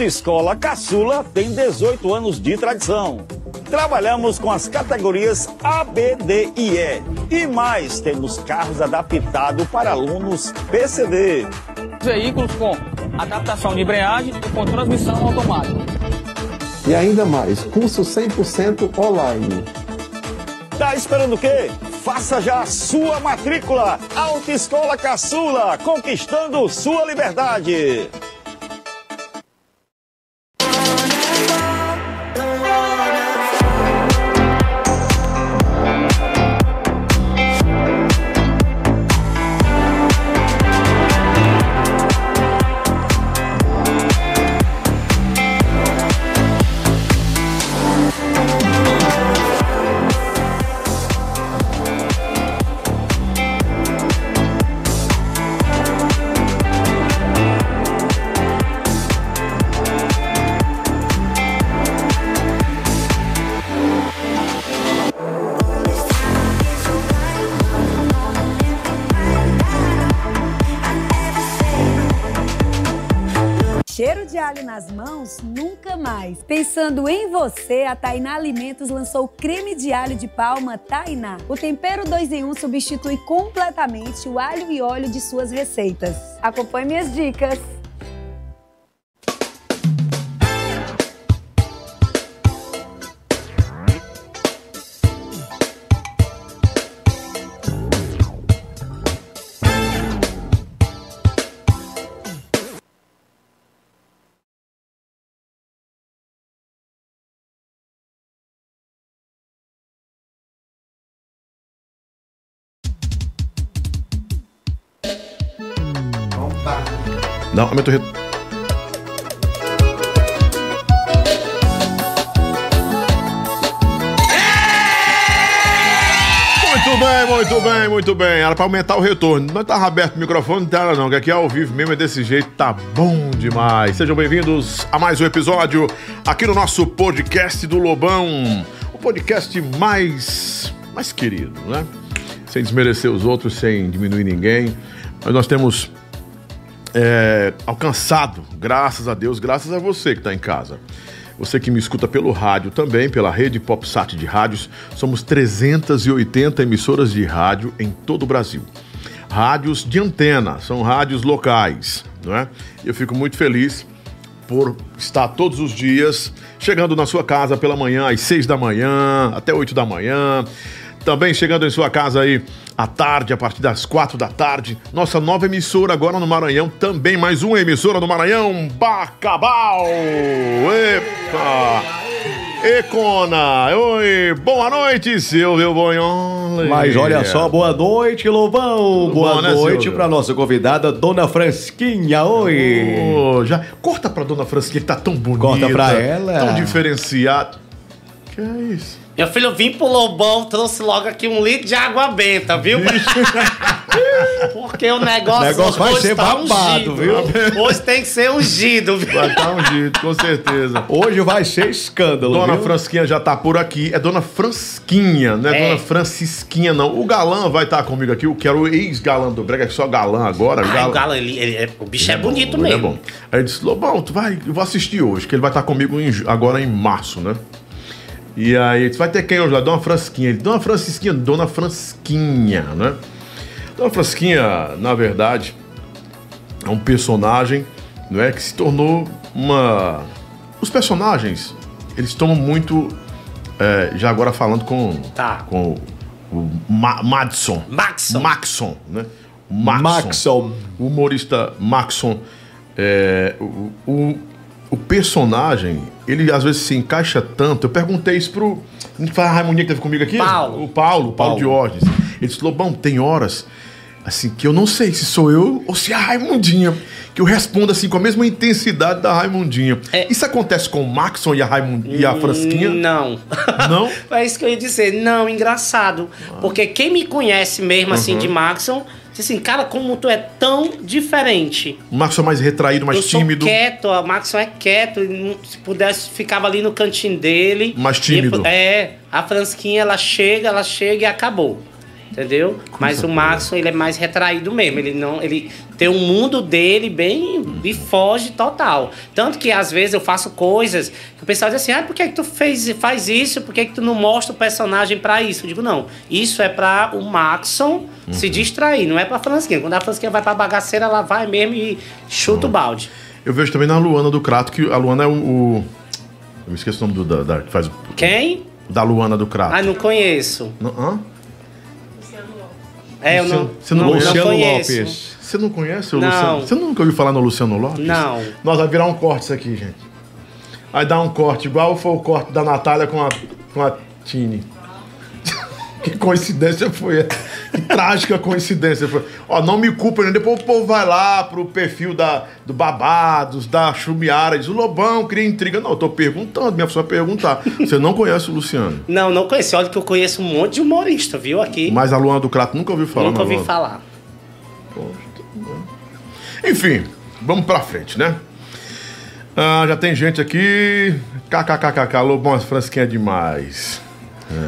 Autoescola Caçula tem 18 anos de tradição. Trabalhamos com as categorias A, B, D e E. E mais, temos carros adaptados para alunos PCD. veículos com adaptação de embreagem e com transmissão automática. E ainda mais, curso 100% online. Tá esperando o quê? Faça já a sua matrícula. Autoescola Caçula, conquistando sua liberdade. Alho nas mãos? Nunca mais. Pensando em você, a Tainá Alimentos lançou o creme de alho de palma Tainá. O tempero 2 em 1 substitui completamente o alho e óleo de suas receitas. Acompanhe minhas dicas. Não, aumenta o retorno. Muito bem, muito bem, muito bem. Era pra aumentar o retorno. Não tava aberto o microfone, não era não, que aqui é ao vivo mesmo, é desse jeito, tá bom demais. Sejam bem-vindos a mais um episódio aqui no nosso podcast do Lobão. O podcast mais, mais querido, né? Sem desmerecer os outros, sem diminuir ninguém. Mas nós temos é, alcançado, graças a Deus, graças a você que está em casa. Você que me escuta pelo rádio também, pela rede PopSat de rádios, somos 380 emissoras de rádio em todo o Brasil. Rádios de antena, são rádios locais, não é? Eu fico muito feliz por estar todos os dias chegando na sua casa pela manhã, às 6 da manhã, até 8 da manhã. Também chegando em sua casa aí à tarde, a partir das quatro da tarde. Nossa nova emissora agora no Maranhão, também mais uma emissora no Maranhão, Bacabal! Epa! Econa! Oi! Boa noite, Silvio Bonholi! Mas olha só, boa noite, Lobão! Boa bom, né, noite para nossa convidada, Dona Fransquinha. Oi! Ô, já corta pra dona Francisca que tá tão bonita. Corta pra ela. Tão diferenciada. Que é isso? Meu filho, eu vim pro Lobão, trouxe logo aqui um litro de água benta, viu? Porque o negócio, O negócio vai hoje ser tá babado, ungido. viu? Hoje tem que ser ungido, viu? Vai dar um jeito, com certeza. Hoje vai ser escândalo, Dona viu? Fransquinha já tá por aqui. É Dona Fransquinha, não é, É. Dona Francisquinha, não. O galã vai estar comigo aqui. Eu quero o ex-galã do Brega, que é só galã agora. Ai, o galo, ele, ele- é- o bicho é, bonito Ele mesmo. É bom. Aí ele disse: Lobão, tu vai, eu vou assistir hoje, que ele vai estar comigo em agora em março, né? E aí, disse, vai ter quem hoje lá? Dona Fransquinha. Ele, Dona Francisquinha, Dona Fransquinha, né? Dona Fransquinha, na verdade, é um personagem, não é, que se tornou uma... Os personagens, eles tomam muito, é, já agora falando com, Tá. com o Ma Madson. Maxon. Maxon, né? O Maxon. o humorista Maxon, é, o, o, o personagem, ele às vezes se encaixa tanto. Eu perguntei isso pro. A Raimundinha que teve comigo aqui? Paulo. O Paulo, o Paulo, Paulo. Diógenes. Ele disse: Lobão, tem horas assim que eu não sei se sou eu ou se é a Raimundinha. Que eu respondo assim com a mesma intensidade da Raimundinha. É. Isso acontece com o Maxon e a, Raimund, e a Frasquinha? Não. Não? é isso que eu ia dizer. Não, engraçado. Porque quem me conhece mesmo assim Uhum. de Maxon, diz assim, cara, como tu é tão diferente. O Maxon é mais retraído, mais eu tímido. sou quieto, o Maxon é quieto. Se pudesse, ficava ali no cantinho dele. Mais tímido. E, é, a Fransquinha, ela chega, ela chega e acabou. Entendeu? Mas o Maxon, ele é mais retraído mesmo. Ele não. Ele tem um mundo dele bem. e foge total. Tanto que às vezes eu faço coisas que o pessoal diz assim: ah, por que, que tu fez, faz isso? Por que, que tu não mostra o personagem pra isso? Eu digo, não. Isso é pra o Maxon se distrair, não é pra Fransquinha. Quando a Fransquinha vai pra bagaceira, ela vai mesmo e chuta o balde. Eu vejo também na Luana do Crato, que a Luana é o. o- eu me esqueço o nome do, da, da- que faz o- Quem? da Luana do Crato. Ah, não conheço. Não, hã? É, eu não, Luciano- você não não, conhece? não Luciano conheço. Lopes. Você não conhece o Não. Luciano? Você nunca ouviu falar no Luciano Lopes? Não. Nós vai virar um corte isso aqui, gente. Vai dar um corte, igual foi o corte da Natália com a, com a Tini. Que coincidência foi essa? Que trágica coincidência foi. Ó, não me culpa, né? Depois o povo vai lá pro perfil da, do Babados, da Chumiara, diz, o Lobão cria intriga. Não, eu tô perguntando, minha pessoa perguntar. Você não conhece o Luciano. Não, não conheço. Olha que eu conheço um monte de humorista, viu? Aqui. Mas a Luana do Crato nunca ouviu falar Nunca ouvi Luana. falar. Enfim, vamos pra frente, né? Ah, já tem gente aqui. KKKKK, Lobão, as Fransquinha é demais.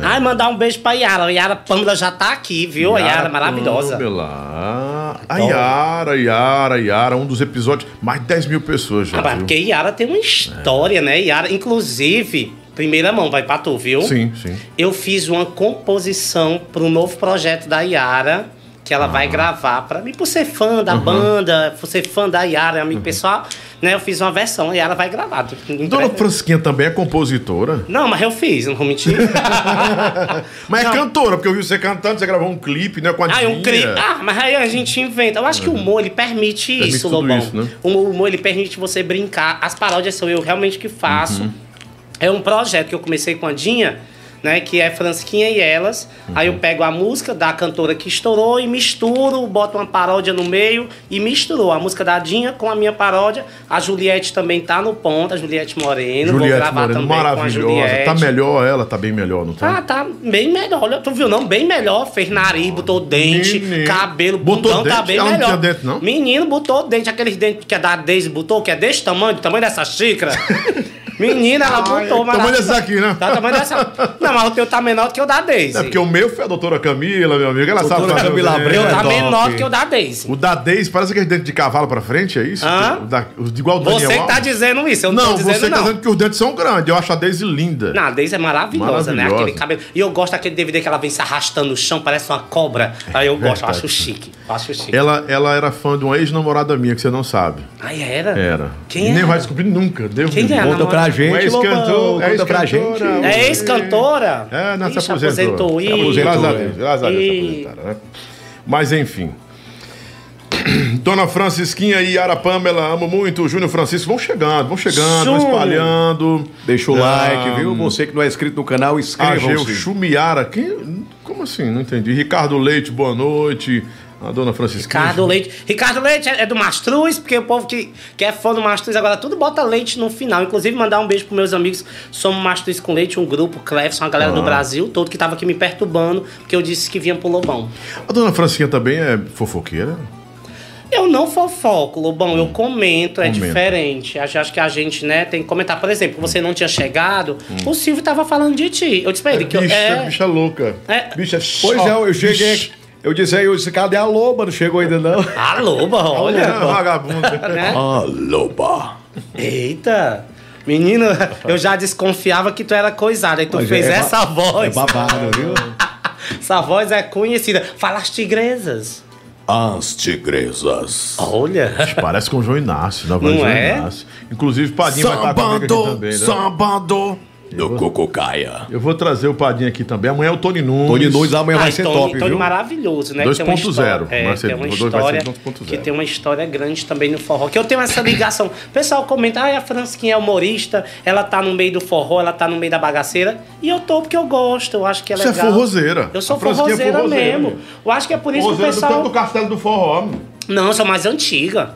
Ai, mandar um beijo pra Yara. A Yara Pâmela já tá aqui, viu? a Yara maravilhosa. Pamela. A Yara, Yara, Yara, um dos episódios. Mais de 10 mil pessoas já. Ah, viu? porque Yara tem uma história, né? Yara, inclusive, primeira mão, vai pra tu, viu? Sim, sim. Eu fiz uma composição pro novo projeto da Yara, que ela Ah. vai gravar pra mim, por ser fã da Uhum. banda, por ser fã da Yara, amigo pessoal, né? Eu fiz uma versão, a Yara vai gravar. Em Dona breve. Fransquinha também é compositora. Não, mas eu fiz, não vou mentir. Mas Não. é cantora, porque eu vi você cantando, você gravou um clipe, né? Com a Ah, um Dinha. cri... ah, mas aí a gente inventa. Eu acho que o humor, ele permite, Permite isso, Lobão. isso, né? O humor, ele permite você brincar. As paródias sou eu realmente que faço. Uhum. É um projeto que eu comecei com a Dinha, né? Que é Fransquinha e Elas. Aí eu pego a música da cantora que estourou e misturo, boto uma paródia no meio e misturou a música da Dinha com a minha paródia. A Juliette também tá no ponto, a Juliette Moreno. Vou Juliette gravar Moreno, também com a maravilhosa. Juliette. Tá melhor ela, tá bem melhor, não tá? Ah, tá bem melhor. Olha, tu viu não? Bem melhor. Fez nariz, botou dente, Menino. cabelo, Botou bundão, tá dente? bem Ela não melhor. tinha dente, não? Menino botou dente, aqueles dentes que a da Daisy botou, que é desse tamanho, do tamanho dessa xícara. Menina, ela botou, tamanho maravilhoso. desse aqui, né? Tá tamanho dessa. Não, mas o teu tá menor do que o da Daisy. É porque o meu foi a doutora Camila, meu amigo. Ela sabe Doutora fazer Camila o Abreu. Meu tá top. menor do que o da Daisy. O da Deis parece aquele dente de cavalo pra frente, é isso? Hã? O da, o igual o Daniel Você que tá dizendo isso, eu não, Não, tô dizendo você tá não. dizendo que os dentes são grandes. Eu acho a Daisy linda. Não, a Daisy é maravilhosa, né? Maravilhosa. Aquele cabelo. E eu gosto daquele DVD que ela vem se arrastando no chão, parece uma cobra. Aí eu gosto, eu Verdade. acho chique. eu Acho chique. Ela, ela era fã de uma ex-namorada minha, que você não sabe. Ai, era? Era. Quem Nem era? vai descobrir nunca. Deus Quem me é pra namorada? gente, ex-cantor, Lobão. Conta pra gente. ex-cantora. É ex-cantora? É, não, se Ixi, aposentou. aposentou. Se aposentou, Graças a Deus, graças a Deus se né? Mas enfim. Dona Francisquinha e Yara Pamela, amo muito. Júnior Francisco, vão chegando, vão chegando, vão espalhando. Deixa o Ah, like, viu? Você que não é inscrito no canal, Ageu inscreva-se. Chumiara, quem? Como assim? Não entendi. Ricardo Leite, boa noite. A dona Francisquinha. Ricardo Leite. Ricardo Leite é é do Mastruz, porque o povo que, que é fã do Mastruz agora tudo bota leite no final. Inclusive, mandar um beijo pros meus amigos. Somos Mastruz com Leite, um grupo, Clefson, a galera Ah. do Brasil, todo que tava aqui me perturbando, porque eu disse que vinha pro Lobão. A dona Francisquinha também é fofoqueira? Eu não fofoco, Lobão, eu comento, é Comenta. diferente. Acho, acho que a gente, né, tem que comentar. Por exemplo, você não tinha chegado, o Silvio tava falando de ti. Eu disse pra ele que eu. Hum. bicha, É, bicha louca. É. Bicha Pois é, eu cheguei. Ixi. Eu disse aí, eu disse, cadê a loba? Não chegou ainda não. a loba, É, olha. vagabunda. né? A loba. Eita! Menino, eu já desconfiava que tu era coisada. E tu Mas fez é essa voz. É babado, viu? Essa voz é conhecida. Fala as tigresas. As tigresas. Olha. Parece com o João Inácio, da voz Não João é? Inácio. Inclusive, Padinho vai estar comigo aqui também, né? sábado do Cococaia. Eu vou trazer o Padinho aqui também. Amanhã é o Tony Nunes. Tony Nunes amanhã vai Ah, ser Tony, top, Tony viu? maravilhoso, né? 2.0, Tem uma história- É, vai ser- tem uma história 2.0. que tem uma história grande também no forró. Que eu tenho essa ligação. O pessoal comenta, ah, a Fransquinha é humorista, ela tá no meio do forró, ela tá no meio da bagaceira. E eu tô porque eu gosto, eu acho que é Você é legal. forrozeira. Eu sou A Fransquinha é forrozeira, forrozeira, mesmo. meu. Eu acho que é por isso que o Forrozeira do pessoal... do Castelo do Forró. meu. Não, eu sou mais antiga.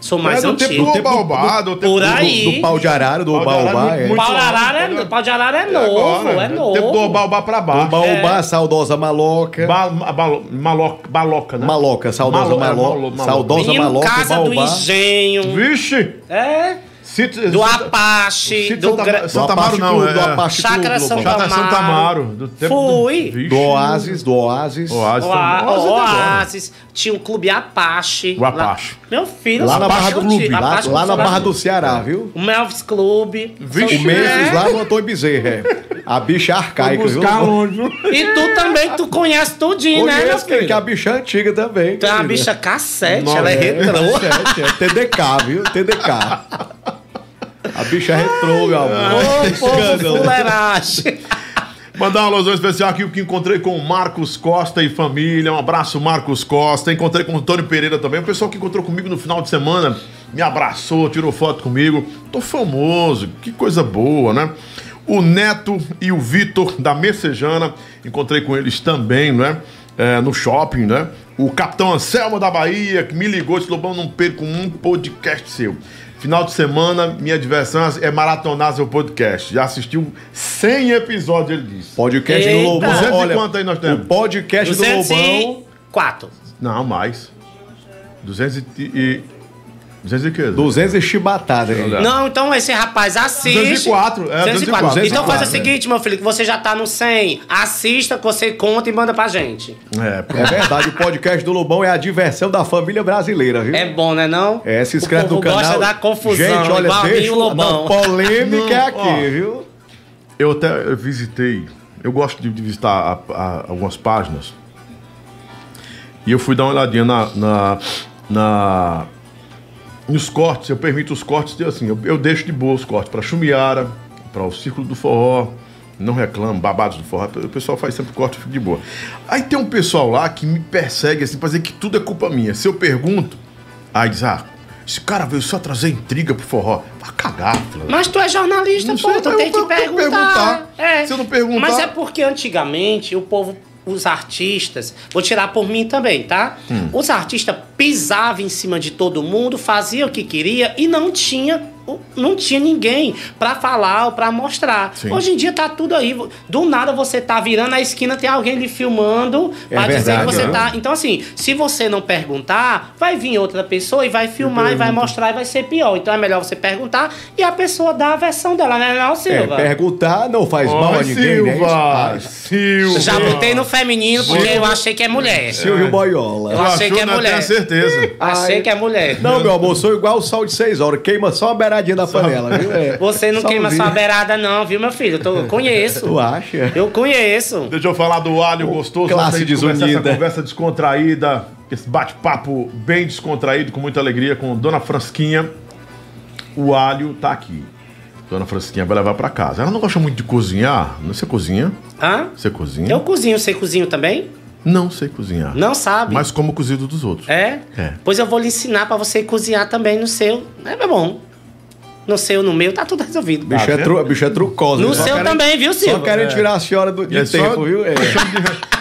Sou mais é do tempo do Baobá, do tempo Por do- aí. Do, do pau de arara, do Pau de arara, baobá, muito- é. muito- Pau de arara é, pau de arara é novo, agora, é né? novo. Tempo do Baobá pra Do baixo. baobá, saudosa maloca. Ba balo- maloca, baloca, né? Maloca, saudosa Malo- é, maloca. malo- maloca. Saudosa Menino, maloca, Casa do baobá. Engenho. Vixe! É. Cito- Do Apache. Cito Do Santa, Gra... Santa Do Amaro Apache não, Clube, do é... Apache São Lobão. Chácara Santa Amaro. Do tempo Fui. Do. Do Oasis, do Oasis. Oasis. Oa- Oasis é Oasis. Tinha o Clube Apache. O Apache. Lá- Meu filho, Lá na Barra do. Clube, lá, Apache lá na Barra do. Ceará, viu? O Melvis Clube. Vixe. O Memphis É. lá no Antônio Bezerra. é. A bicha é arcaica, viu? Longe. E tu também, tu conhece tudinho, né, meu Conheço, que, a filho? bicha é antiga também. Tu é uma bicha cassete, ela é é. retrô. Sete, é TDK, viu? TDK. A bicha é retrô, meu amor. Ô, povo fuleiragem. Mandar uma alusão especial aqui, o que encontrei com o Marcos Costa e família. Um abraço, Marcos Costa. Encontrei com o Antônio Pereira também. O pessoal que encontrou comigo no final de semana me abraçou, tirou foto comigo. Tô famoso, que coisa boa, né? O Neto e o Vitor da Messejana, encontrei com eles também, né? É, no shopping, né? O Capitão Anselmo da Bahia, que me ligou, disse: Lobão, não perco um podcast seu. Final de semana, minha diversão é maratonar seu podcast. Já assistiu 100 episódios, ele disse. Podcast Eita. do Lobão. 200 e Olha, quanto aí nós temos? O podcast do Lobão. 204. Não, mais. 200 e... e 200 e quê? 200 e chibatada, hein? Não, então esse rapaz assiste. 204, é, 204. 204. Então faz o seguinte, meu filho, que você já tá no 100. Assista, que você conta e manda pra gente. É, É verdade, o podcast do Lobão é a diversão da família brasileira, viu? É bom, né não? É, se inscreve o povo no canal. gosta da confusão, Gente, olha, igual deixa o Lobão. Não, polêmica é aqui, Ó. viu? Eu até visitei, eu gosto de, de visitar a- a- algumas páginas. E eu fui dar uma olhadinha na, na, na- nos cortes, eu permito os cortes de assim, eu, eu deixo de boa os cortes para Chumiara, para o Círculo do Forró, não reclamo, babados do forró, o pessoal faz sempre corte, eu fico de boa. Aí tem um pessoal lá que me persegue assim, pra dizer que tudo é culpa minha. Se eu pergunto, aí diz, ah, esse cara veio só trazer intriga pro forró. A cagar, filho. Mas tu é jornalista, Não pô, sei, tu tem que perguntar. perguntar. É. Se eu não perguntar- Mas é porque antigamente o povo, os artistas, vou tirar por mim também, tá? Hum. Os artistas pisavam em cima de todo mundo, faziam o que queria e não tinha não tinha ninguém pra falar ou pra mostrar. Sim. Hoje em dia tá tudo aí. Do nada você tá virando a esquina, tem alguém lhe filmando É pra dizer que verdade, você né? tá. Então, assim, se você não perguntar, vai vir outra pessoa e vai filmar e vai mostrar e vai ser pior. Então é melhor você perguntar e a pessoa dá a versão dela, né, não, É, Silva? perguntar não faz mal a ninguém, né? Silva! Ah, Silva! Já botei no feminino porque eu achei que é mulher. Silvio Boiola. Eu achei que é né? mulher. Tenho certeza. Achei Ai. que é mulher. Não, meu amor, sou igual o sal de 6 horas. Queima só a beiradinha da panela, viu? É. Você não Só queima sua beirada, não, viu, meu filho? Eu, tô- eu conheço. Tu acha? Eu conheço. Deixa eu falar do alho gostoso. classe desunida. Essa conversa descontraída, esse bate-papo bem descontraído, com muita alegria, com Dona Fransquinha. O alho tá aqui. Dona Fransquinha vai levar pra casa. Ela não gosta muito de cozinhar. Não você cozinha? Hã? Você cozinha? Eu cozinho, você cozinha também? Não sei cozinhar. Não sabe? Mas como o cozido dos outros. É? É. Pois eu vou lhe ensinar pra você cozinhar também no seu. É é bom. No seu, no meu, tá tudo resolvido. Bicho, Tá é, tru, bicho é trucosa. No Só seu também, viu, Só Silva? querem tirar a senhora do, de É só- tempo, viu? É.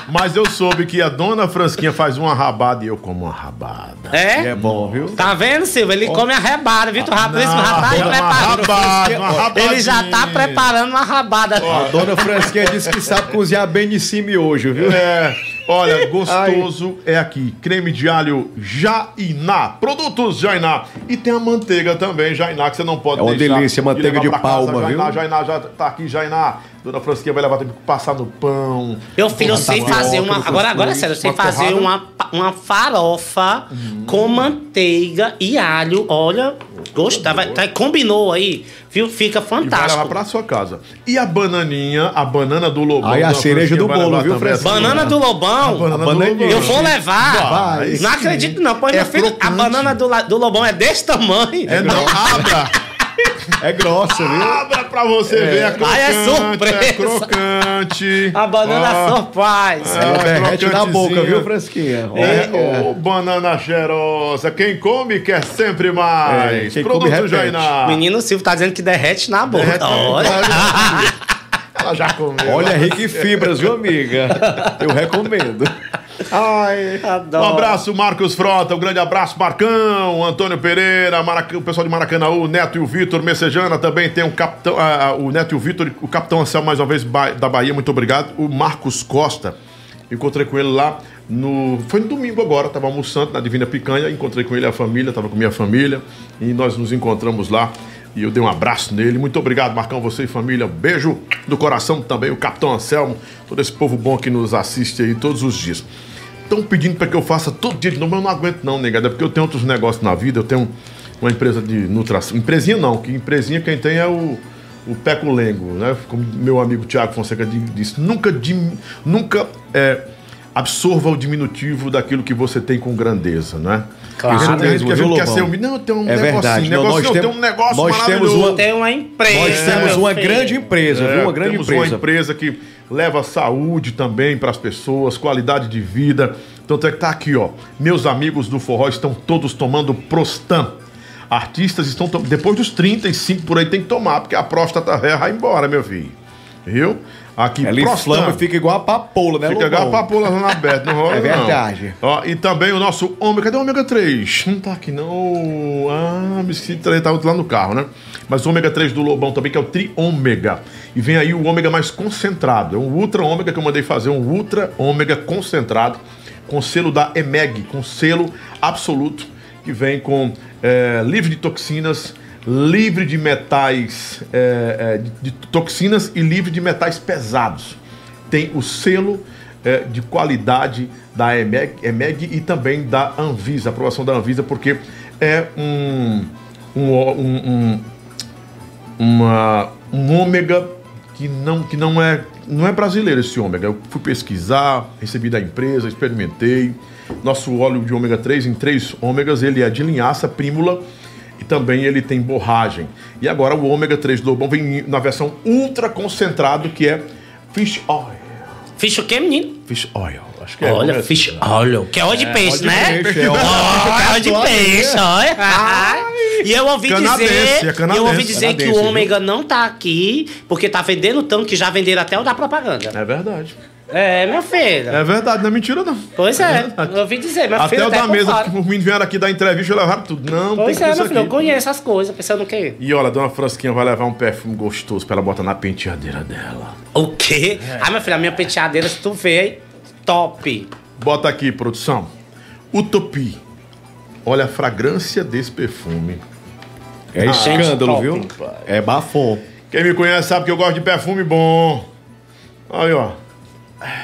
Mas eu soube que a Dona Fransquinha faz uma rabada e eu como uma rabada. É? É bom, viu? Tá vendo, Silva? Ele come a rebada, viu? Tu já, esse já tá uma preparando. rabada. Ele já tá preparando uma rabada. A dona Fransquinha disse que sabe cozinhar bem de cima hoje, viu? É, olha, gostoso é aqui. Creme de alho Jainá. Produtos Jainá. E tem a manteiga também, Jainá, que você não pode É uma deixar delícia, manteiga de pra casa. palma, Jainá, viu? Jainá já tá aqui, Jainá. Dona Fransquinha vai levar, tem que passar no pão. Meu filho, eu sei fazer uma. Agora, agora é sério, eu sei fazer uma, uma farofa com manteiga e alho. Olha, gostar, vai, tá, combinou aí, viu? Fica E vai fantástico. pra sua casa. E a bananinha, a banana do Lobão. Aí a Dona cereja do bolo, viu, também. Fransquinha? Banana do Lobão. Banana do bananinha. Lobão. Eu vou levar. Vai. Não acredito, não. Pois, É meu filho, a banana do, do Lobão é desse tamanho. É, não, abra. É grossa, viu? Abra pra você ver. É crocante. Ai, é surpresa. É crocante. A banana Ó. surprise. Ah, Ela derrete na boca, viu, Fransquinha? É, Olha. ô, banana cheirosa. Quem come quer sempre mais. É, quem come Produto. Jainá. Menino Silvio tá dizendo que derrete na boca. Derrete Olha. Ela já comeu. Olha, é rico em fibras, viu, amiga? Eu recomendo. Ai, Adoro. Um abraço, Marcos Frota. Um grande abraço, Marcão, Antônio Pereira, o pessoal de Maracanãú, o Neto e o Vitor, Messejana também tem um capitão, ah, o Neto e o Vitor, o capitão Anselmo mais uma vez da Bahia, muito obrigado. O Marcos Costa, encontrei com ele lá no. Foi no domingo agora, tava almoçando na Divina Picanha, encontrei com ele a família, tava com minha família, e nós nos encontramos lá. E eu dei um abraço nele. Muito obrigado, Marcão, você e família. Beijo do coração também, o Capitão Anselmo, todo esse povo bom que nos assiste aí todos os dias. Estão pedindo para que eu faça todo dia de novo, mas eu não aguento não, negada, porque eu tenho outros negócios na vida, eu tenho uma empresa de nutração. Empresinha não, que empresinha quem tem é o, o Peco Lengo, né? Como meu amigo Tiago Fonseca di- disse, nunca, dim- nunca é, absorva o diminutivo daquilo que você tem com grandeza, né? Claro. Tem gente que a gente quer ser humilde. Não, tem um É negocinho, verdade. Não, negocinho, nós tem temos- um negócio nós temos maravilhoso. uma- Tem uma empresa. Nós temos uma grande empresa, É, viu? Uma grande temos empresa. uma empresa que leva saúde também para as pessoas, qualidade de vida. Tanto é que tá aqui, ó. Meus amigos do forró estão todos tomando Prostam. Artistas estão to- depois dos 35 por aí tem que tomar, porque a próstata vai embora, meu filho. Viu? Aqui Ela inflama e fica igual a papoula, né, Fica Lobão? igual a papoula zona aberta, não rola É não. verdade. Ó, e também o nosso ômega, cadê o ômega 3? Não tá aqui não. Ah, me esqueci, de lá no carro, né? Mas o ômega 3 do Lobão também, que é o tri-ômega. E vem aí o ômega mais concentrado. É um ultra ômega que eu mandei fazer, um ultra ômega concentrado, com selo da EMEG, com selo absoluto, que vem com é, livre de toxinas, livre de metais, é, é, de, de toxinas e livre de metais pesados. Tem o selo é, de qualidade da EMEG, EMEG e também da Anvisa, aprovação da Anvisa, porque é um, um, um, um, uma- um ômega que não, que não é não é brasileiro esse ômega. Eu fui pesquisar, recebi da empresa, experimentei. Nosso óleo de ômega 3 em três ômegas, ele é de linhaça, prímula e também ele tem borragem. E agora o ômega 3 do Lobão vem na versão ultra concentrado que é fish oil. Ficha o quê, menino? Fish oil. Acho que é. Olha, fish, olha, que é óleo de peixe, né? peixe, é é óleo de peixe, olha. E eu ouvi Canadense, dizer, é canadense. eu ouvi dizer que o ômega não tá aqui, porque tá vendendo tanto que já venderam até o da propaganda. É verdade. É, meu filho. É verdade, não é mentira, não. Pois é, eu ouvi dizer, meu Até filho. o da até mesa que por mim vieram aqui dar entrevista e levaram tudo. Não, Pois é, isso meu filho, eu aqui. conheço as coisas, pensando o quê? E olha, a dona Frasquinha vai levar um perfume gostoso pra ela botar na penteadeira dela. O quê? É. Ah, meu filho, a minha penteadeira, se tu vê, top. Bota aqui, produção. Utopi. Olha a fragrância desse perfume. É escândalo, top. viu? É bafom. Quem me conhece sabe que eu gosto de perfume bom. Aí, ó.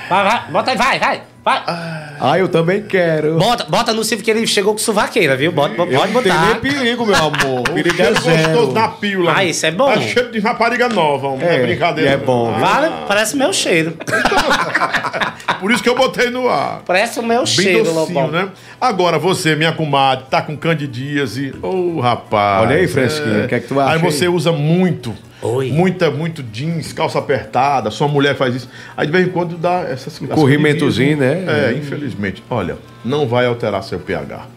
Vai, vai, bota aí, vai, vai, vai. Ah, eu também quero. Bota, bota no Silvio que ele chegou com suvaqueira, viu? Bota, eu pode não tenho nem botar. perigo, meu amor. Perigo é Cheiro zero. gostoso na pílula. Ah, isso é bom. Tá cheiro de rapariga nova, não é, É, brincadeira. é bom, viu? Vale, parece o meu cheiro. Por isso que eu botei no ar. Parece o meu Bem cheiro, docinho, Lobão. né? Agora, você, minha comadre, tá com candidíase. Ô, rapaz. Olha aí, Fresquinho, o que é que tu acha Aí você usa muito. Oi. Muita, muito jeans, calça apertada, sua mulher faz isso. Aí de vez em quando dá essas essas corrimentozinho, né? É, infelizmente. Olha, não vai alterar seu pH.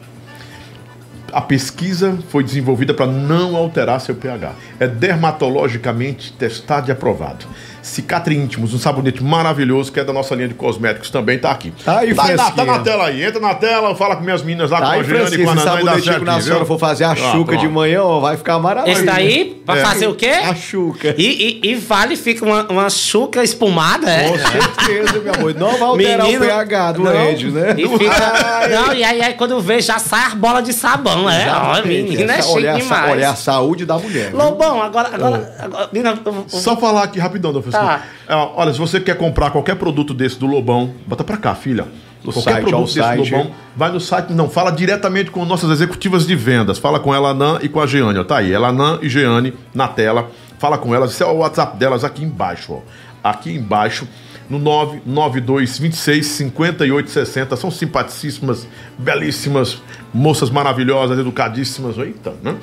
A pesquisa foi desenvolvida para não alterar seu pH. É dermatologicamente testado e aprovado. Cicatri íntimos, um sabonete maravilhoso que é da nossa linha de cosméticos também tá aqui. Tá aí, tá, na, tá na tela aí, entra na tela, fala com minhas meninas lá, Tá com aí, a e Francisco, com a Nanã e dá sabonetinho certo, a senhora for fazer a Ah, chuca de manhã, ó, vai ficar maravilhoso. Esse daí, pra É. fazer o quê? A chuca. E, e, e vale, fica uma, uma chuca espumada, é? Com certeza, meu amor. Não vai alterar Menino, o pH do. Ed, né? E fica. Não, e aí, aí quando vê, já sai as bolas de sabão, é? Olha, menina, é chique olha, a, demais. olha a saúde da mulher. Lobão, agora. agora, agora menina, eu- eu- Só falar aqui rapidão, Francisco. Tá. É, olha, se você quer comprar qualquer produto desse do Lobão, bota pra cá, filha. No qualquer site, produto desse site. do Lobão, vai no site, não, fala diretamente com nossas executivas de vendas. Fala com ela, Nan, e com a Jeane, ó. Tá aí, ela, Nan e Jeane na tela. Fala com elas, esse é o WhatsApp delas aqui embaixo, ó. Aqui embaixo, no 992 26 58 60. São simpaticíssimas, belíssimas, moças maravilhosas, educadíssimas. Eita, né?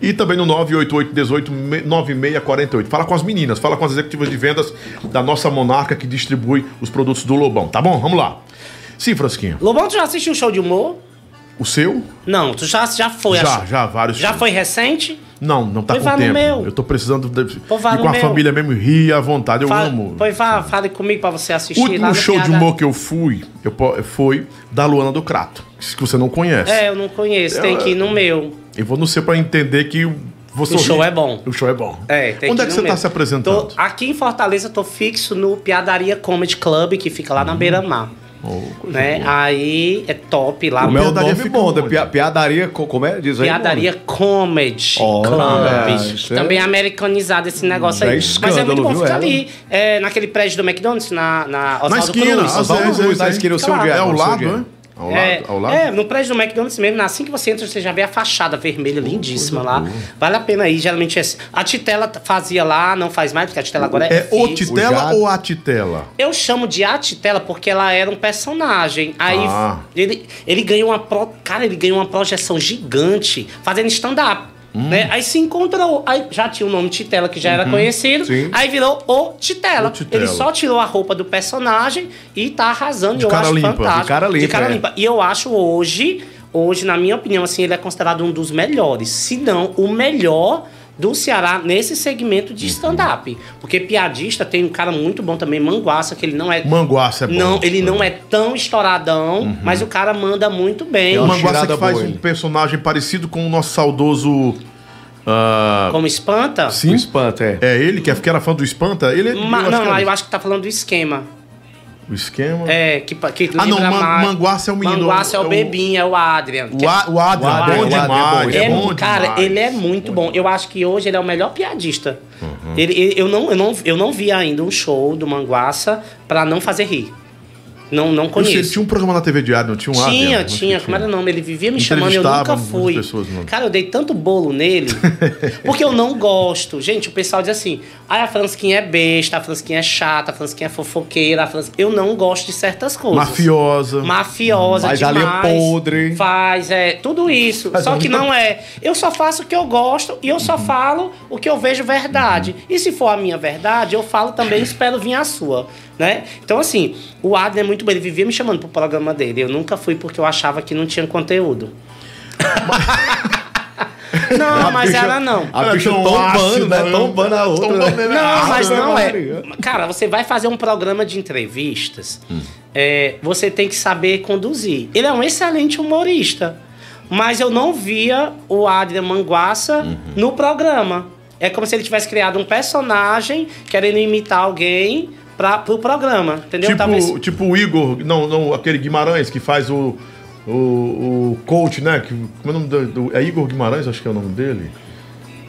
E também no 988 18 9648. Fala com as meninas, fala com as executivas de vendas da nossa monarca que distribui os produtos do Lobão, tá bom? Vamos lá. Sim, Frasquinha. Lobão, tu já assistiu um show de humor? O seu? Não, tu já, já foi. já, acho. já, vários. Já foi recente? Não, não tá Pois com tempo. meu. Eu tô precisando de, ir com a meu. família mesmo, rir à vontade. Eu Fala- amo. Pois vá, fale comigo pra você assistir. O último show de humor que eu fui eu, foi da Luana do Crato, que você não conhece. É, eu não conheço, tem que ir no meu. Eu vou no seu pra entender que vou O show é bom. O show é bom. É, Onde é que você meu. tá se apresentando? Tô- aqui em Fortaleza, tô fixo no Piadaria Comedy Club, que fica lá na Beira-Mar. Oh, né? Aí é top lá. O meu Piadaria nome bom, pia- piadaria, co- como é? Diz aí. Piadaria Comedy Olha, Club. isso é- Também é americanizado esse negócio Já é aí. Mas é muito bom ficar ela? ali, é, naquele prédio do McDonald's, na, na Oswaldo esquina, Cruz. Oswaldo Cruz, na esquina, eu sei onde Claro. é. É ao lado, é. né? Ao É, lado, ao lado. é, no prédio do McDonald's mesmo, assim que você entra, você já vê a fachada vermelha lindíssima lá. Vale a pena ir, geralmente é. A Titela fazia lá, não faz mais, porque a Titela agora é. É o. Titela ou a Titela? Eu chamo de a Titela porque ela era um personagem. Aí Ah. ele, ele ganhou uma pro, cara, ele ganhou uma projeção gigante fazendo stand-up. Hum. Né? Aí se encontrou, aí já tinha o nome Titela que já era conhecido, sim. aí virou o Titela. Uhum. O Titela. Ele só tirou a roupa do personagem e tá arrasando. De eu cara acho limpa, de fantástico. cara limpa, é. limpa. E eu acho hoje, hoje na minha opinião, assim, ele é considerado um dos melhores, se não o melhor do Ceará nesse segmento Uhum. de stand-up. Porque piadista tem um cara muito bom também, Manguaça, que ele não é Manguaça é bom. não, ele não é tão estouradão, mas o cara manda muito bem. O Manguaça que faz boa, um ele. personagem parecido com o nosso saudoso. ah, Como espanta? O sim. espanta, é. É ele, que é- era fã do Espanta? Ele é. Ma- não, que é eu acho que tá falando do esquema. O esquema. É, que, pa- que Ah, não, Man- Manguaça é o menino, Manguaça é o é o- Bebinho, é o Adrian. que O, A, o Adrian, O Adrian, bom o Adrian é bom, demais. É, é, bom cara, demais. ele é muito bom. Eu acho que hoje ele é o melhor piadista. Uhum. Ele, ele- eu, não, eu, não, eu não vi ainda um show do Manguaça pra não fazer rir. Não, não conheço. tinha um programa na TV Diário, não tinha um? Tinha, tinha, como era o nome? Ele vivia me chamando e eu nunca fui. pessoas. Cara, eu dei tanto bolo nele, porque eu não gosto. Gente, o pessoal diz assim: ah, a Fransquinha é besta, a Fransquinha é chata, a Fransquinha é fofoqueira, a Frans... Eu não gosto de certas coisas. Mafiosa. Mafiosa Faz a linha demais. podre. Faz, é, tudo isso. Só que não é. Eu só faço o que eu gosto e eu só falo o que eu vejo verdade. E se for a minha verdade, eu falo também e espero vir a sua. Né? Então, assim, o Adler é muito muito bom. Ele vivia me chamando pro programa dele. Eu nunca fui porque eu achava que não tinha conteúdo. não, A mas bicha- ela não. A É bicha tão tombando, né? né? Tombando a outra. Tombando né? ele. Não, Ah, mas né, não é. Cara, você vai fazer um programa de entrevistas, é, você tem que saber conduzir. Ele é um excelente humorista, mas eu não via o Adrian Manguaça no programa. É como se ele tivesse criado um personagem querendo imitar alguém para pro programa, entendeu? Tipo, Talvez- tipo o Igor, não, não, aquele Guimarães que faz o, o, o coach, né? Que, como é o nome do, É Igor Guimarães, acho que é o nome dele.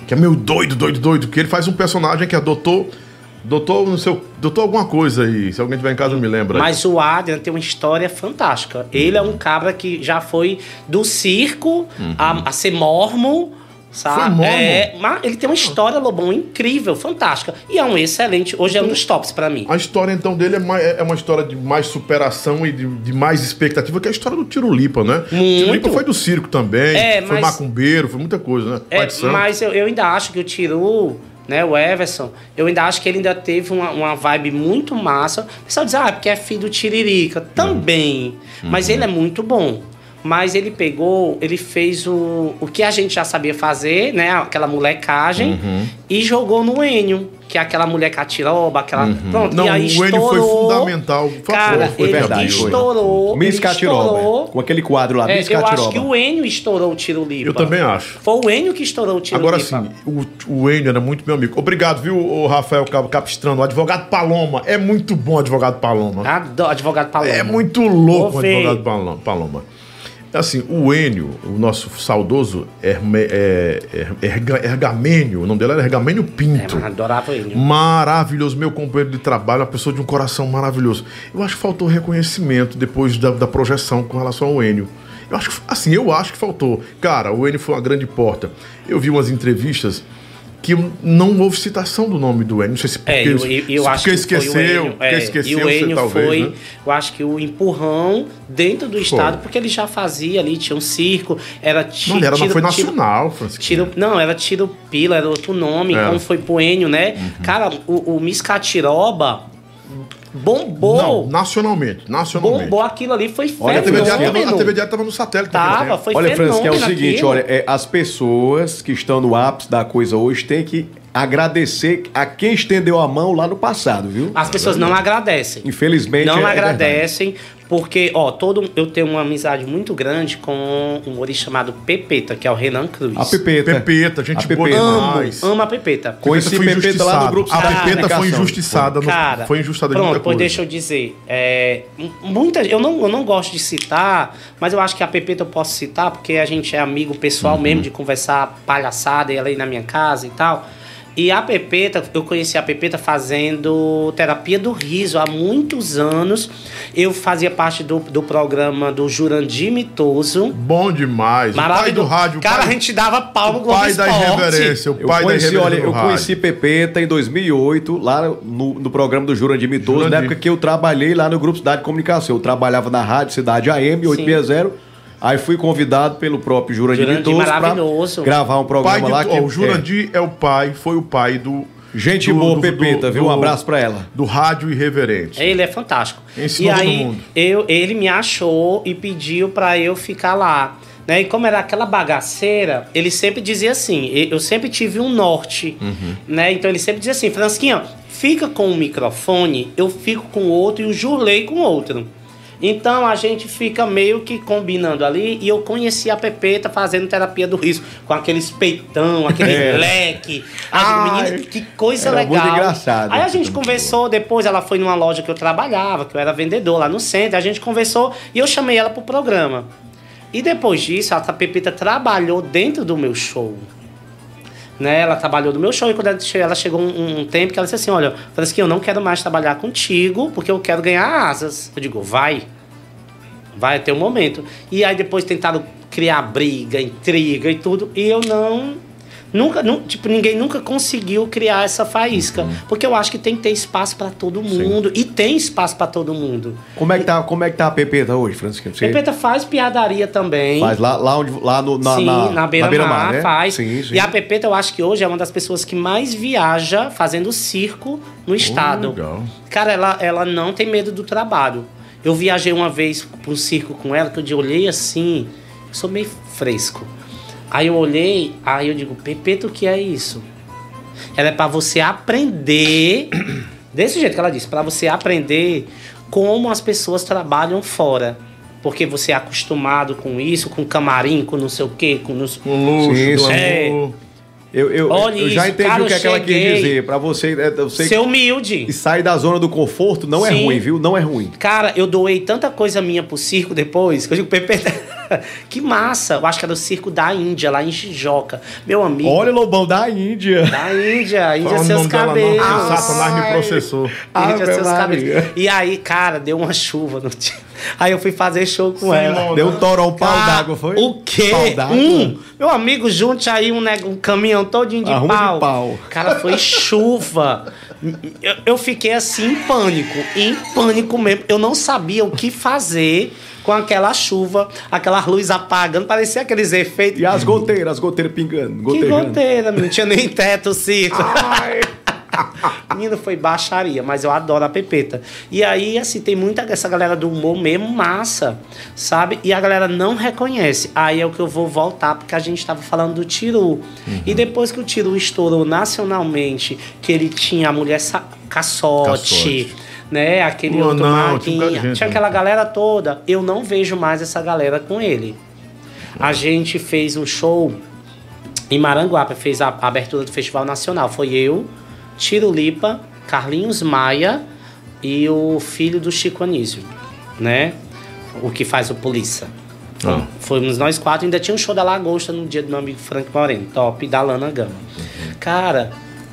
Que é meio doido, doido, doido. Que ele faz um personagem que é doutor. Doutor, não sei, doutor alguma coisa aí. Se alguém tiver em casa, me lembra. Mas o Adrian tem uma história fantástica. Ele é um cabra que já foi do circo a, a ser mormon, sabe? É, mas ele tem uma história, Lobão, incrível, fantástica. E é um excelente. Hoje é um dos tops pra mim. A história, então, dele é, mais- é uma história de mais superação e de, de mais expectativa, que é a história do Tirulipa, né? Muito. Tirulipa foi do circo também, É, foi mas- macumbeiro, foi muita coisa, né? É, mas eu, eu ainda acho que o Tiru, né, o Everson, eu ainda acho que ele ainda teve uma, uma vibe muito massa. O pessoal diz, ah, porque é filho do Tiririca. Também. Mas Uhum. ele é muito bom. Mas ele pegou, ele fez o, o que a gente já sabia fazer, né? Aquela molecagem, Uhum. e jogou no Enio, que é aquela mulher catiroba, aquela. Pronto, Uhum. Não, e aí o Enio foi estourou. fundamental. Foi- Cara, foi ele verdade, foi. estourou. Miss ele Catiroba. estourou. Com aquele quadro lá, É, Miss eu acho Catiroba. que o Enio estourou o tiro lipa. Eu também acho. Foi o Enio que estourou o tiro Agora sim, o, o Enio era muito meu amigo. Obrigado, viu, o Rafael Capistrano, o advogado Paloma. É muito bom o advogado Paloma. Adoro advogado Paloma. É muito louco Ô, o advogado Paloma. Assim, o Enio, o nosso saudoso Herme, é, er- Erga- Ergamênio, o nome dele era Ergamênio É, Pinto. mas adorava ele. Maravilhoso, meu companheiro de trabalho, uma pessoa de um coração maravilhoso. Eu acho que faltou reconhecimento depois da, da projeção com relação ao Enio. Eu acho que, assim, eu acho que faltou. Cara, o Enio foi uma grande porta. Eu vi umas entrevistas que não houve citação do nome do Enio. Não sei se porque, É, eu, eu, eu porque que esqueceu, Enio, é, esqueceu, e o Enio talvez, foi, né? eu acho que o empurrão dentro do estado, porque ele já fazia ali, tinha um circo, era ti- Não, era, tiro, foi tiro- nacional, Francisco. Tiro, não, era Tiro Pila, era outro nome, É. como foi pro Enio, né? Cara, o, o Miss Catiroba bombou. Não, nacionalmente, nacionalmente. bombou aquilo ali, foi Olha, A TV Diário tava, a. TV Diário tava no satélite Tava, tempo. foi Olha, Francis, que é o seguinte, aquilo. olha, é, as pessoas que estão no ápice da coisa hoje têm que agradecer a quem estendeu a mão lá no passado, viu? As pessoas não agradecem. Infelizmente. não é- é agradecem, porque, ó, todo, eu tenho uma amizade muito grande com um humorista chamado Pepeta, que é o Renan Cruz. A Pepeta. Pepeta, gente A boa Pepeta. Amo, demais. amo a Pepeta. Conheci foi Pepeta lá injustiçada. grupo A Cidade Pepeta foi injustiçada. no- Cara, foi injustiçada de pronto, muita pois coisa. deixa eu dizer. É, muita, eu, não, eu não gosto de citar, mas eu acho que a Pepeta eu posso citar, porque a gente é amigo pessoal Uhum. mesmo, de conversar palhaçada, e ela aí na minha casa e tal. E a Pepeta, eu conheci a Pepeta fazendo terapia do riso há muitos anos. Eu fazia parte do, do programa do Jurandir Mitoso. Bom demais. O pai do Maravilhoso. rádio, Cara, pai, a gente dava pau no o Globo pai da irreverência. O Eu pai conheci, da irreverência olha, eu rádio. conheci Pepeta em 2008, lá no, no programa do Jurandir Mitoso, Jurandir. na época que eu trabalhei lá no Grupo Cidade de Comunicação. Eu trabalhava na Rádio Cidade AM 860, aí fui convidado pelo próprio Jurandir, Jurandir pra gravar um programa lá. ó, que, o Jurandir é. o pai, foi o pai do. é, gente do- boa, do- Pepeta, do- viu? Um abraço pra ela. Do rádio irreverente. Ele é fantástico. Ensinou e todo aí, mundo. Eu, ele me achou e pediu pra eu ficar lá. Né? E como era aquela bagaceira, ele sempre dizia assim: eu sempre tive um norte. Uhum. Né? Então ele sempre dizia assim: Fransquinha, fica com um microfone, eu fico com outro e o Jurley com outro. Então a gente fica meio que combinando ali e eu conheci a Pepeta fazendo terapia do riso, com aqueles peitão, aquele É. leque. As Ai, meninas, que coisa era legal. muito engraçado. Aí a gente conversou, depois ela foi numa loja que eu trabalhava, que eu era vendedor lá no centro, a gente conversou e eu chamei ela pro programa. E depois disso, a Pepita trabalhou dentro do meu show. Né? Ela trabalhou no meu show e quando ela che- ela chegou um, um tempo que ela disse assim, olha, Francisco, eu não quero mais trabalhar contigo porque eu quero ganhar asas. Eu digo, vai. Vai ter um momento. E aí depois tentaram criar briga, intriga e tudo. E eu não. Nunca, nu- tipo, ninguém nunca conseguiu criar essa faísca. Porque eu acho que tem que ter espaço pra todo mundo. E tem espaço pra todo mundo. Como é que tá, como é que tá a Pepeta hoje, Francisco? Você Pepeta faz piadaria também. faz lá, lá, onde, lá no, na, Sim, na, na, beira-mar beira-mar, né? faz. Sim, sim. E a Pepeta, eu acho que hoje é uma das pessoas que mais viaja fazendo circo no estado. legal. Cara, ela, ela não tem medo do trabalho. Eu viajei uma vez para um circo com ela, que eu olhei assim, eu sou meio fresco. Aí eu olhei, aí eu digo, Pepeto, o que é isso? Ela é para você aprender, desse jeito que ela disse, para você aprender como as pessoas trabalham fora. Porque você é acostumado com isso, com camarim, com não sei o quê, com nos... Com luxo, Sim, do amor. Eu, eu, Olha eu já isso, entendi cara, o que, é que ela quis dizer. Pra você, é, eu sei Ser humilde. e sair da zona do conforto não é Sim. ruim, viu? Não é ruim. Cara, eu doei tanta coisa minha pro circo depois, que eu digo, Pepe, que massa. Eu acho que era o circo da Índia, lá em Jijoca. Meu amigo. Olha, Lobão, da Índia. Da Índia, Índia Fala seus dela não, cabelos. que o Satanás me processou. Índia Ave seus cabelos. E aí, cara, deu uma chuva no dia. Aí eu fui fazer show com ela. Deu um toró, um pau d'água, foi? O quê? Pau? Um. Meu amigo, junte aí um, neg- um caminhão todinho de Arrume de pau. pau. Cara, foi chuva. Eu, eu fiquei assim em pânico. Em pânico mesmo. Eu não sabia o que fazer com aquela chuva, aquela luz apagando. Parecia aqueles efeitos. E as goteiras, as goteiras pingando. Que goteira, não tinha nem teto circo. Menino, foi baixaria, mas eu adoro a Pepeta. E aí, assim, tem muita essa galera do humor mesmo massa, sabe? E a galera não reconhece. Aí é o que eu vou voltar, porque a gente tava falando do Tiru. E depois que o Tiru estourou nacionalmente, que ele tinha a mulher caçote, Caçote. Né? Aquele Pô, outro não, Marquinhos. tinha gente, Tinha né? aquela galera toda. Eu não vejo mais essa galera com ele. A gente fez um show em Maranguape, fez a a abertura do Festival Nacional. Foi eu, Tiro Lipa, Carlinhos Maia e o filho do Chico Anísio, né? O que faz o Polícia. Ah. Fomos nós quatro, ainda tinha um show da Lagosta no dia do meu amigo Frank Moreno, top, da Lana Gama. Cara,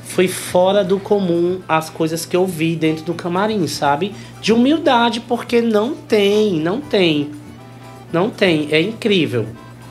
foi fora do comum as coisas que eu vi dentro do camarim, sabe? De humildade, porque não tem, não tem. Não tem, é incrível.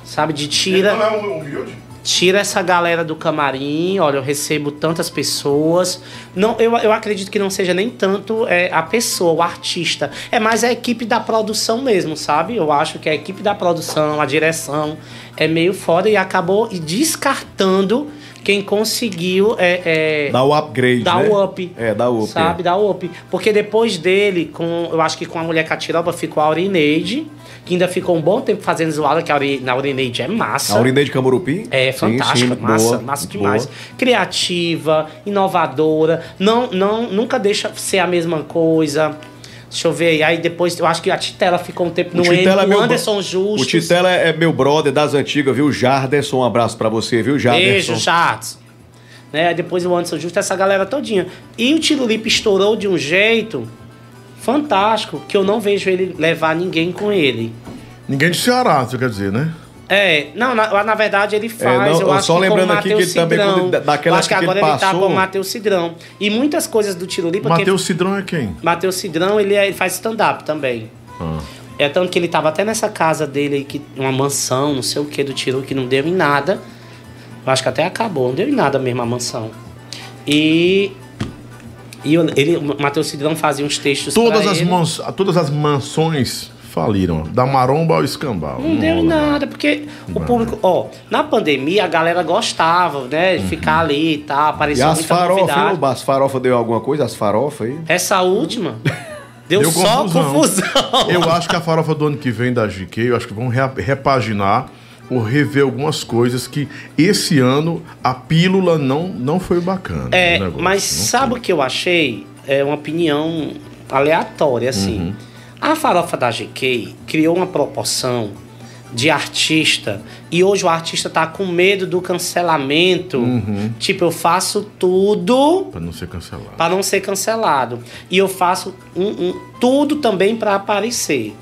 Sabe? De tira Ele não é um humilde? tira essa galera do camarim, olha, eu recebo tantas pessoas. Não, eu, eu acredito que não seja nem tanto é, a pessoa, o artista. É mais a equipe da produção mesmo, sabe? Eu acho que a equipe da produção, a direção, é meio foda e acabou descartando quem conseguiu é, é, Dá o upgrade, dar né? o up. É, dá o up. Sabe, dá o up. Porque depois dele, com, eu acho que com a mulher catiroba ficou a Aurineide, que ainda ficou um bom tempo fazendo zoada, que a Aurineide é massa. A Urineide de Camurupi? É Sim, fantástica, sim, massa, boa, massa boa. demais. Criativa, inovadora, não, não, nunca deixa ser a mesma coisa. Deixa eu ver aí. Aí depois, eu acho que a Titela ficou um tempo no N, Titela é o meu Anderson bro- Justus. O Titela é meu brother das antigas, viu? Jarderson, um abraço pra você, viu, Jarderson? Beijo, Charles. Né? Depois o Anderson Justo, essa galera todinha. E o Tiro Lipa estourou de um jeito fantástico que eu não vejo ele levar ninguém com ele. Ninguém de Ceará, você quer dizer, né? É, não, na, na verdade ele faz, não, eu eu acho só que lembrando aqui que Matheus ele também, Cidrão. quando- daquela eu acho que que agora ele ele tá passou- com o Matheus Cidrão. E muitas coisas do Tiro Lipa... que- Matheus Cidrão é quem? Matheus Cidrão, ele, é- ele faz stand-up também. Ah. É tanto que ele tava até nessa casa dele aí, que, uma mansão, não sei o que, do Tiro, que não deu em nada. Eu acho que até acabou, não deu em nada mesmo a mansão. E. E eu- ele, o Matheus Cidrão fazia uns textos Todas pra as, ele. mans- todas as mansões faliram. Da maromba ao escambau. Não deu em nada, porque o público, ó, na pandemia a galera gostava, né, de ficar ali e tal, E aparecia as muita farofas? As farofas deu alguma coisa? As farofas aí? Essa última deu, Deu só confusão. confusão. Eu acho que a farofa do ano que vem da GQ, eu acho que vão repaginar ou rever algumas coisas que esse ano a pílula não, não foi bacana. É, negócio, mas não sabe o que eu achei? É uma opinião aleatória, assim. Uhum. A farofa da GK criou uma proporção de artista e hoje o artista tá com medo do cancelamento. Uhum. Tipo, eu faço tudo Pra não ser cancelado. para não ser cancelado. E eu faço um- um- tudo também para aparecer.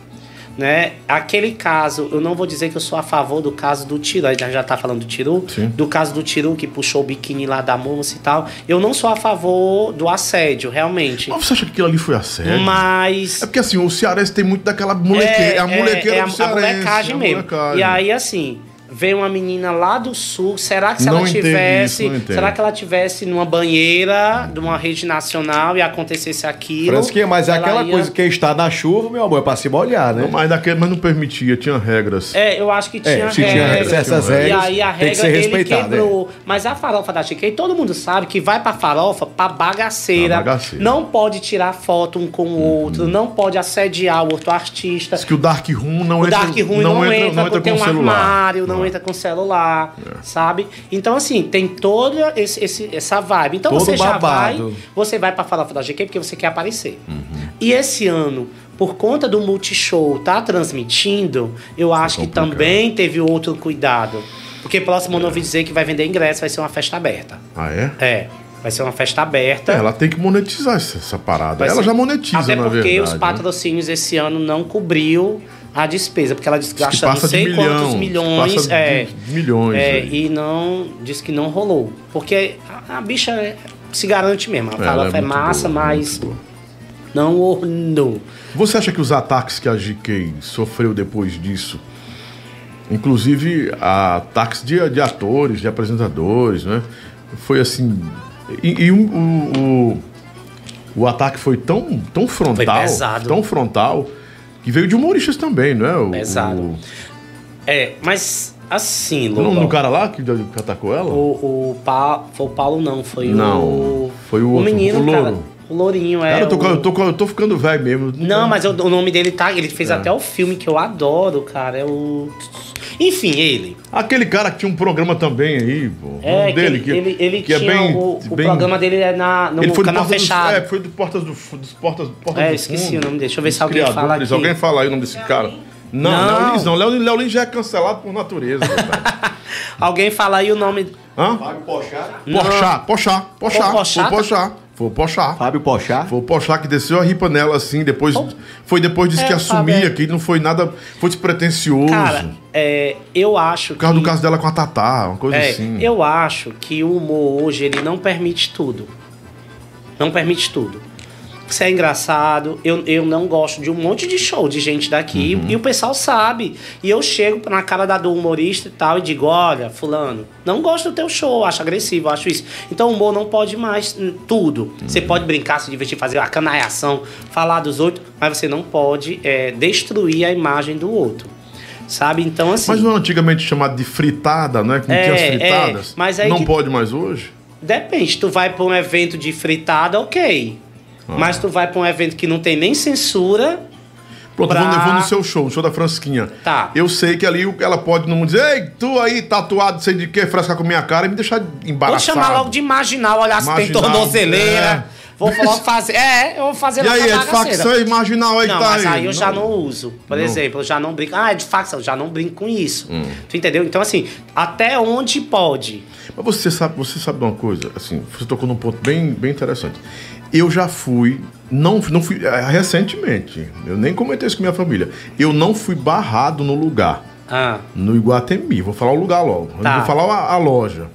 Né? Aquele caso, eu não vou dizer que eu sou a favor do caso do Tiru, a gente já tá falando do Tiru, Sim. do caso do Tiru que puxou o biquíni lá da moça e tal. Eu não sou a favor do assédio, realmente. Mas você acha que aquilo ali foi assédio? Mas. É porque assim, o cearense tem muito daquela molequeira. É, a molequeira é, é do a, cearense. molecagem a mesmo. molecagem. E aí, assim, vem uma menina lá do sul. Será que se Não ela tivesse. isso, não será que ela tivesse numa banheira de uma rede nacional e acontecesse aquilo? Fransquinha, mas é ela aquela ia- coisa, quem está na chuva, meu amor, é pra se molhar, né? Não, mas, daquele, mas não permitia, tinha regras. É, eu acho que tinha É, se tinha regras. essas E regras, aí a tem que regra ser ele respeitada, quebrou. Mas a farofa da GK, todo mundo sabe que vai pra farofa pra bagaceira. Pra bagaceira. Não pode tirar foto um com o outro, não pode assediar o outro artista. Diz que o Dark Room não O entra, Dark Room não, entra, não entra tem com um celular. armário, não É. entra com celular, sabe? Então, assim, tem toda esse, esse- essa vibe. Então Todo você já vai, babado. você vai pra farofa da GK porque você quer aparecer. Uhum. E esse ano, por conta do Multishow tá transmitindo, eu acho que complicado. também teve outro cuidado. Porque próximo ano eu ouvi dizer que vai vender ingresso, vai ser uma festa aberta. Ah, é? É, vai ser uma festa aberta. É, Ela tem que monetizar essa, essa parada. Vai ela ser- já monetiza, Até na porque verdade. os né? patrocínios esse ano não cobriu a despesa, porque ela Diz gasta não sei milhão, quantos diz milhões. é, milhões, é, e não. Disse que não rolou. Porque a, a bicha é- se garante mesmo. A Ela farofa é, muito massa, boa, mas não ornou. Você acha que os ataques que a GK sofreu depois disso, inclusive ataques de, de atores, de apresentadores, né? Foi assim. E, e o, o, o- o ataque foi tão, tão frontal. Foi pesado. Tão frontal. Que veio de humoristas também, não é? O, Pesado. O, É, mas assim, o nome Lobão, do cara lá que, que atacou ela? O, o pa, foi o Paulo, não, foi Não, o. foi o outro, menino, o cara. O Lourinho, é. Cara, eu tô, o- eu, tô, eu tô ficando velho mesmo. Não, mas eu- o nome dele tá. Ele fez É. até o filme que eu adoro, cara. É o. Enfim, ele. Aquele cara que tinha um programa também aí, pô. o É, nome que dele, ele, ele, ele que é tinha bem- o, o bem- programa dele é na, no ele foi do canal Portas fechado. Dos, é, foi do Portas do, Fu- dos Portas, Portas É, do esqueci Fundo, o nome dele. Deixa eu ver se alguém fala aqui. Alguém fala aí o nome desse cara. Não, Não. Léo Lins não. Léo, Léo Lins já é cancelado por natureza. Alguém fala aí o nome. Hã? Fábio Pochá. Pochá, Pochá, Pochá. Pochá, Foi o? Pochá. Fábio Pochá. Foi o Pochá que desceu a ripa nela assim, depois. Foi depois disse É, que Fábio, assumia, é. que não foi nada. Foi despretensioso. Cara, é, eu acho Por causa que. do caso dela com a Tatá, uma coisa é, assim. Eu acho que o humor hoje ele não permite tudo. Não permite tudo. Isso é engraçado. Eu, eu não gosto de um monte de show de gente daqui Uhum. e o pessoal sabe. E eu chego na cara da do humorista e tal e digo: Olha, Fulano, não gosto do teu show, acho agressivo, acho isso. Então o humor não pode mais tudo. Você Uhum. pode brincar, se divertir, fazer a canaiação, falar dos outros, mas você não pode é, destruir a imagem do outro. Sabe? Então, assim. Mas não é antigamente chamado de fritada, né? Não É, tinha as é, fritadas. mas aí não que- pode mais hoje? Depende, tu vai pra um evento de fritada, ok. Ah. Mas tu vai pra um evento que não tem nem censura. Pronto, Pra- eu, vou, vou no seu show, no show da Fransquinha. Tá. Eu sei que ali ela pode não dizer, ei, tu aí tatuado, sei de quê, frescar com minha cara e me deixar Vou embaraçado. chamar logo de marginal, olhar se tem tornozeleira. é. Vou logo fazer. É, eu vou fazer E aí, é de facção e marginal aí Não, tá mas aí. aí eu já não uso. Por Não. exemplo, eu já não brinco. Ah, é de facção, eu já não brinco com isso. Hum. Tu entendeu? Então, assim, até onde pode? Mas você sabe, você sabe de uma coisa, assim, você tocou num ponto bem, bem interessante. Eu já fui, não, não fui, é, recentemente, eu nem comentei isso com minha família, eu não fui barrado no lugar. Ah, No Iguatemi, vou falar o lugar logo. Tá. vou falar a, a loja.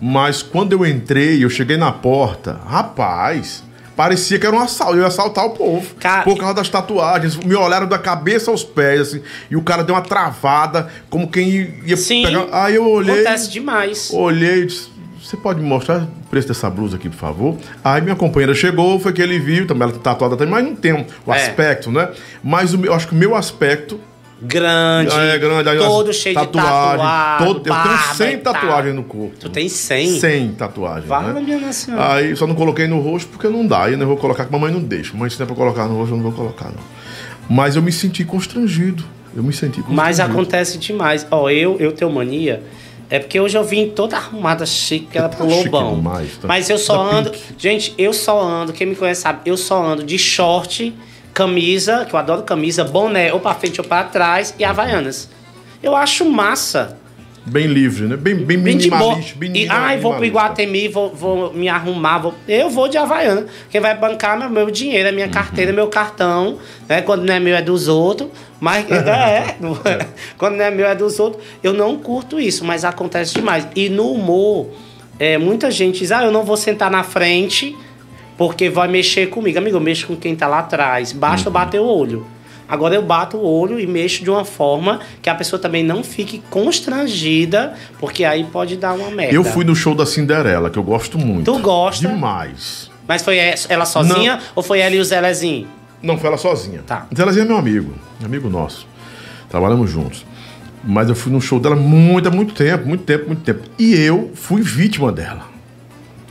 Mas quando eu entrei, eu cheguei na porta, rapaz, parecia que era um assalto. Eu ia assaltar o povo. Cara, por causa das tatuagens. Me olharam da cabeça aos pés, assim. E o cara deu uma travada, como quem ia sim. pegar. Aí eu olhei. Acontece demais. Olhei e disse, você pode me mostrar o preço dessa blusa aqui, por favor? Aí minha companheira chegou, foi que ele viu, também ela tá tatuada também, mas não tem o É. aspecto, né? Mas o eu acho que o meu aspecto Grande. é grande, aí todo cheio tatuagem, de tatuagem. todo- eu tenho 100 tatuagens no corpo. Tu tem 100? 100 tatuagens. Fala, né? minha senhora. Aí só não coloquei no rosto porque não dá. Aí eu não vou colocar, que mamãe não deixa. Mamãe se tem pra colocar no rosto, eu não vou colocar, não. Mas eu me senti constrangido. Eu me senti constrangido. Mas acontece demais. Ó, eu, eu tenho mania. É porque hoje eu vim toda arrumada, chique, que pro Tá chique Lobão. demais, tá? Mas eu só ando. pink. Gente, eu só ando, quem me conhece sabe, eu só ando de short, camisa, que eu adoro camisa, boné, ou pra frente ou pra trás, e havaianas. Eu acho massa. Bem livre, né? Bem, bem, Bem minimalista. Bem E, ai, vou pro. Iguatemi, vou, vou me arrumar. Vou... Eu vou de Havaiana. Quem vai bancar meu, meu dinheiro, é minha Uhum. carteira, meu cartão. Né? Quando não é meu, é dos outros. Mas é, não é. quando não é meu, é dos outros. Eu não curto isso, mas acontece demais. E no humor, é, muita gente diz: ah, eu não vou sentar na frente porque vai mexer comigo. Amigo, eu mexo com quem tá lá atrás. Basta Uhum. eu bater o olho. Agora eu bato o olho e mexo de uma forma que a pessoa também não fique constrangida, porque aí pode dar uma merda. Eu fui no show da Cinderela, que eu gosto muito. Tu gosta? Demais. Mas foi ela sozinha ou foi ela e o Zelezinho? Não, foi ela sozinha. Tá. Mas Zelezinho é meu amigo, amigo nosso. Trabalhamos juntos. Mas eu fui no show dela muito, há muito tempo, muito tempo, muito tempo. E eu fui vítima dela.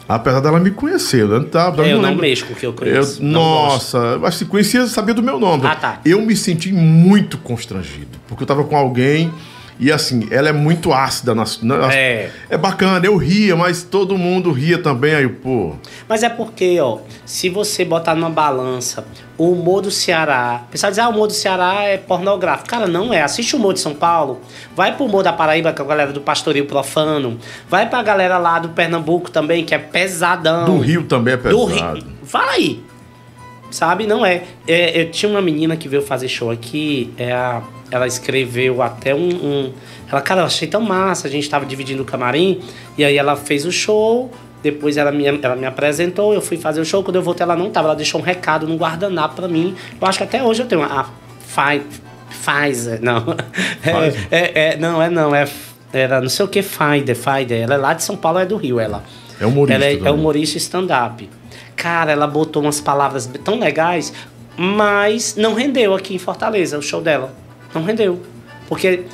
Apesar dela me conhecer, eu não, tava, Eu não lembro. mexo com o que eu conheço. Eu- nossa, mas se conhecia, sabia do meu nome. Ah, tá. Eu me senti muito constrangido. Porque eu tava com alguém e assim, ela é muito ácida. Na, na- É. é bacana, eu ria, mas todo mundo ria também. Aí, pô. Mas é porque, ó, se você botar numa balança o humor do Ceará, o pessoal diz, ah, o humor do Ceará é pornográfico. Cara, não é. Assiste o humor de São Paulo, vai pro humor da Paraíba, com a galera do Pastoril Profano, vai pra galera lá do Pernambuco também, que é pesadão. Do Rio também é pesado. Do Rio. Aí. Sabe, não é. É, Eu tinha uma menina que veio fazer show aqui, é a- ela escreveu até um, um- Ela, cara, eu achei tão massa, a gente tava dividindo o camarim, e aí ela fez o show, depois ela me, ela me apresentou, eu fui fazer o show, quando eu voltei ela não tava, ela deixou um recado no guardanapo pra mim. Eu acho que até hoje eu tenho a Fi- Pfizer, não. É, é, é, não, é não, é. Era não sei o que Finder, Finder. Ela é lá de São Paulo, é do Rio, ela. É humorista Ela é, é humorista stand-up. Cara, ela botou umas palavras tão legais, mas não rendeu aqui em Fortaleza o show dela. Não rendeu. Porque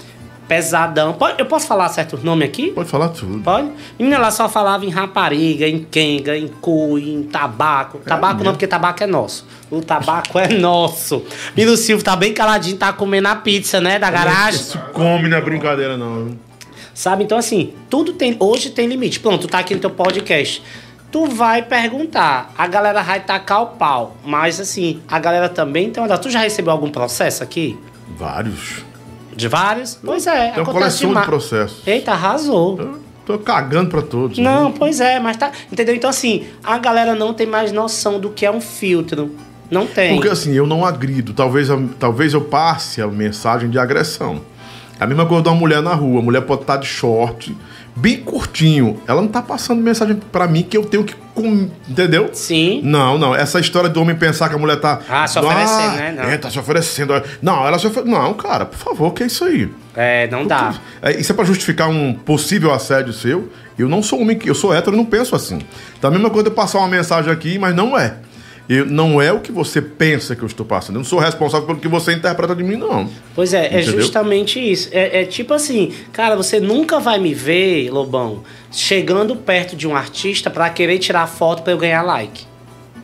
pesadão. Pode- eu posso falar certo nome aqui? Pode falar tudo. Pode? Menina, ela só falava em rapariga, em quenga, em cu, em tabaco. Tabaco não, mesmo? porque tabaco é nosso. O tabaco é nosso. Milo Silvio tá bem caladinho, tá comendo a pizza, né, da garagem. Isso come não é brincadeira, não. Sabe? Então, assim, tudo tem. Hoje tem limite. Pronto, tu tá aqui no teu podcast. Tu vai perguntar, a galera vai tacar o pau. Mas, assim, a galera também tem uma. Tu já recebeu algum processo aqui? Vários. De vários? Pois é. Tem uma coleção de demais. processos. Eita, arrasou. Tô cagando pra todos. Não, né? pois é, mas tá. Entendeu? Então, assim, a galera não tem mais noção do que é um filtro. Não tem. Porque assim, eu não agrido. Talvez, talvez eu passe a mensagem de agressão. É a mesma coisa de uma mulher na rua. A mulher pode estar de short, bem curtinho. Ela não tá passando mensagem pra mim que eu tenho que. com- Entendeu? Sim. Não, não. Essa história do homem pensar que a mulher tá. Ah, se oferecendo, né? Não. É, tá se oferecendo. Não, ela se oferece. Não, cara, por favor, que é isso aí? É, não dá. É, isso é pra justificar um possível assédio seu. Eu não sou homem, que- eu sou hétero, eu não penso assim. Então a mesma coisa de eu passar uma mensagem aqui, mas não é. Eu, não é o que você pensa que eu estou passando. Eu não sou responsável pelo que você interpreta de mim, não. Pois é, é Entendeu? justamente isso. É, é tipo assim, cara, você nunca vai me ver, Lobão, chegando perto de um artista pra querer tirar foto pra eu ganhar like.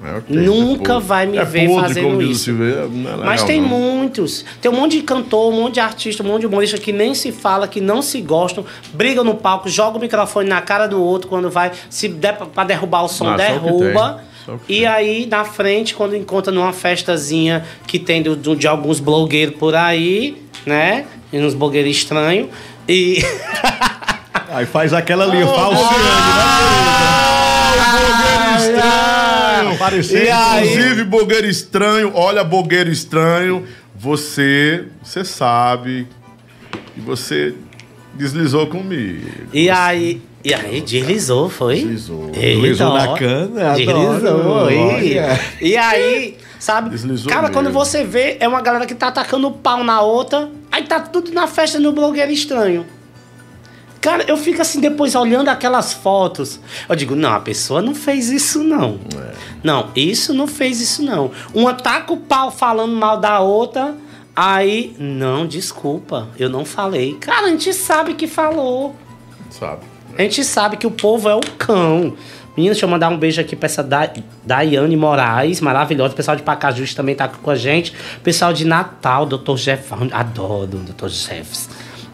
É, ok, Nunca é vai me é ver podre, fazendo isso. É legal, Mas tem não. muitos. Tem um monte de cantor, um monte de artista, um monte de humorista que nem se fala, que não se gostam, brigam no palco, joga o microfone na cara do outro quando vai. Se der pra- derrubar o som, Ah, derruba. E aí, na frente, quando encontra numa festazinha que tem do- do- de alguns blogueiros por aí, né? E uns blogueiros estranhos. E. Aí faz aquela linha falciane, Aparecendo. E aí? Inclusive, blogueiro estranho, olha, blogueiro estranho, você, você sabe que você deslizou comigo. E aí. E aí, deslizou, foi? Deslizou. Eita, Deslizou na cana, Deslizou, e, e aí, sabe? Deslizou cara, mesmo. quando você vê, é uma galera que tá atacando o pau na outra, aí tá tudo na festa no blogueiro estranho. Cara, eu fico assim depois olhando aquelas fotos. Eu digo, não, a pessoa não fez isso, não. Não, isso não fez isso, não. Um ataca o pau falando mal da outra, aí, não, desculpa, eu não falei. Cara, a gente sabe que falou. Sabe? A gente sabe que o povo é o cão. Menina, deixa eu mandar um beijo aqui pra essa da Daiane Moraes, maravilhosa. O pessoal de Pacajus também tá aqui com a gente. O pessoal de Natal, Dr. Jeff, adoro o Dr. Jeffs,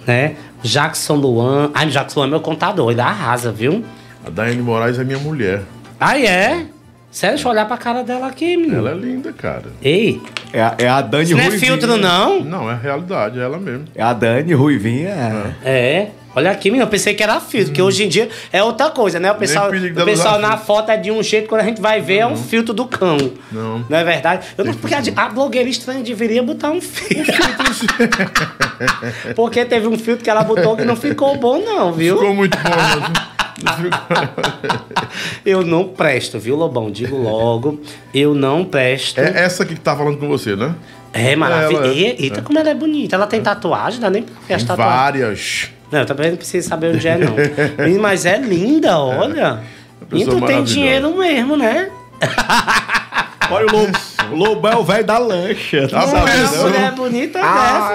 né? Jackson Luan. Ai, Jackson Luan é meu contador, ele arrasa, viu? A Daiane Moraes é minha mulher. Ah, é? Sério, deixa eu olhar pra cara dela aqui, menino. Ela é linda, cara. Ei, É, a- é a Dani isso não é Ruivinha. filtro, não? Não, é realidade, é ela mesmo. É a Dani Ruivinha. É. Olha aqui, menino, eu pensei que era filtro, que hoje em dia é outra coisa, né? O pessoal, o pessoal na foto é de um jeito, quando a gente vai ver é um filtro do cão. Não. Não é verdade? Eu não, porque a, a blogueira estranha deveria botar um filtro. porque teve um filtro que ela botou que não ficou bom, não, viu? Ficou muito bom, mas... não Eu não presto, viu, Lobão? Digo logo, eu não presto. É essa aqui que tá falando com você, né? É maravilhoso. Ela- Eita, como ela é bonita. Ela tem tatuagem, dá nem pra ver as tatuagens. várias. Não, eu também não preciso saber onde é, não. Mas é linda, olha. E pessoa tu tem dinheiro mesmo, né? Olha o lobo. O lobão é o velho da lancha. Ah, sabe, mas- Uma não? mulher bonita Ah,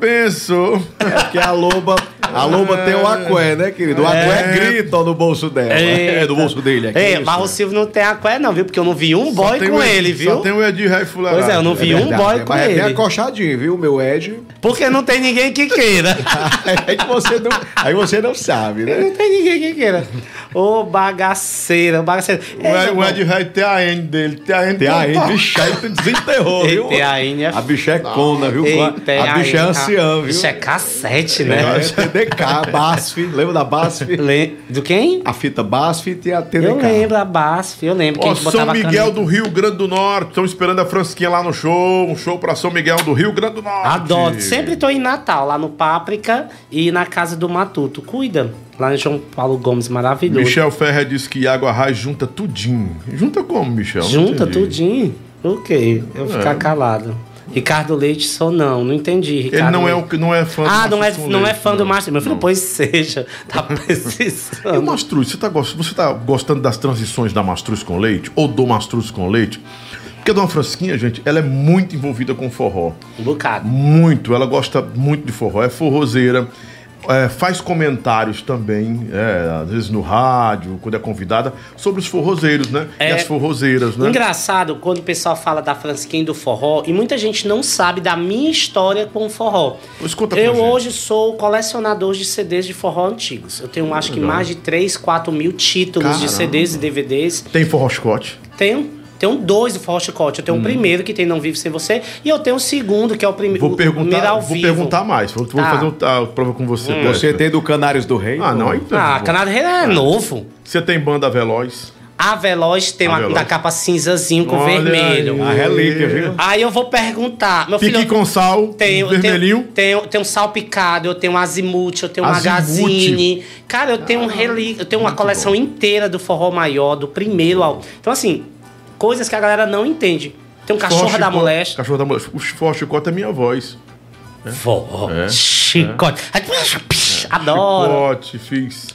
pensou. É porque a loba, a loba tem o aqué, né, querido? O aqué grita no bolso dela. É do bolso dele aqui. Isso. mas o Silvio não tem aqué, não, viu? Porque eu não vi um boy com o Ed- ele, viu? Só tem o Ed Ré Pois é, eu não vi um Verdade, boy é, com mas é bem ele. acochadinho, viu, meu Ed? Porque não tem ninguém que queira. Aí você não, aí você não sabe, né? não tem ninguém que queira. Ô, bagaceira, bagaceira. O Ed, o Ed Ré tem a N dele. Tem a N Tem a. Ed, bicha, aí tu desenterrou, viu? Tem a N, é A bicha é cona, viu? A bicha é aí, anciã, a- viu? Bicha é cassete, É, né? TDK, BASF. Lembra da BASF? Le- Do quem? A fita BASF e a TDK. Eu lembro a BASF, eu lembro Ó, São Miguel do Rio Grande do Norte. Estão esperando a Fransquinha lá no show. Um show pra São Miguel do Rio Grande do Norte. Adoro. Sempre tô em Natal, lá no Páprica e na casa do Matuto. Cuida. Lá em João Paulo Gomes, maravilhoso. Michel Ferrer disse que Iago Arraes junta tudinho. Junta como, Michel? Junta tudinho. O quê? Eu vou ficar calado. Ricardo Leite sou não, não entendi. Ricardo Ele não é, Leite. o, não é fã Ah, do não é, Márcio não é Leite, fã do não. Márcio. Meu filho, Não. pois seja. Tá E o precisando. Mastruz, você tá, gost- você tá gostando das transições da Mastruz com leite? Ou do Mastruz com leite? Porque a Dona Francisquinha, gente, ela é muito envolvida com forró. Um bocado. Muito, ela gosta muito de forró. É forrozeira, é, faz comentários também, é, às vezes no rádio, quando é convidada, sobre os forrozeiros, né? E É. as forrozeiras, né? Engraçado quando o pessoal fala da Fransquinha e do forró e muita gente não sabe da minha história com o forró. Pra Eu hoje sou colecionador de CDs de forró antigos. Eu tenho acho que mais de 3, 4 mil títulos de Caramba. CDs e DVDs. Tem forró chicote. Tenho, tenho dois do Forró Chicote. Eu tenho Hum. o primeiro, que tem Não Vive Sem Você, e eu tenho o segundo, que é o primeiro. Vou o primeiro perguntar, ao vou vivo. perguntar mais. Vou, vou Tá. fazer o- a prova com você. Você Péssimo. tem do Canários do Rei? Ah, não, aí tá Ah, bom. Canadá é novo. Você tem banda veloz. A Veloz tem A uma Veloz. da capa cinzazinho com Olha vermelho. aí. A relíquia, viu? Aí eu vou perguntar. Meu Pique filho, com sal, tenho, vermelhinho. Tenho, tenho, tenho salpicado, eu tenho azimuth, eu tenho Azimuth. magazine. Cara, eu tenho um reli... eu tenho uma coleção inteira do forró maior, do primeiro ao. Então, assim, coisas que a galera não entende. Tem um cachorro da chicote- moleste. Cachorro da moleste. O forró chicote é minha voz. Forró. É, Chicote. Adoro. Chicote, fiz.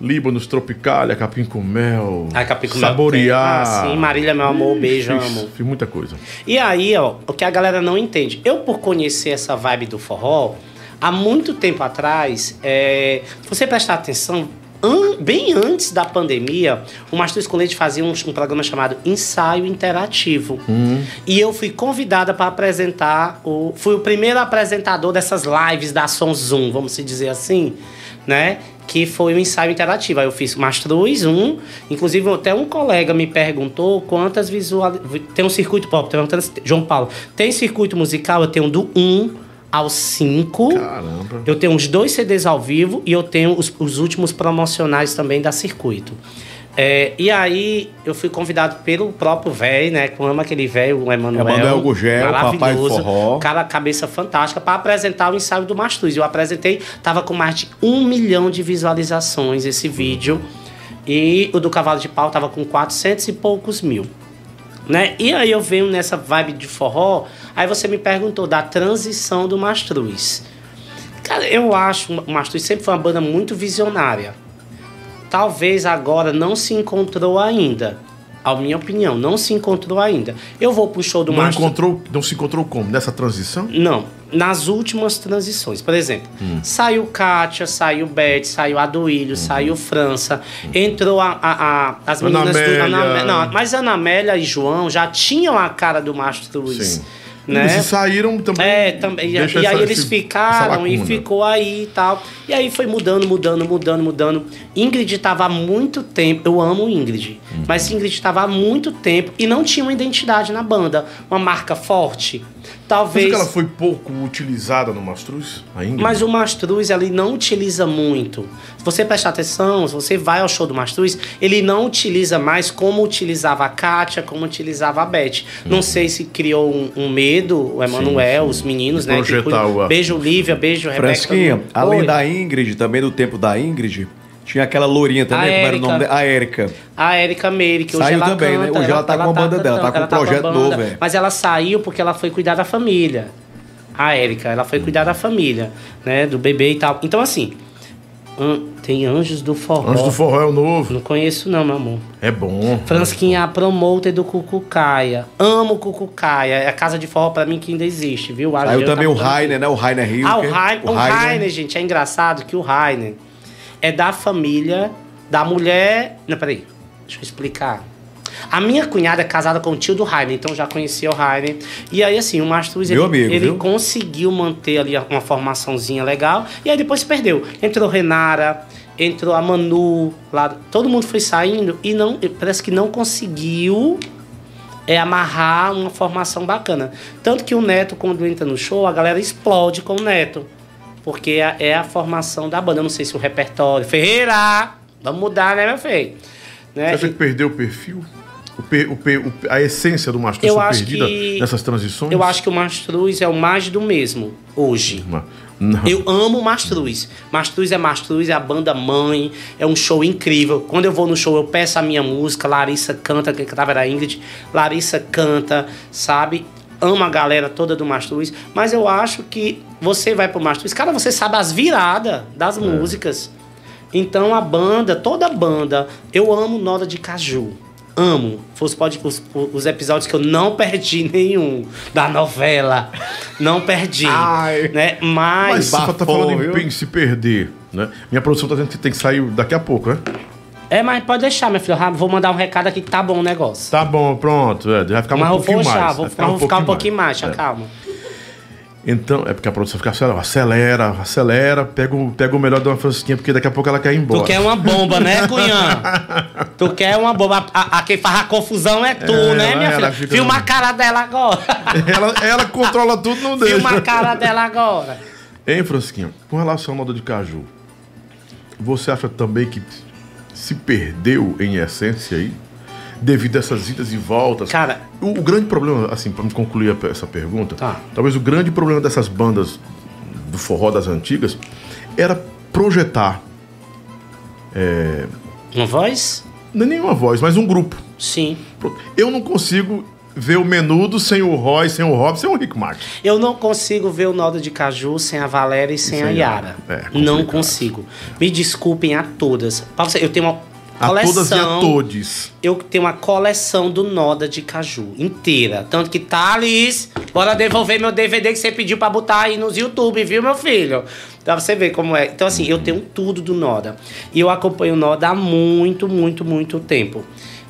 Líbanos, Tropicália, Capim com Mel. Ai, capim com mel Saborear. tem. Ah, sim, Marília, meu amor, beijo, fiz, amo. Fiz muita coisa. E aí, ó, o que a galera não entende. Eu, por conhecer essa vibe do forró, há muito tempo atrás, é, se você prestar atenção, an- bem antes da pandemia, o Mastruz com Leite fazia um, um programa chamado Ensaio Interativo. E eu fui convidada para apresentar, o, fui o primeiro apresentador dessas lives da Som Zoom, vamos se dizer assim, né? Que foi o ensaio interativo. Aí eu fiz Mastruz, um. Inclusive, até um colega me perguntou quantas visual. Tem um circuito pop, tem um João Paulo. Tem circuito musical, eu tenho do 1 ao 5. Caramba. Eu tenho os dois CDs ao vivo e eu tenho os, os últimos promocionais também da Circuito. É, e aí eu fui convidado pelo próprio velho, né? Que eu amo aquele velho, o Emanuel. Emanuel Gugel, papai do maravilhoso, forró. Cara, cabeça fantástica, para apresentar o ensaio do Mastruz. Eu apresentei, tava com mais de um milhão de visualizações esse vídeo. E o do Cavalo de Pau tava com 400 e poucos mil. Né? E aí eu venho nessa vibe de forró, aí você me perguntou da transição do Mastruz. Cara, eu acho o Mastruz sempre foi uma banda muito visionária. Talvez agora não se encontrou ainda. A minha opinião, não se encontrou ainda. Eu vou pro show do Não, Mastruz. encontrou, não se encontrou como? Nessa transição? Não, nas últimas transições. Por exemplo, Hum. saiu Kátia, saiu Beth, saiu Aduílio, saiu França, entrou a, a- a- as meninas do. Amélia. Ana Amé- não, mas Ana Amélia e João já tinham a cara do Mastruz. Sim. Né? Eles saíram também. É, também. E, deixa e aí essa- eles esse- ficaram essa e ficou aí e tal. E aí foi mudando, mudando, mudando, mudando. Ingrid tava há muito tempo. Eu amo Ingrid. Uhum. Mas Ingrid tava há muito tempo e não tinha uma identidade na banda. Uma marca forte. Você Talvez. que ela foi pouco utilizada no Mastruz? Ainda? Mas o Mastruz, ele não utiliza muito. Se você prestar atenção, se você vai ao show do Mastruz, ele não utiliza mais como utilizava a Kátia, como utilizava a Beth. Não sei se criou um, um medo, o Emanuel, os meninos, De né? que projetar cuidam. o- Beijo, Lívia, beijo, Rebeca. Fransquinha, além Oi. da Ingrid, também do tempo da Ingrid, Tinha aquela lourinha também, A como era o nome dela? A Érica. A Érica Meire, que hoje Saiu ela também, né? canta, Hoje ela tá com a banda dela, tá com um cantando, projeto ela novo, é. Mas ela saiu porque ela foi cuidar da família. A Érica, ela foi cuidar da família, né? Do bebê e tal. Então, assim, an- tem Anjos do Forró. Antes do forró é o novo. Não conheço não, meu amor. É bom. Fransquinha é a promoter do Cucucaia. Amo o Cucucaia. É a casa de forró pra mim que ainda existe, viu? Saiu Eu também o tava dando- Rainer, né? O Rainer Rio. ah, o que- Rainer, o Rainer, gente, é engraçado que o Rainer é da família da mulher. Não, peraí, deixa eu explicar. A minha cunhada é casada com o tio do Rainer, então já conhecia o Rainer. E aí, assim, o Mastruz, ele, amigo, ele conseguiu manter ali uma formaçãozinha legal. E aí depois se perdeu. Entrou Renara, entrou a Manu, lá, todo mundo foi saindo e não, parece que não conseguiu é amarrar uma formação bacana. Tanto que o Neto, quando entra no show, a galera explode com o Neto. Porque é, é a formação da banda. Eu não sei se o repertório. Ferreira! Vamos mudar, né, meu filho? Né? Você acha que perdeu o perfil? O o o a essência do Mastruz foi perdida que- nessas transições? Eu acho que o Mastruz é o mais do mesmo hoje. Uma- Não. Eu amo Mastruz. Mastruz é Mastruz, é a banda mãe, é um show incrível. Quando eu vou no show, eu peço a minha música, Larissa canta, que cantava era Ingrid, Larissa canta, sabe? Amo a galera toda do Mastruz, mas eu acho que você vai pro Mastruz, cara, você sabe as viradas das músicas. Então a banda, toda a banda, eu amo Noda de Caju. Amo. Foi os, os, os episódios que eu não perdi nenhum da novela. Não perdi. Ai. né? Mas Mas. você tá bafou, falando viu? em, se perder, né? Minha produção tá dizendo que tem que sair daqui a pouco, né? É, mas pode deixar, meu filho. Eu vou mandar um recado aqui que tá bom o negócio. Tá bom, pronto. É, vai ficar mas um pouquinho vou deixar, mais. vou, vai ficar, vou ficar um pouquinho mais, É. calma. Então, é porque a produção fica acelera, acelera, acelera, pega o, pega o melhor de uma Francisquinha, porque daqui a pouco ela quer ir embora. Tu quer uma bomba, né, Cunhã? tu quer uma bomba. A, a, quem faz a confusão é tu, É, né, ela- minha filha? fica- Filma a cara dela agora. ela, ela controla tudo, não deixa. Filma a cara dela agora. Hein, Francisquinha? Com relação ao moda de caju, você acha também que se perdeu em essência aí? Devido a essas idas e voltas? Cara- o, o grande problema, assim, pra me concluir essa pergunta, Tá. talvez o grande problema dessas bandas do forró das antigas era projetar, Uma voz? não é nenhuma voz, mas um grupo. Sim. Eu não consigo ver o menudo sem o Roy, sem o Rob, sem o Rick Martin. Eu não consigo ver o Noda de Caju sem a Valéria e sem, Sem a Yara. É, não consigo. Me desculpem a todas. Eu tenho uma A coleção. todas e a todes. Eu tenho uma coleção do Noda de Caju inteira. Tanto que Thales, bora devolver meu DVD que você pediu pra botar aí nos YouTube, viu, meu filho? Pra você ver como é. Então, assim, eu tenho tudo do Noda. E eu acompanho o Noda há muito, muito, muito tempo.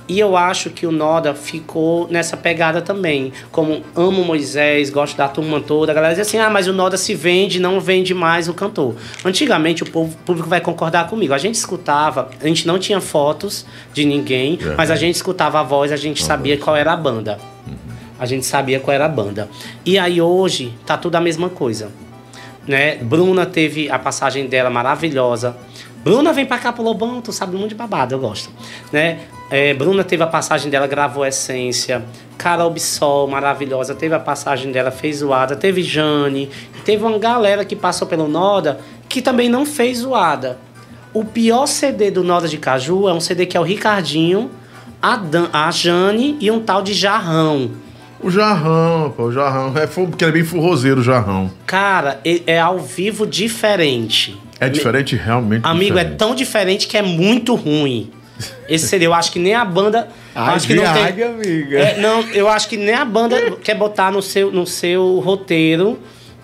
E eu acho que o Noda ficou nessa pegada também. Como amo Moisés, gosto da turma toda. A galera diz assim: ah, mas o Noda se vende, não vende mais o cantor. Antigamente o povo- público vai concordar comigo. A gente escutava, a gente não tinha fotos de ninguém, É. mas a gente escutava a voz, a gente sabia qual era a banda. A gente sabia qual era a banda. E aí hoje tá tudo a mesma coisa. Né? Bruna teve a passagem dela maravilhosa. Bruna vem pra cá pro Lobão, tu sabe muito de babado, eu gosto. Né? É, Bruna teve a passagem dela, gravou Essência. Carol Bissol, maravilhosa, teve a passagem dela, fez zoada. Teve Jane. Teve uma galera que passou pelo Noda que também não fez zoada. O pior CD do Noda de Caju é um CD que é o Ricardinho, a, Dan- a Jane e um tal de Jarrão. O Jarrão, pô, o Jarrão. É porque ele é bem forrozeiro, o Jarrão. Cara, é ao vivo diferente. É diferente, realmente. Amigo, é diferente. tão diferente que é muito ruim. Esse CD, eu acho que nem a banda. Ai, acho que não tem. Viagra, amiga. É, não, eu acho que nem a banda quer botar no seu, no seu roteiro,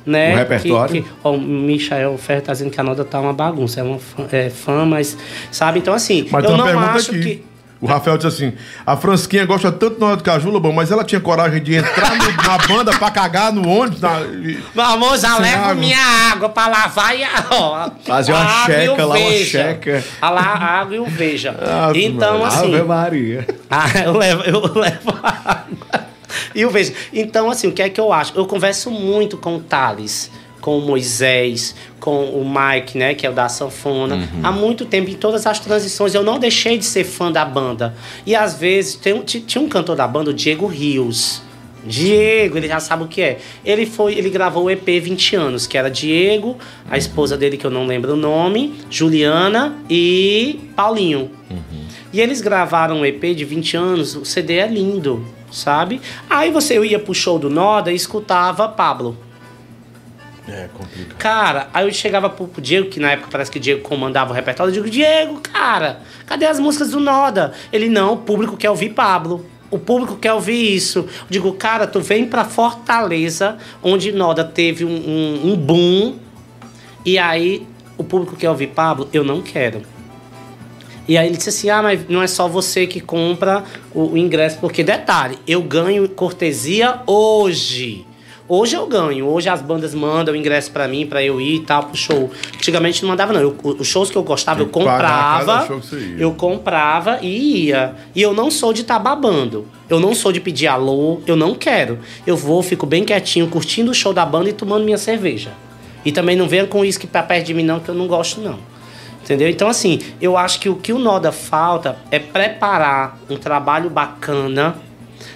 né? No repertório? Que, que, ó, o Michael Ferro tá dizendo que a nota tá uma bagunça. É, uma fã, é fã, mas. Sabe? Então, assim, Mas eu não acho aqui. que. O Rafael disse assim: a Fransquinha gosta tanto do de Caju, Lobão, mas ela tinha coragem de entrar no- na banda pra cagar no ônibus. na- e- Meu amor, já levo água. minha água pra lavar e a. Ó, Fazer uma a checa o lá, uma veja. checa. A, lá, a água e o veja. Ave então, Maria. assim. Ave Maria. Ah, eu levo, eu levo a água. E eu vejo. Então, assim, o que é que eu acho? Eu converso muito com o Thales, com o Moisés, com o Mike, né, que é o da sanfona. Uhum. Há muito tempo, em todas as transições, eu não deixei de ser fã da banda. E às vezes, tem, ti- tinha um cantor da banda, o Diego Rios. Diego, ele já sabe o que é. Ele foi, ele gravou o EP 20 anos, que era Diego, a esposa dele que eu não lembro o nome, Juliana e Paulinho. E eles gravaram um EP de 20 anos, o CD é lindo, sabe? Aí você eu ia pro show do Noda e escutava Pablo. É, complicado. Cara, aí eu chegava pro, pro Diego, que na época parece que o Diego comandava o repertório, eu digo, Diego, cara, cadê as músicas do Noda? Ele, não, o público quer ouvir Pablo. O público quer ouvir isso. Eu digo, cara, tu vem pra Fortaleza, onde Noda teve um, um, um boom, e aí o público quer ouvir Pablo? Eu não quero. E aí ele disse assim: ah, mas não é só você que compra o, o ingresso, porque detalhe, eu ganho cortesia hoje. Hoje eu ganho, hoje as bandas mandam o ingresso pra mim, pra eu ir e tal, pro show. Antigamente não mandava, não. Eu- os shows que eu gostava, eu que comprava. cada show que você ia. Eu comprava e ia. E eu não sou de estar babando. Eu não sou de pedir alô, eu não quero. Eu vou, fico bem quietinho, curtindo o show da banda e tomando minha cerveja. E também não venha com uísque pra perto de mim, não, que eu não gosto, não. Entendeu? Então, assim, eu acho que o que o Noda falta é preparar um trabalho bacana,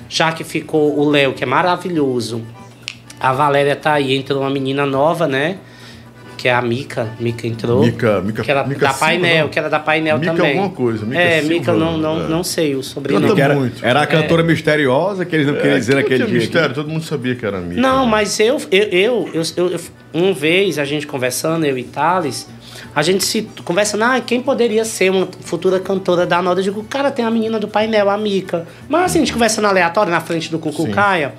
já que ficou o Léo, que é maravilhoso. A Valéria tá aí, entrou uma menina nova, né? Que é a Mica. Mica entrou. Mica- Mica- que era Mica da Silva, Painel, não? que era da Painel Mica também. alguma coisa, Mica é, Silva, Mica, eu não, não, é. não sei o sobrenome. Canta era, muito. era a cantora misteriosa que eles não queriam dizer não naquele dia. mistério, aqui. todo mundo sabia que era Mica. Não, mas eu, eu, eu, eu, eu- eu- uma vez a gente conversando, eu e Thales, a gente se conversando, ah, quem poderia ser uma futura cantora da Noda? Eu digo, cara, tem a menina do painel, a Mica. Mas assim, a gente conversando aleatório na frente do Cucucaia.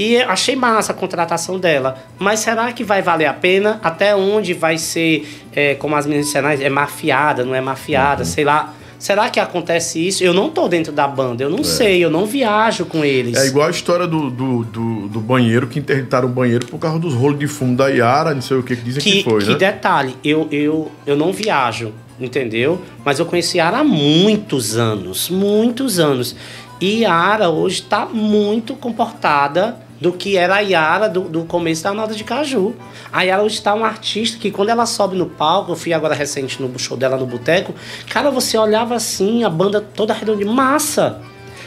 E achei massa a contratação dela. Mas será que vai valer a pena? Até onde vai ser, é, como as meninas disseram, é mafiada, não é mafiada, sei lá. Será que acontece isso? Eu não tô dentro da banda, eu não sei, eu não viajo com eles. É igual a história do, do, do, do banheiro, que interditaram o banheiro por causa dos rolos de fumo da Yara, não sei o que, que dizem que, que, foi, que né? detalhe, eu, eu, eu não viajo, entendeu? Mas eu conheci Yara há muitos anos, muitos anos. E Yara hoje está muito comportada do que era a Yara do, do começo da Nota de Caju. A Yara hoje está uma artista que quando ela sobe no palco, eu fui agora recente no show dela no Boteco, cara, você olhava assim, a banda toda redonda, massa!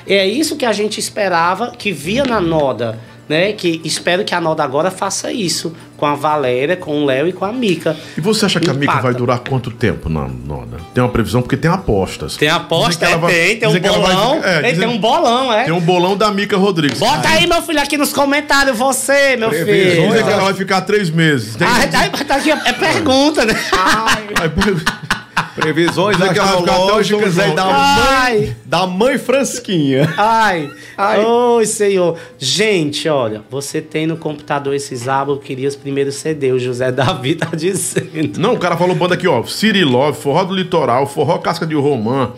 É isso que a gente esperava, que via na Noda, né? Que espero que a Noda agora faça isso com a Valéria, com o Léo e com a Mica. E você acha que a Mica vai durar quanto tempo na Noda? Tem uma previsão, porque tem apostas. Tem aposta, que é, vai- tem, tem um que ela vai- bolão. é, dizem- tem um bolão, é. Tem um bolão da Mica Rodrigues. Bota aí, meu filho, aqui nos comentários, você, meu Previsões, filho. Dizem que ela vai ficar três meses. Tem- Ah, tá, tá aqui, é pergunta, né? Aí, Previsões São aí da. Ai. mãe, da mãe Fransquinha. Ai, oi, senhor. Gente, olha, você tem no computador esses álbuns, eu queria os primeiros CD, o José Davi tá dizendo. Não, o cara falou banda aqui, ó. City Love, Forró do Litoral, Forró Casca de Romã.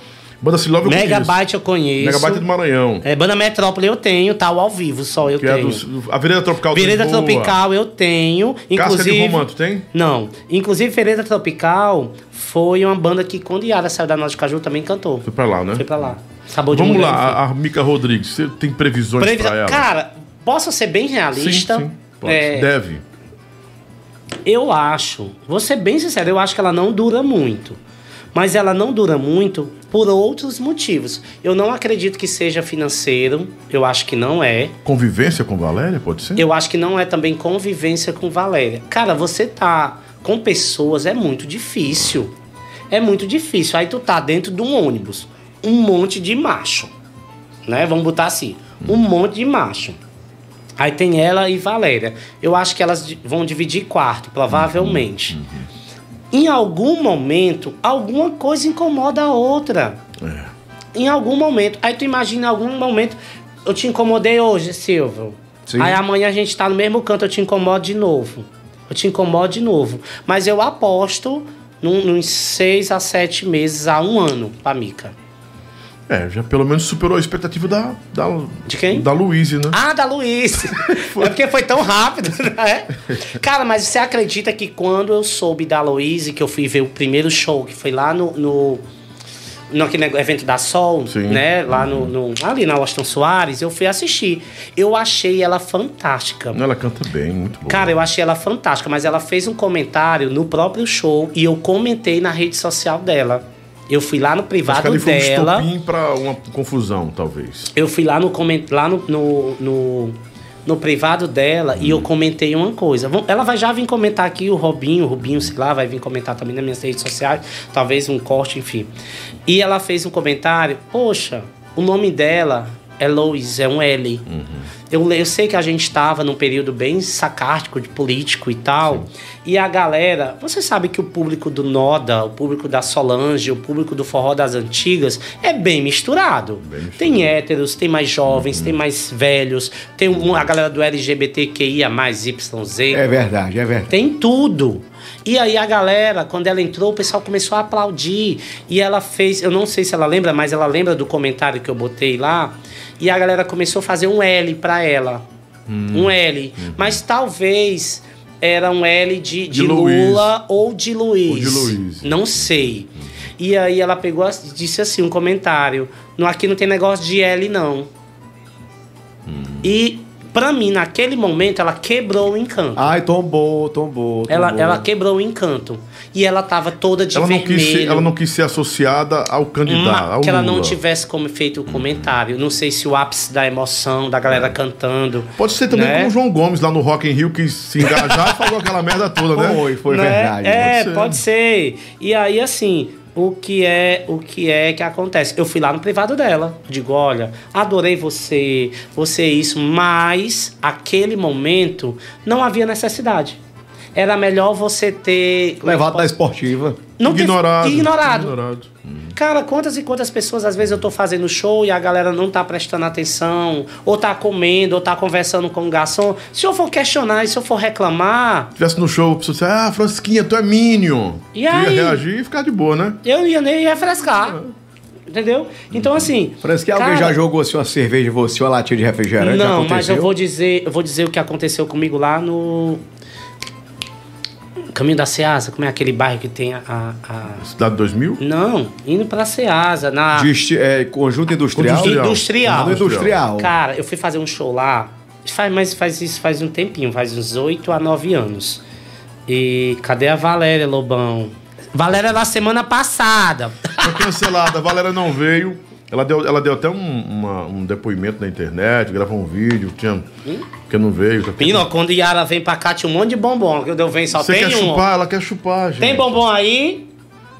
Banda City Love eu conheço. Megabyte eu conheço. Megabyte do Maranhão. É, Banda Metrópole eu tenho, tá? O ao vivo só eu Que é tenho. do, a Vereda Tropical de Vereda. Tropical eu tenho. Casca de Inclusive. Tu tem? Não. Inclusive, Vereda Tropical foi uma banda que, quando Yara saiu da Norte de Caju, também cantou. Foi pra lá, né? Foi pra lá. Sabor de Vamos mulher, lá, a, a Mica Rodrigues, você tem previsões Previsão- pra ela? Cara, posso ser bem realista? sim, sim. Pode. É, Deve. Eu acho, vou ser bem sincero, eu acho que ela não dura muito. Mas ela não dura muito por outros motivos. Eu não acredito que seja financeiro, eu acho que não é. Convivência com Valéria, pode ser? Eu acho que não é também convivência com Valéria. Cara, você tá com pessoas é muito difícil. É muito difícil. Aí tu tá dentro de um ônibus, um monte de macho, né? Vamos botar assim, um monte de macho. Aí tem ela e Valéria. Eu acho que elas vão dividir quarto, provavelmente. Em algum momento, alguma coisa incomoda a outra. Em algum momento. Aí tu imagina, em algum momento, eu te incomodei hoje, Silvio. Sim. Aí amanhã a gente tá no mesmo canto, eu te incomodo de novo. Eu te incomodo de novo. Mas eu aposto num, uns seis a sete meses a um ano pra Mica. É, já pelo menos superou a expectativa da. da De quem? Da Luíse, né? Ah, da Luiz. é porque foi tão rápido, né? Cara, mas você acredita que quando eu soube da Luiz, que eu fui ver o primeiro show, que foi lá no. no naquele evento da Sol, Sim. né? Lá no, no- Ali na Washington Soares, eu fui assistir. Eu achei ela fantástica. Ela canta bem, muito bom. Cara, eu achei ela fantástica, mas ela fez um comentário no próprio show e eu comentei na rede social dela. Eu fui lá no Acho que privado ali foi um dela. pra uma confusão, talvez. Eu fui lá no lá no, no, no, no privado dela e eu comentei uma coisa. Ela vai já vir comentar aqui, o Robinho, o Rubinho, sei lá, vai vir comentar também nas minhas redes sociais, talvez um corte, enfim. E ela fez um comentário, poxa, o nome dela é Lois, é um L. Eu, le- eu sei que a gente estava num período bem sacártico de político e tal. E a galera, você sabe que o público do Noda, o público da Solange, o público do Forró das Antigas é bem misturado. Tem héteros, tem mais jovens, tem mais velhos, tem um- a galera do LGBTQIA mais YZ. É verdade, é verdade. Tem tudo. E aí a galera, quando ela entrou, o pessoal começou a aplaudir. E ela fez, eu não sei se ela lembra, mas ela lembra do comentário que eu botei lá. E a galera começou a fazer um L pra ela. Um L. Mas talvez era um L de, de, De. Lula ou de Luiz. Ou de Luiz. Não sei. E aí ela pegou, disse assim, um comentário. No, aqui não tem negócio de L, não. E, pra mim, naquele momento, ela quebrou o encanto. Ai, tombou, tombou. Ela, tombou. ela quebrou o encanto. E ela tava toda de Ela não, vermelho. quis ser, ela não quis ser associada ao candidato, Ma- ao que ela não Lula. tivesse como feito o comentário. Não sei se o ápice da emoção, da galera cantando. Pode ser também né? como o João Gomes lá no Rock in Rio, que se engajar e falou aquela merda toda, né? Foi, foi né? verdade. É, pode pode ser. ser. E aí, assim, o que é o que é que acontece? Eu fui lá no privado dela. Digo, olha, adorei você, você é isso, mas aquele momento não havia necessidade. Era melhor você ter. Levado da esportiva. Não ter- ignorado. ignorado. ignorado. Cara, quantas e quantas pessoas, às vezes eu tô fazendo show e a galera não tá prestando atenção, ou tá comendo, ou tá conversando com o garçom. Se eu for questionar e se eu for reclamar, Se tivesse no show, a pessoa disse, ah, Francisquinha, tu é Minion. E Tu aí? ia reagir e ficar de boa, né? eu ia nem refrescar. Entendeu? Então, assim. Parece que alguém cara, já jogou assim, uma cerveja em você, uma latinha de refrigerante. Não, mas eu vou dizer, eu vou dizer o que aconteceu comigo lá no. Caminho da Ceasa, como é aquele bairro que tem a. a- Cidade 2000? Não, indo pra Ceasa, na. É, conjunto industrial. Conjunto Industrial. Conjunto industrial. Cara, eu fui fazer um show lá, faz, mas faz isso faz um tempinho, faz uns 8 a 9 anos. E cadê a Valéria Lobão? Valéria na semana passada. Foi cancelada, a Valéria não veio. Ela deu, ela deu até um, uma- um depoimento na internet, gravou um vídeo, tinha, porque não veio. tá- Menino, quando Yara vem pra cá, tinha um monte de bombom. Quando eu venho só Você tem quer um. chupar? Ela quer chupar, gente. Tem bombom aí?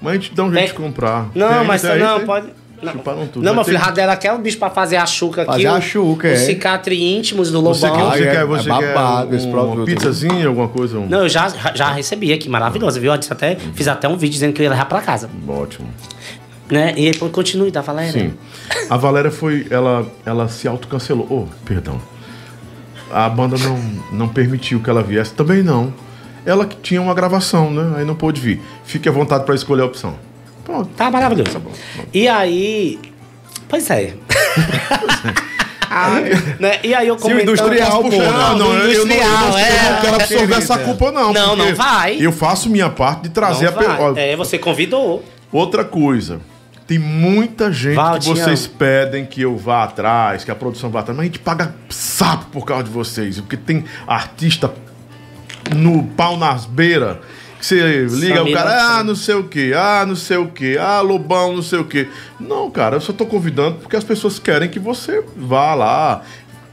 Mas a gente dá um jeito Tem. de comprar. Não, Tem, mas tem não, tem. pode. Não, Chuparam tudo. não Mas meu filho, tem- a dela quer o bicho pra fazer a chuca aqui. Fazer a o- chuca, Os é. cicatriz íntimos do Você Lobão. quer, você é- quer, você é babado quer esse um- produto. uma pizzazinha, alguma coisa? Um... Não, eu já, já recebi aqui, maravilhoso, viu? Eu até, fiz até um vídeo dizendo que eu ia levar pra casa. Ótimo. Né? E ele falou, continue, da Valéria. Sim. A Valéria foi. Ela, ela se autocancelou. Oh, perdão. A banda não, não permitiu que ela viesse. Também não. Ela que tinha uma gravação, né? Aí não pôde vir. Fique à vontade para escolher a opção. Pronto. Tá maravilhoso. E aí. Pois é. né? E aí eu Sim, o comentando... industrial, Puxa, pô. não, não, eu, eu não, eu, industrial, não, eu é. não quero absorver essa culpa, não. Não, não vai. Eu faço minha parte de trazer Não a. vai. ó, É, você convidou. Outra coisa. Tem muita gente Val, que vocês amo. pedem que eu vá atrás, que a produção vá atrás, mas a gente paga sapo por causa de vocês. Porque tem artista no pau nas beiras. Que você liga o cara, ah, Franco. não sei o que, ah, não sei o que, ah, Lobão, não sei o que. Não, cara, eu só tô convidando porque as pessoas querem que você vá lá,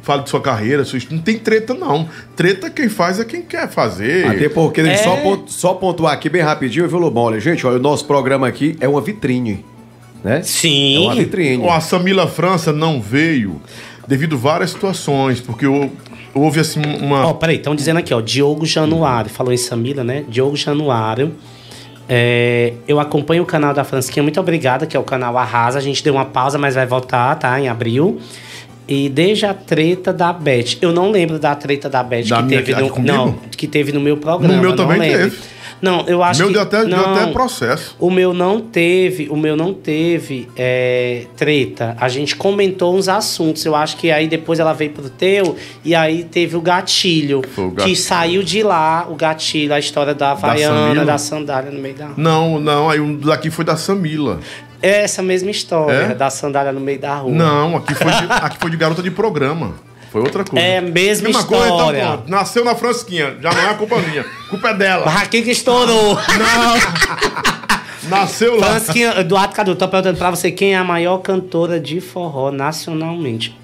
fale de sua carreira, sua. Não tem treta, não. Treta quem faz é quem quer fazer. Até porque, É. só, pont- só pontuar aqui bem rapidinho, viu, Lobão? Olha, gente, olha, o nosso programa aqui é uma vitrine. Né? Sim. É uma vitrine. Ó, a Samila França não veio devido a várias situações, porque hou- houve assim uma. Ó, peraí, estão dizendo aqui, ó, Diogo Januário, falou em Samila, né? Diogo Januário. É, eu acompanho o canal da Fransquinha, muito obrigada, que é o canal Arrasa. A gente deu uma pausa, mas vai voltar, tá? Em abril. E desde a treta da Beth. Eu não lembro da treta da Beth Da que teve no. comigo? Não, que teve no meu programa. No meu não também lembro. teve. Não, eu acho meu que. deu até, deu até processo. o meu não teve, o meu não teve é, treta. A gente comentou uns assuntos. Eu acho que aí depois ela veio pro teu e aí teve o gatilho. Foi o gatilho. Que saiu de lá, o gatilho, a história da Havaiana, Samila? da, sandália no meio da rua. Não, não, aí um daqui foi da Samila. Essa mesma história, É? da sandália no meio da rua. Não, aqui foi, de, aqui foi de garota de programa. Foi outra coisa. É a mesma coisa, então história. pronto. Nasceu na Fransquinha, já não é culpa minha. Culpa é dela. Barraquinha que estourou. Nasceu lá. Fransquinha, Eduardo Cadu, tô perguntando pra você quem é a maior cantora de forró nacionalmente.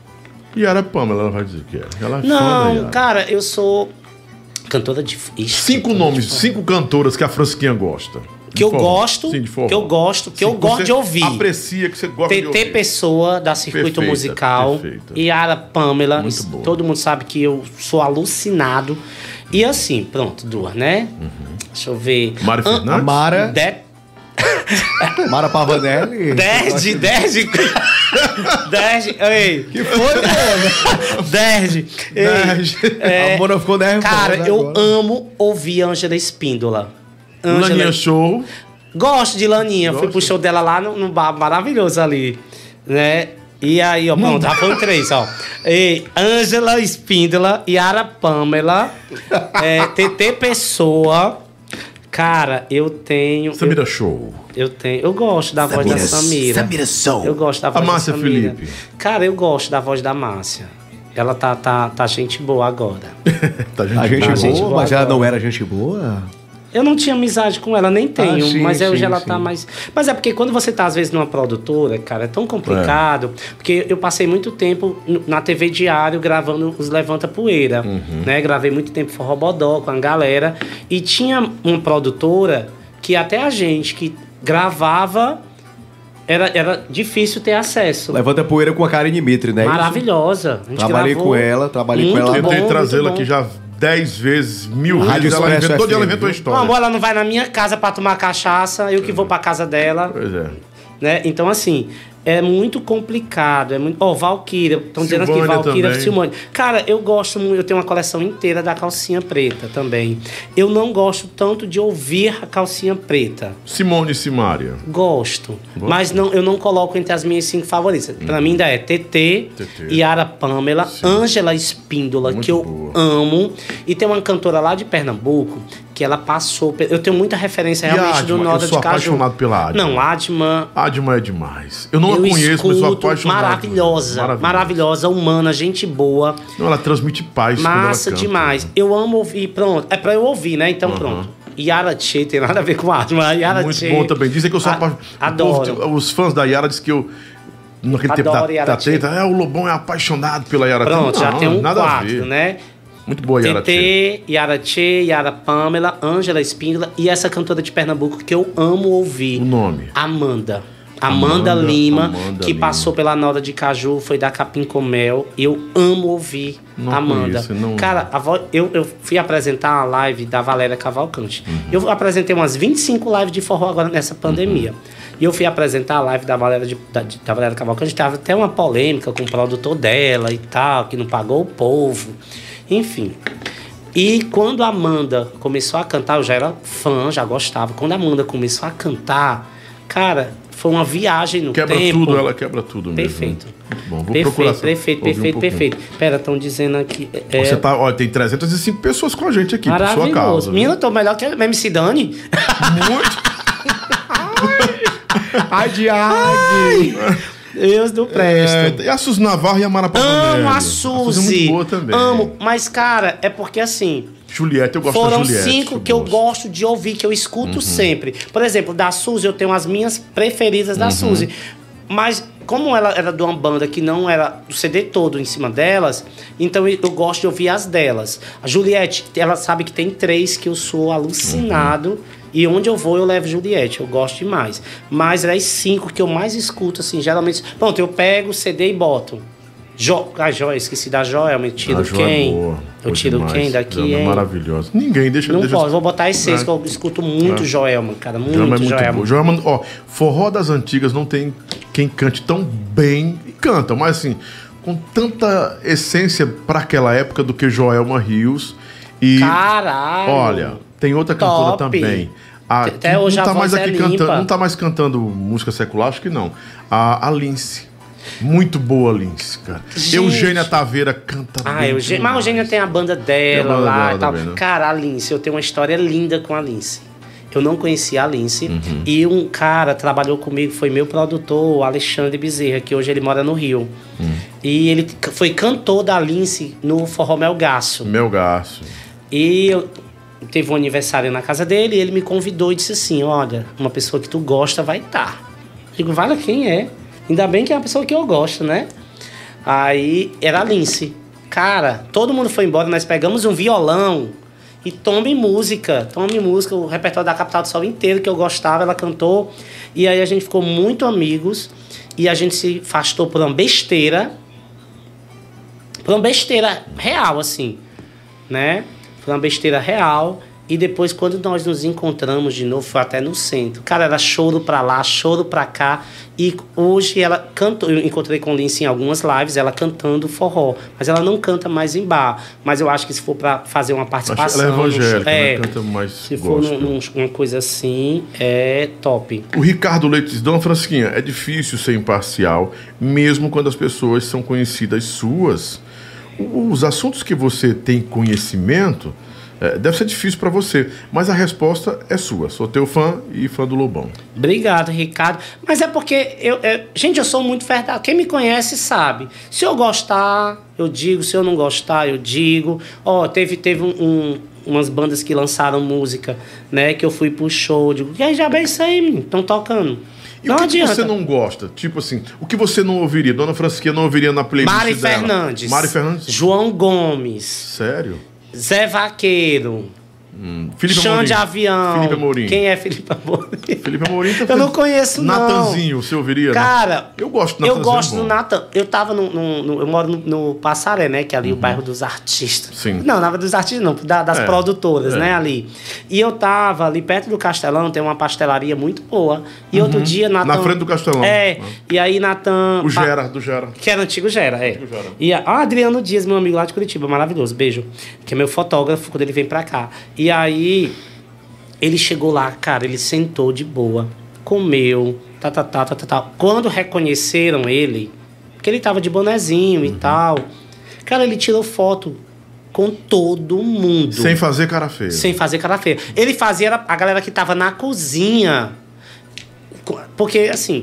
E era Pamela, ela vai dizer que é. Ela é Não, Yara. cara, eu sou cantora de. Ixi, Cinco cantora nomes, de cinco cantoras que a Francisquinha gosta. Que eu gosto, Sim, de que eu gosto, que eu gosto de ouvir. Aprecia que você gosta de TT ouvir. Pessoa, da Circuito Perfeita, Musical. perfeita. Yara Pamela. Muito boa. Todo mundo sabe que eu sou alucinado. E assim, pronto, duas, né? Uhum. Deixa eu ver. Mari An- Fernandes? Mara, De... Mara Pavanelli. Derde, Derde. Derde. Ei. Que foi, mano? Derde. Ei, Derde. é, A Mona ficou nervosa Cara, eu agora. amo ouvir Ângela Espíndola. Laninha Show. Gosto de Laninha. Fui Gosta? pro show dela lá no, no bar maravilhoso ali. Né? E aí, ó, pronto, já foram três, ó. E Ângela Espíndola, Yara Pamela, é, TT Pessoa. Cara, eu tenho. Samira Show. Eu, eu tenho. Eu gosto da voz da Samira. Samira Soul. Eu gosto da voz Márcia da Samira. Felipe. Cara, eu gosto da voz da Márcia. Ela tá, tá, tá gente boa agora. Tá, gente? A gente A boa, gente boa mas ela agora. não era gente boa? Eu não tinha amizade com ela, nem tenho, sim, mas hoje sim, ela sim. tá mais. Mas é porque quando você tá, às vezes, numa produtora, cara, é tão complicado. Porque eu passei muito tempo na TV Diário gravando os Levanta Poeira. Né? Gravei muito tempo Forró Bodó com a galera. E tinha uma produtora que até a gente que gravava era, era difícil ter acesso. Levanta poeira com a Karine Mitre, né? Maravilhosa. A gente Trabalhei gravou com ela, trabalhei com muito ela. bom, Tentei trazê-la aqui já dez vezes, mil Rádio vezes. Ela inventou, todo dia ela uma? Não, história. amor, ela não vai na minha casa pra tomar cachaça, eu que vou pra casa dela. Pois é. né? Então, assim, é muito complicado. É muito... Ó, Valkyria. Estão dizendo aqui, Valkyria. Simone. Cara, eu gosto muito, eu tenho uma coleção inteira da calcinha preta também. Eu não gosto tanto de ouvir a calcinha preta. Simone e Simária. Gosto. Mas não, eu não coloco entre as minhas cinco favoritas. Pra mim ainda é TT, TT. Yara Pamela, Ângela Espíndola, Muito que eu boa. amo. E tem uma cantora lá de Pernambuco que ela passou. Eu tenho muita referência E realmente a do Adma? Noda Eu sou de Caju. apaixonado pela Adma. Não, Adma. Adma é demais. Eu não eu a conheço, mas sou escuto, apaixonado. maravilhosa, Maravilhosa. maravilhosa, humana, gente boa, Não, ela transmite paz. massa demais. Eu amo ouvir, pronto. É pra eu ouvir, né? Então pronto. Yara Tchê tem nada a ver com Adma. Yara Muito Tchê- bom também. Dizem que eu sou apaixonado. Adoro. os fãs da Yara dizem que eu. Naquele tempo Adoro da, Yara da Tchê. treta, é, o Lobão é apaixonado pela Yara Pronto, Tchê. já Não, tem um nada ver. né? Muito boa Yara. TT, Yara Tchê, Yara Pamela, Ângela Espíndola e essa cantora de Pernambuco que eu amo ouvir. O nome. Amanda. Amanda, Amanda, Lima, Amanda que Lima. passou pela Noda de Caju, foi da Capim com Mel. Eu amo ouvir Não Amanda. conheço, não- Cara, a vo- eu, eu fui apresentar uma live da Valéria Cavalcante. Eu apresentei umas 25 lives de forró agora nessa pandemia. E eu fui apresentar a live da Valéria, de, da, da Valéria Cavalcante. Tava até uma polêmica com o produtor dela e tal, que não pagou o povo. Enfim. E quando a Amanda começou a cantar, eu já era fã, já gostava. Quando a Amanda começou a cantar, cara, foi uma viagem no Quebra tempo. tudo, ela quebra tudo mesmo. Perfeito. Muito bom. Vou perfeito, procurar. perfeito, ouvir um perfeito, perfeito. Pera, estão dizendo aqui. É, Você tá, olha, tem 305 pessoas com a gente aqui, por sua causa. Menina, eu tô melhor que a MC Dani. Muito. Ai, de ai. Deus do presto. É, e a Suzy Navarro e a Mara Pavanelli. Amo a Suzy é Suzy. muito boa também. Amo. Mas, cara, é porque assim. Juliette, eu gosto Foram da Juliette. cinco que eu gosto de ouvir, que eu escuto Uhum. sempre. Por exemplo, da Suzy, eu tenho as minhas preferidas Uhum. da Suzy. Mas, como ela era de uma banda que não era o CD todo em cima delas, então eu eu gosto de ouvir as delas. A Juliette, ela sabe que tem três que eu sou alucinado. Uhum. E onde eu vou, eu levo Juliette. Eu gosto demais. Mas as cinco que eu mais escuto, assim, geralmente. Pronto, eu pego o CD e boto. Jo... Ah, Joia, esqueci da Joelma. Eu tiro A Jo é quem? boa, eu tiro demais. quem daqui, é hein? maravilhosa. Ninguém deixa Não deixa posso, vou botar as seis, É. que eu escuto muito É. Joelma, cara. Muito Joelma é muito Joelma. Joelma, ó, forró das antigas não tem quem cante tão bem. E canta, mas assim, com tanta essência pra aquela época do que Joelma Rios. E Caralho! olha, tem outra cantora Top. também. A, Até que hoje não tá mais é aqui limpa. cantando, não tá mais cantando música secular, acho que não. A, a Lince. Muito boa, Lince, cara. Gente. Eugênia Taveira canta Ah, bem Eugênia, mas a. Eugênia tem a banda dela a banda lá dela e tal. também, né? Cara, a Lince, eu tenho uma história linda com a Lince. Eu não conhecia a Lince. Uhum. E um cara trabalhou comigo, foi meu produtor, o Alexandre Bezerra, que hoje ele mora no Rio. Hum. E ele foi cantor da Lince no Forró Melgaço. Melgaço. E eu teve um aniversário na casa dele e ele me convidou e disse assim: Olha, uma pessoa que tu gosta vai estar. Digo, vale quem é? Ainda bem que é uma pessoa que eu gosto, né? Aí era a Lince. Cara, todo mundo foi embora, nós pegamos um violão e tome música, tome música, o repertório da Capital do Sol inteiro que eu gostava, ela cantou. E aí a gente ficou muito amigos e a gente se afastou por uma besteira. Por uma besteira real, assim, né? Foi uma besteira real. E depois, quando nós nos encontramos de novo, foi até no centro. Cara, era choro pra lá, choro pra cá. E hoje ela cantou. Eu encontrei com Lince em algumas lives, ela cantando forró. Mas ela não canta mais em bar. Mas eu acho que se for pra fazer uma participação. ela é evangélica, é, né? Canta mais Se for num- uma coisa assim, é top. O Ricardo Leite diz, Dona Francisquinha, é difícil ser imparcial, mesmo quando as pessoas são conhecidas suas. Os assuntos que você tem conhecimento, eh, deve ser difícil para você, mas a resposta é sua. Sou teu fã e fã do Lobão. Obrigado, Ricardo. Mas é porque eu, eu- gente, eu sou muito verdadeiro. Quem me conhece sabe. Se eu gostar, eu digo. Se eu não gostar, eu digo. Ó, teve teve um, um- umas bandas que lançaram música, né? Que eu fui pro show. Digo, e aí já bem isso aí, estão tocando. E não o que, adianta. você não gosta? Tipo assim, o que você não ouviria? Dona Francisquinha não ouviria na playlist Mari dela? Fernandes. Mari Fernandes? João Gomes. Sério? Zé Vaqueiro. Felipe Chão de Amorim. Avião. Felipe Amorim. Quem é Felipe Amorim? Felipe Amorim tá Eu não conheço, não. Natanzinho, você ouviria? né? Cara, Eu gosto do Eu Natanzinho, gosto é bom. do Natan. Eu tava no, no- no- Eu moro no, no Passaré, né? Que é ali o bairro dos artistas. Sim. Não, não dos artistas, não, da- das É, produtoras, é. né? Ali. E eu tava ali perto do Castelão, tem uma pastelaria muito boa. E outro dia, Natan. Uhum. Na frente do Castelão. É. E aí, Natan. O Gera, do Gera. Que era o antigo Gera, é. Antigo Gera. E a, ah, Adriano Dias, meu amigo lá de Curitiba, maravilhoso, beijo. Que é meu fotógrafo quando ele vem pra cá. E aí, ele chegou lá, cara, ele sentou de boa, comeu, tá, tá, tá, tá, tá, tá. Quando reconheceram ele, porque ele tava de bonezinho Uhum. e tal, cara, ele tirou foto com todo mundo. Sem fazer cara feia. Sem fazer cara feia. Ele fazia a galera que tava na cozinha. Co- Porque, assim,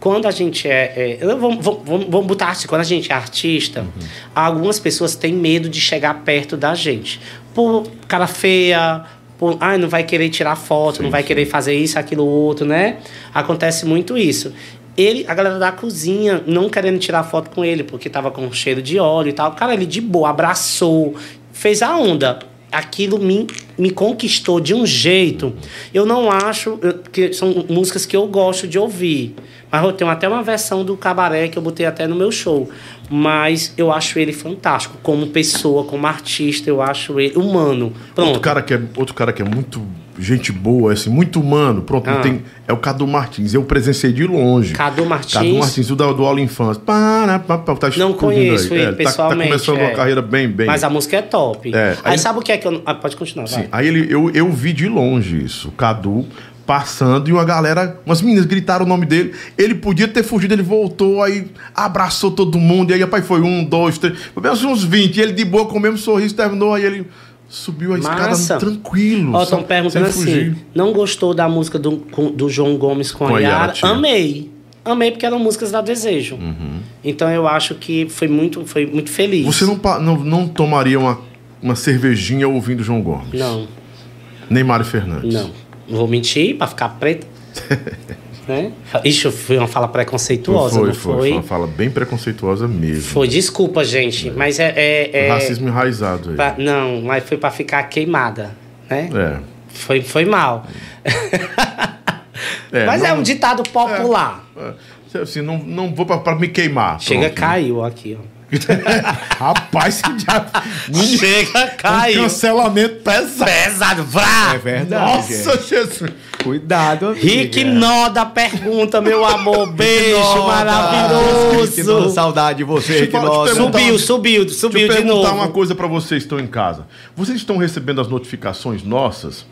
quando a gente é. é vou- vamos, vamos botar assim, quando a gente é artista, algumas pessoas têm medo de chegar perto da gente. Por cara feia, por. Ai, não vai querer tirar foto, não vai querer fazer isso, aquilo, outro, né? Acontece muito isso. Ele, a galera da cozinha, não querendo tirar foto com ele, porque tava com cheiro de óleo e tal. Cara, ele de boa, abraçou, fez a onda aquilo me, me conquistou de um jeito. Eu não acho eu- que são músicas que eu gosto de ouvir. Mas eu tenho até uma versão do cabaré que eu botei até no meu show. Mas eu acho ele fantástico. Como pessoa, como artista, eu acho ele humano. Outro Pronto. cara, que é, outro cara que é muito gente boa, assim, muito humano, pronto, Ah. tem, é o Cadu Martins. Eu presenciei de longe. Cadu Martins. Cadu Martins, o da, do Aula Infância. Para, para, para, tá Não conheço aí. ele É, tá- pessoalmente. Tá, começando é. uma carreira bem, bem. Mas a música é top. É, aí, aí- sabe o que é que eu. Ah, pode continuar, Sim, vai. aí ele, eu, eu vi de longe isso. O Cadu passando e uma galera, umas meninas gritaram o nome dele. Ele podia ter fugido, ele voltou, aí abraçou todo mundo. E aí, rapaz, foi um, dois, três, foi bem uns 20. E ele de boa, com o mesmo sorriso, terminou. Aí ele subiu a escada Massa. tranquilo. Ó, estão perguntando assim: fugir. não gostou da música do, do João Gomes com, Com a Yara, Yara? Amei. Amei porque eram músicas da Desejo. Uhum. Então eu acho que foi muito, foi muito feliz. Você não, não, não tomaria uma, uma cervejinha ouvindo João Gomes? Não, Nem Mário Fernandes? não. Não vou mentir pra ficar preta. né? Ixi, foi uma fala preconceituosa, foi, não foi, foi? foi uma fala bem preconceituosa mesmo. Foi, desculpa, gente, mas é. é, é Racismo enraizado aí. pra- não, mas foi pra ficar queimada, né? É. Foi, foi mal. É, mas é não- um ditado popular. É, Assim, não, não vou pra, pra me queimar. Chega, pronto. caiu aqui, ó. Rapaz, que diabo. Chega, Um caiu. cancelamento pesado. Pesado, vrá! É verdade. Nossa, Jesus. Cuidado, amiga. Rick Noda pergunta, meu amor. Beijo maravilhoso. saudade de você, Rick Noda. Subiu, subiu, subiu Deixa eu de perguntar novo. uma coisa pra vocês que estão em casa. Vocês estão recebendo as notificações nossas?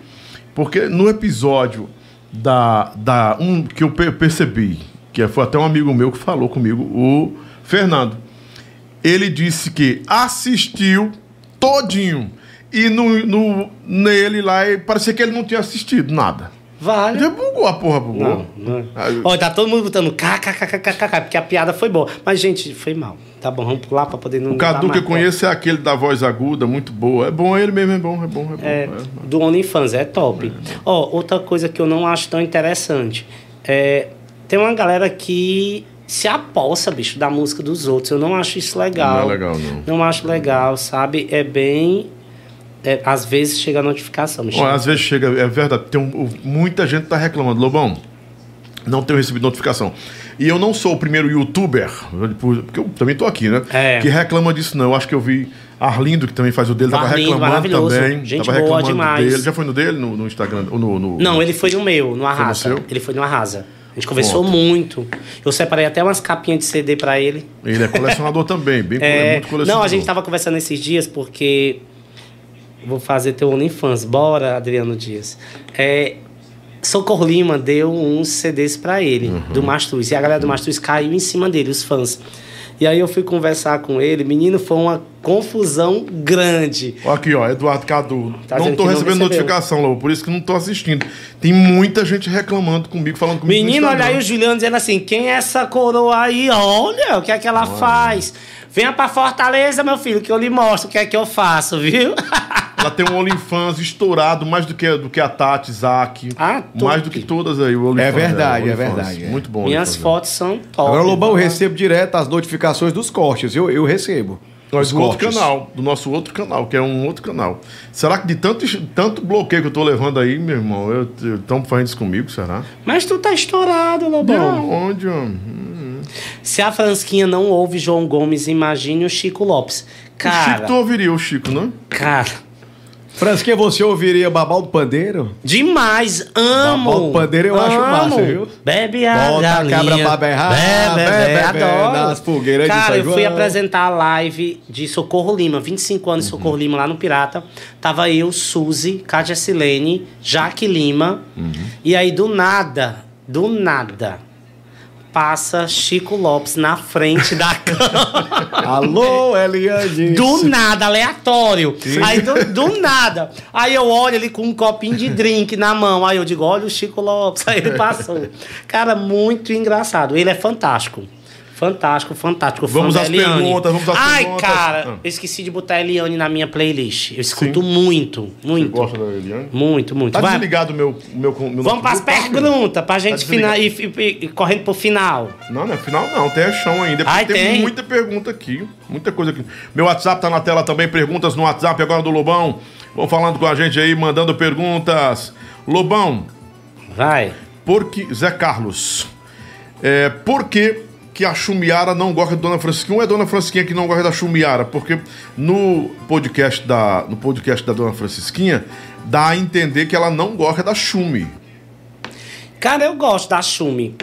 Porque no episódio da, da um que eu pe- percebi, que foi até um amigo meu que falou comigo, o Fernando. Ele disse que assistiu todinho. E no, no, nele lá, parecia que ele não tinha assistido nada. Vale. Já bugou a porra, bugou. Não, não. Aí- Ó, tá todo mundo botando kkkkkk, porque a piada foi boa. Mas, gente, foi mal. Tá bom, vamos pular pra poder não. O Cadu que eu conheço é aquele da voz aguda, muito boa. É bom, ele mesmo é bom, é bom, é bom. É, é. do OnlyFans, é top. Ó, outra coisa que eu não acho tão interessante. É, tem uma galera que se apossa, bicho, da música dos outros. Eu não acho isso legal. Não é legal, não. Não acho legal, sabe? É bem. é, às vezes chega a notificação. chega. às vezes chega, é verdade, tem um- muita gente tá reclamando. Lobão, não tenho recebido notificação. E eu não sou o primeiro youtuber, porque eu também tô aqui, né? É. Que reclama disso, não. Eu acho que eu vi Arlindo, que também faz o dele, tava Arlindo, reclamando também. Gente tava boa demais. dele. Já foi no dele, no, no Instagram? ou No, no- Não, ele foi no meu, no Arrasa. seu? Ele foi no Arrasa. A gente conversou Pronto. muito. Eu separei até umas capinhas de CD pra ele. Ele é colecionador também, bem É, muito colecionador. não, a gente tava conversando esses dias porque vou fazer teu OnlyFans. Bora, Adriano Dias. É, Socorro Lima deu uns CDs pra ele, Uhum. do Mastruz. E a galera do Mastruz caiu em cima dele, os fãs. E aí eu fui conversar com ele. Menino, foi uma confusão grande. Aqui, ó, Eduardo Cadu. Tá não tô não recebendo notificação, Lobo, por isso que não tô assistindo. Tem muita gente reclamando comigo, falando comigo. no Menino, olha aí o Juliano dizendo assim: quem é essa coroa aí? Olha o que é que ela faz. Venha pra Fortaleza, meu filho, que eu lhe mostro o que é que eu faço, viu? Ela tem um OnlyFans estourado mais do que, do que a Tati, Isaac. Ah, mais do que todas aí. O OnlyFans É verdade, é OnlyFans. verdade, é. Muito bom. Minhas fotos são top. Agora, Lobão, eu tá? recebo direto as notificações dos cortes. Eu, eu recebo. Os do outro canal, do nosso outro canal, que é um outro canal. Será que de tanto, tanto bloqueio que eu tô levando aí, meu irmão, estão fazendo isso comigo, será? Mas tu tá estourado, Lobão. Não, onde, homem? Se a Fransquinha não ouve João Gomes, imagine o Chico Lopes. o Chico, Cara, tu ouviria o Chico, não? cara, Fransquinha, você ouviria Babal do Pandeiro? demais, amo. Babal do Pandeiro eu acho amo. massa, viu? Bebe a Bota a galinha. cabra pra berrar, Bebe, bebe, bebe, adoro. nas fogueiras de Cara, São eu fui João. apresentar a live de Socorro Lima, 25 anos de Uhum. Socorro Lima lá no Pirata. Tava eu, Suzy, Kátia Silene, Jaque Lima. Uhum. E aí, do nada, do nada, passa Chico Lopes na frente da câmera. Alô, Eliane. Do nada, aleatório. Aí do, do nada. Aí eu olho ele com um copinho de drink na mão. Aí eu digo, olha o Chico Lopes. Aí ele passou. Cara, muito engraçado. Ele é fantástico. Fantástico, fantástico. Vamos às Eliane. perguntas, vamos às Ai, perguntas. cara, Ah. eu esqueci de botar a Eliane na minha playlist. Eu escuto muito, muito. Gosta da Eliane? Muito, muito. Tá Vai, desligado o meu, meu, meu vamos para as tá, perguntas, pra gente desligado. final, ir, ir- ir correndo pro final. Não, não é final não, tem chão ainda. porque Ai, tem, tem? muita pergunta aqui, muita coisa aqui. Meu WhatsApp tá na tela também, perguntas no WhatsApp agora do Lobão. Vão falando com a gente aí, mandando perguntas. Lobão, Vai. por que... Zé Carlos, é, por que que a Chumiara não gosta de Dona Francisquinha? Ou é Dona Francisquinha que não gosta da Chumiara? Porque no podcast da, no podcast da Dona Francisquinha, dá a entender que ela não gosta da Chumi. Cara, eu gosto da Chumi.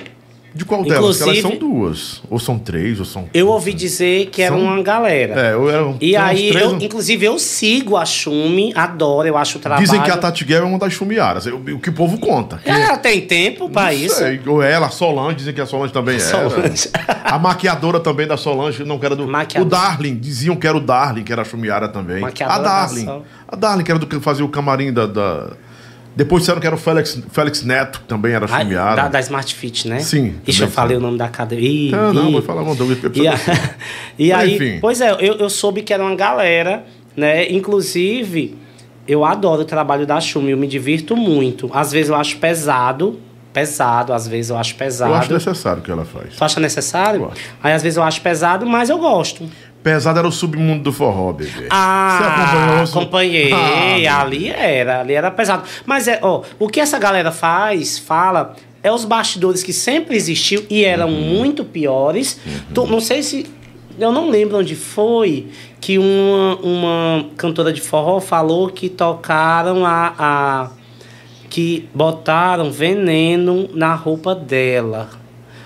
De qual delas? Porque Elas Inclusive- são duas. Ou são três, ou são... Eu ouvi dizer que era São- uma galera. É, eu era, E aí, três, eu, um- inclusive, eu sigo a Chumi, adoro, eu acho o trabalho. Dizem que a Tati Guerra é uma das chumiaras. O, o que o povo conta. Que- Ela tem tempo pra isso. sei. Ou ela, a Solange, dizem que a Solange também Solange. era. A maquiadora também da Solange, não que era do. Maquiadora. O Darling, diziam que era o Darling, que era a chumiara também. Maquiadora a da Darling. Sol. A Darling, que era do que fazia o camarim da. da- Depois disseram que era o Félix, Félix Neto, que também era Ai, chumiara. da, da Smart Fit, né? Sim, Ixi, eu falei sim. o nome da cadeia. Ih, Ah, não, ih. vou falar, não, não, E, a- e aí, enfim. pois é, eu, eu soube que era uma galera, né? Inclusive, eu adoro o trabalho da Chumi, eu me divirto muito. Às vezes eu acho pesado, pesado, às vezes eu acho pesado. Eu acho necessário o que ela faz. Tu acha necessário? Aí às vezes eu acho pesado, mas eu gosto. Pesado era o submundo do forró, bebê. Ah, Você acompanhei. Ah, ali era, ali era pesado. Mas é, ó, o que essa galera faz, fala, é os bastidores que sempre existiu e eram Uhum. muito piores. Tu- não sei se. Eu não lembro onde foi que uma, uma cantora de forró falou que tocaram a. a que botaram veneno na roupa dela.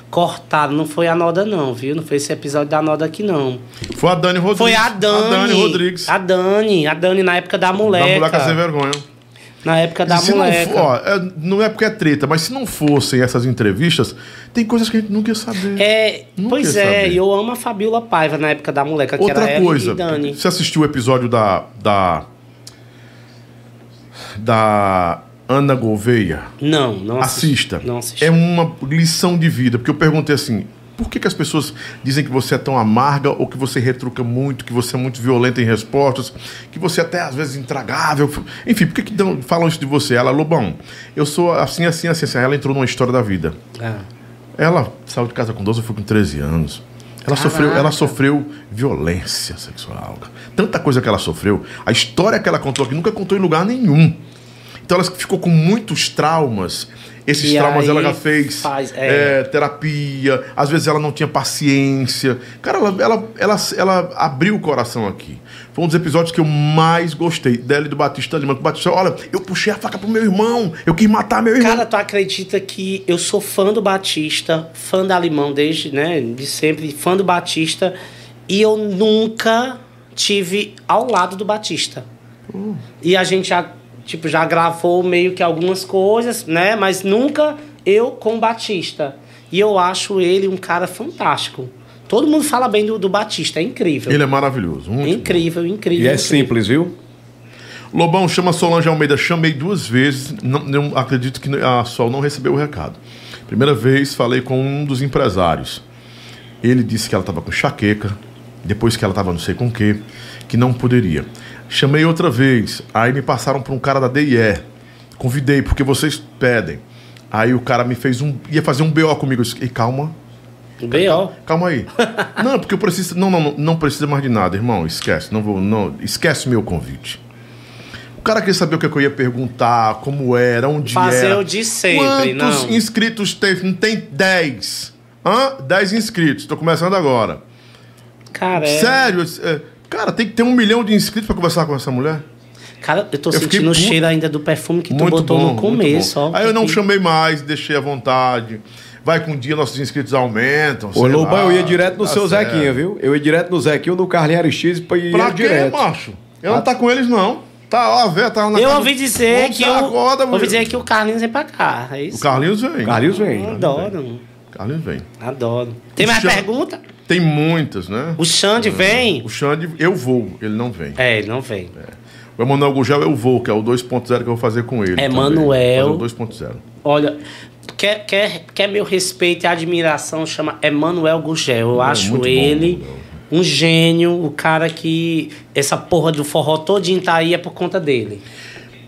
Cortaram, não foi a Noda, não, viu? Não foi esse episódio da Noda aqui, não. Foi a Dani Rodrigues. Foi a Dani. A Dani Rodrigues. A Dani, a Dani na época da Da moleca. moleca sem vergonha. Na época da se não, moleca. for, ó, é, não é porque é treta, mas se não fossem essas entrevistas, tem coisas que a gente nunca ia saber. É, Nunca pois é, e eu amo a Fabiola Paiva na época da moleca, que Outra era ela coisa, e Dani. você assistiu o episódio da. da. da Ana Gouveia? Não, não assisti. Assista. Não assisti. É uma lição de vida, porque eu perguntei assim. Por que, que as pessoas dizem que você é tão amarga ou que você retruca muito, que você é muito violenta em respostas, que você até às vezes intragável? Enfim, por que, que dão- falam isso de você? Ela, Lobão, eu sou assim, assim, assim, assim. Ela entrou numa história da vida. Ah, Ela saiu de casa com 12, eu fui com 13 anos. Ela sofreu, ela sofreu violência sexual. Tanta coisa que ela sofreu. A história que ela contou aqui nunca contou em lugar nenhum. Então ela ficou com muitos traumas. Esses E traumas ela já fez faz- é. é, terapia. Às vezes ela não tinha paciência. Cara, ela, ela, ela, ela abriu o coração aqui. Foi um dos episódios que eu mais gostei. Dela e do Batista Lima. O Batista, olha, eu puxei a faca pro meu irmão. Eu quis matar meu irmão. Cara, tu acredita que eu sou fã do Batista, fã da Limão desde, né, de sempre, fã do Batista, e eu nunca tive ao lado do Batista. E a gente já, tipo, já gravou meio que algumas coisas, né, mas nunca eu com o Batista. E eu acho ele um cara fantástico. Todo mundo fala bem do, do Batista, é incrível. Ele é maravilhoso. Muito incrível, incrível. E é incrível. simples, viu? Lobão chama Solange Almeida. Chamei duas vezes. Não, não- acredito que a Sol não recebeu o recado. Primeira vez falei com um dos empresários. Ele disse que ela estava com enxaqueca. Depois que ela estava não sei com o quê. Que não poderia. Chamei outra vez. Aí me passaram para um cara da DIE. Convidei, porque vocês pedem. Aí o cara me fez um. ia fazer um BO comigo. Eu disse, "Ei, calma. B.O. Calma aí. Não, porque eu preciso. Não, não, não, precisa mais de nada, irmão. Esquece. Não vou. Não, esquece meu convite. O cara queria saber o que eu ia perguntar, como era, onde Fazer era. o de sempre, Quantos não. inscritos teve? Não tem 10. Hã? 10 inscritos. Tô começando agora. Cara, é... Sério? é, cara, tem que ter um milhão de inscritos pra conversar com essa mulher? Cara, eu tô Eu sentindo o cheiro ainda do perfume que tu muito botou bom, no começo, ó. Aí eu não Que- chamei mais, deixei à vontade. Vai que um dia nossos inscritos aumentam. Ô, Lobão, lá, eu ia direto no tá seu certo. Zequinha, viu? Eu ia direto no Zequinho, no Carlinhos Aristides, pra ir Pra quê, direto. macho? Eu não tá com eles, não. Tá, ó, a véia tá na Eu ouvi dizer que o, corda, ouvi dizer que o Carlinhos vem pra cá. É O isso? Carlinhos vem. Carlinhos vem. Eu adoro. Carlinhos vem. Adoro. Tem O mais Xan- pergunta? Tem muitas, né? O Xande vem? O Xande, eu vou, ele não vem. É, ele não vem. O Emanuel Gugel eu vou, que é o 2.0 que eu vou fazer com ele. Emanuel. Fazer o 2.0. Olha, quer, quer, quer meu respeito e admiração, chama Emanuel Gugel. Eu acho muito bom, ele Emanuel. um gênio, o cara que essa porra do forró todinho tá aí é por conta dele.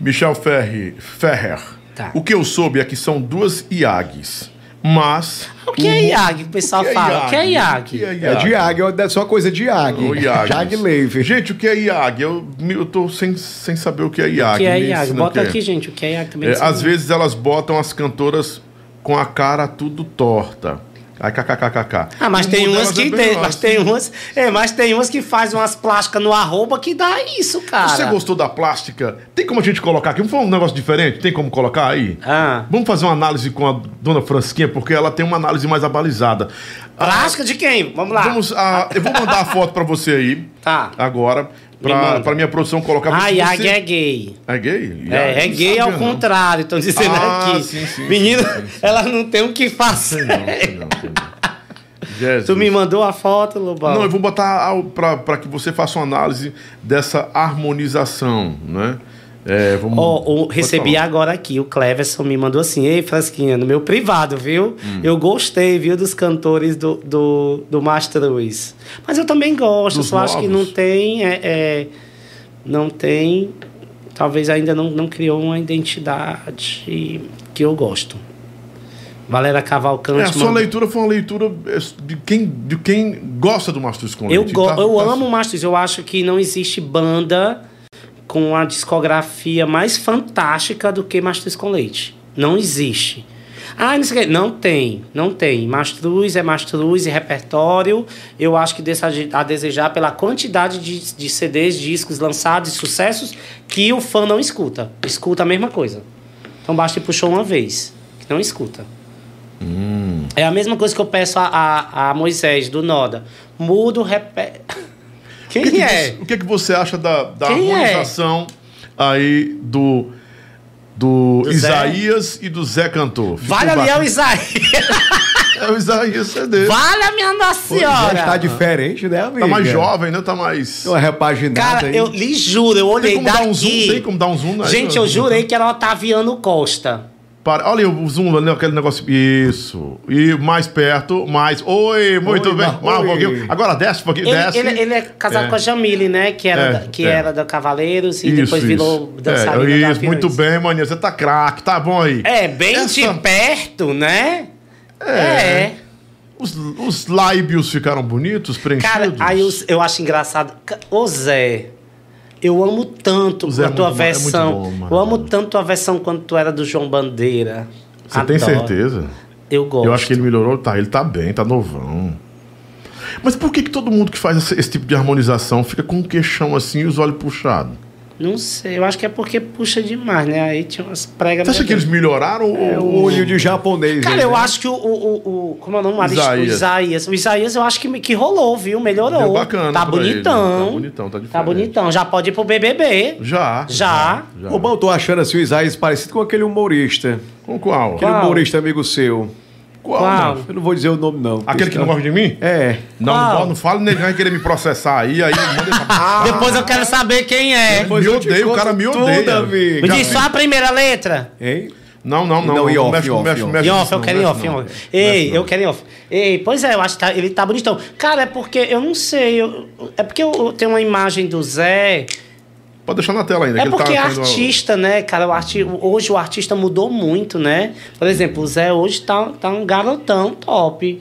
Michel Ferri, Ferrer. Tá. O que eu soube é que são duas IAGs. Mas. O que é IAG? O pessoal fala. O que é IAG? O que é É de Águia, é só coisa de Águia. O IAG. Jag Leive. Gente, o que é IAG? Eu, eu tô sem, sem saber o que é IAG. O que é IAG? o Bota é. aqui, gente. O que é IAG também. É, às vezes elas botam as cantoras com a cara tudo torta. Ai, kkkk. Ah, mas tem umas que é tem, mas tem umas, é, mas tem umas que faz umas plásticas no arroba que dá isso, cara. Você gostou da plástica? Tem como a gente colocar aqui? Vamos fazer um negócio diferente? Tem como colocar aí? Ah. Vamos fazer uma análise com a dona Fransquinha, porque ela tem uma análise mais abalizada. Plástica de quem? Vamos lá. Vamos, ah, eu vou mandar a foto pra você aí, Tá. agora, pra, pra minha produção colocar. Ah, Você- Iag é gay. É gay? É, é gay ao não. contrário, estão dizendo Ah, aqui. sim, sim, Menina, sim, sim, ela não tem o que fazer. Não, não. Tu me mandou a foto, Lobão? Não, eu vou botar pra que você faça uma análise dessa harmonização, né? É, vamos, pode recebi falar. agora aqui, o Cleverson me mandou assim, ei, Frasquinha, no meu privado, viu? Hum. Eu gostei, viu, dos cantores do, do, do Mastruz. Mas eu também gosto, Dos só acho que novos? não tem, é, é, não tem, talvez ainda não, não criou uma identidade que eu gosto. Valéria Cavalcante... É, a sua mandou- leitura foi uma leitura é, de quem, de quem gosta do Mastros com Eu, go- tá? eu Tá- amo o Mastros. Eu acho que não existe banda com a discografia mais fantástica do que Mastros com Leite. Não existe. Ah, não sei o quê. Não tem, não tem. Mastruz é Mastruz e repertório. Eu acho que deixa a desejar pela quantidade de, de CDs, discos lançados e sucessos que o fã não escuta. Escuta a mesma coisa. Então basta ir pro show uma vez, que não escuta. É a mesma coisa que eu peço a, a, a Moisés, do Noda. Muda o repé. Quem O que, que é? você, o que, que você acha da, da Quem é? harmonização aí do, do, Do Zé? Isaías e do Zé Cantor? Ficou Vale ali é o. Isaías. É o Isaías CD. Vale a minha Nossa Já está Senhora. diferente, né, amigo? Tá mais jovem, né? Tá mais. Uma repaginada Cara, aí. eu lhe juro, eu Tem olhei como dar um zoom? daqui. Tem como dar um zoom? aí, Gente, né? eu jurei que era o Otaviano Costa. Para- Olha o zoom ali, aquele negócio. Isso. E mais perto, mais. Oi, muito Oi, bem. ma- Mais um. Agora desce um pouquinho, Ele, desce. ele- ele é casado É. com a Jamile, né? Que era, É, da, que é. era da Cavaleiros e Isso, depois isso. virou dançarina é, da Isso, muito Firenze. bem, maninha. Você tá craque, tá bom aí. É, bem Essa- de perto, né? É. Os, os lábios ficaram bonitos, preenchidos? Cara, aí eu, eu acho engraçado. Ô Zé, eu amo tanto Zé a é tua é muito versão. bom, eu amo tanto tua versão quando tu era do João Bandeira. Você tem certeza? Eu gosto. Eu acho que ele melhorou, tá? Ele tá bem, tá novão. Mas por que, que todo mundo que faz esse, esse tipo de harmonização fica com o queixão assim e os olhos puxados? Não sei, eu acho que é porque puxa demais, né? Aí tinha umas pregas. Você acha que eles melhoraram É o ou. olho de japonês. Cara, aí, eu né? acho que o, o, o, o- Como é o nome? Isaías. O Isaías. O Isaías eu acho que, que rolou, viu? Melhorou. Deu bacana Tá pra ele, bonitão. Tá bonitão, tá diferente. Tá bonitão. Já pode ir pro BBB. Já. Já. já. Ô, bom, eu tô achando assim o Isaías parecido com aquele humorista. Com qual? Aquele Qual? humorista amigo seu. Qual? Qual? Eu não vou dizer o nome, não. Aquele que não gosta de mim? É. Não, não, não fala, ninguém vai querer me processar aí, aí manda essa... Depois eu quero saber quem é. Depois me odeia, o cara me tudo, odeia. amigo. Me diz só a primeira letra. Hein? Não, não, não. Não, em off, mexe, off, mexe, em off. mexe eu quero em off, off. Ei, eu quero em off. Ei, pois é, eu acho que tá- ele tá bonitão. Cara, é porque eu não sei. eu- é porque eu, eu tenho uma imagem do Zé. Pode deixar na tela ainda. É que ele porque é tá artista, né, cara? O arti... Hoje o artista mudou muito, né? Por exemplo, o Zé hoje tá, tá um garotão top.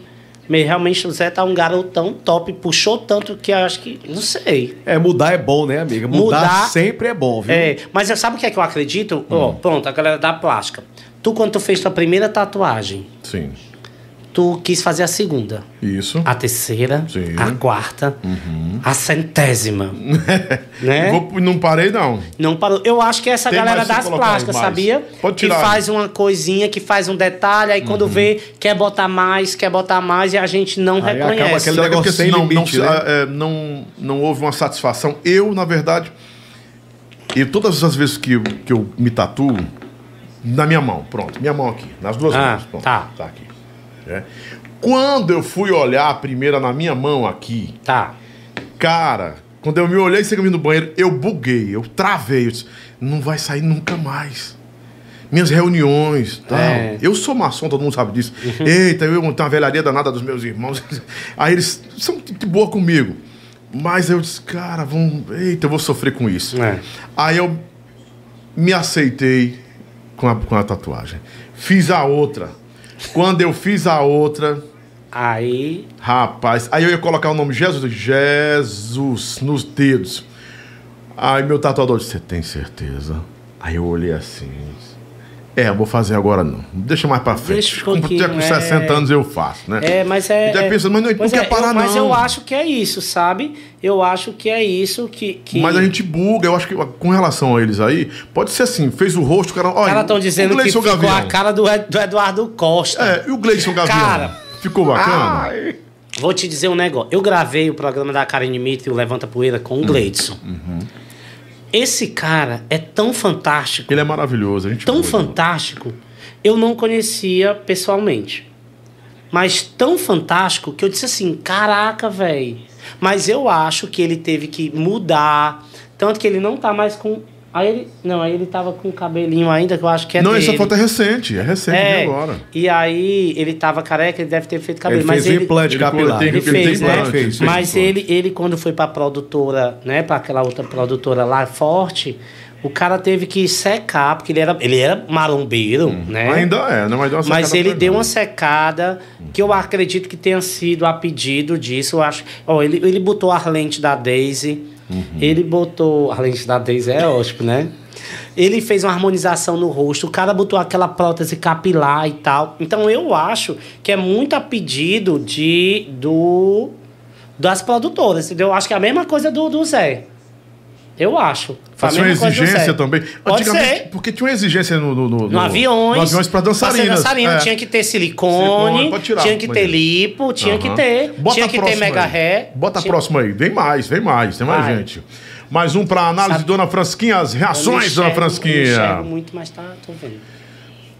Realmente o Zé tá um garotão top. Puxou tanto que eu acho que. Não sei. É, mudar é bom, né, amiga? Mudar, Mudar- sempre é bom, viu? É, mas sabe o que é que eu acredito? Ó, pronto, a galera da plástica. Tu, quando tu fez tua primeira tatuagem, Sim. Tu quis fazer a segunda. Isso. A terceira, Sim. a quarta, a centésima. né? Vou- não parei, não. Não parou. Eu acho que é essa Tem galera das plásticas, mais. sabia? Pode que tirar. Uhum. faz uma coisinha, que faz um detalhe, aí quando vê, quer botar mais, quer botar mais e a gente não Aí acaba reconhece. aquele que é porque negócio sem não, não, limite, se- né? ah, é, não, não houve uma satisfação? Eu, na verdade, eu, todas as vezes que eu, que eu me tatuo, na minha mão, pronto, minha mão aqui, nas duas Ah, mãos, pronto, tá. aqui. É. Quando eu fui olhar a primeira na minha mão aqui, Tá. cara, quando eu me olhei sem caminho no banheiro, eu buguei, eu travei, eu disse, não vai sair nunca mais. Minhas reuniões, tal. É. Uhum. Eu sou maçom, todo mundo sabe disso. Eita, eu tenho uma velharia danada dos meus irmãos. Aí eles são de boa comigo. Mas eu disse, cara, vão, eita, eu vou sofrer com isso. É. Aí eu me aceitei com a, com a tatuagem. Fiz a outra. Quando eu fiz a outra, Aí. Rapaz, aí eu ia colocar o nome Jesus, Jesus nos dedos. Aí meu tatuador disse: Você tem certeza? Aí eu olhei assim. É, eu vou fazer agora não. Deixa mais pra frente. Deixa um Com- pouquinho, até com é. 60 anos eu faço, né? É, mas é. Então é- pensa, mas não, não quer é, parar, eu- Mas não. eu acho que é isso, sabe? Eu acho que é isso que. que... Mas a gente buga, eu acho que com relação a eles aí, pode ser assim, fez o rosto, o cara. Olha, caras estão dizendo o que Gleison ficou Gavião. a cara do, Ed- do Eduardo Costa. É, e o Gleison Gavião? Cara. Ficou bacana? Vou te dizer um negócio. Eu gravei o programa da Karen Dimitri, o Levanta Poeira, com o Gleidson. Esse cara é tão fantástico, Ele é maravilhoso, a gente tão fantástico, eu não conhecia pessoalmente. Mas tão fantástico que eu disse assim: caraca, velho. Mas eu acho que ele teve que mudar. Tanto que ele não tá mais com. Aí ele. Não, aí ele tava com o cabelinho ainda, que eu acho que é Não, dele. essa foto é recente, é recente É, de agora. e aí ele tava careca, ele deve ter feito cabelo. Ele mas fez ele, implante ele capilar. ele ele fez, né? implante, fez, fez Mas implante. ele, ele, quando foi pra produtora, né? Pra aquela outra produtora lá forte, o cara teve que secar, porque ele era, ele era marombeiro, né? Ainda é, não vai dar uma Mas ele deu uma secada que eu acredito que tenha sido a pedido disso. Eu acho. Ó, ele, ele botou a lente da Daisy. Uhum. Ele botou. A lente da Daisy é ótimo, né? Ele fez uma harmonização no rosto. O cara botou aquela prótese capilar e tal. Então eu acho que é muito a pedido de do das produtoras, entendeu? Eu acho que é a mesma coisa do, do Zé. Eu acho. A Fazer uma exigência também. Pode Antigamente, ser. Porque tinha uma exigência no, no, no, No aviões. No aviões pra Pra ser dançarinas. dançarina, É. tinha que ter silicone, Silicone, tirar, tinha que ter lipo, tinha que Aham. ter. Bota tinha a que ter mega aí. ré. Bota a tinha- próxima aí. Vem mais, vem mais. Tem mais gente. Mais um pra análise, Sabe- Dona Fransquinha. As Eu reações, Dona enxergo- eu não Fransquinha. enxergo muito, mas tá, tô vendo.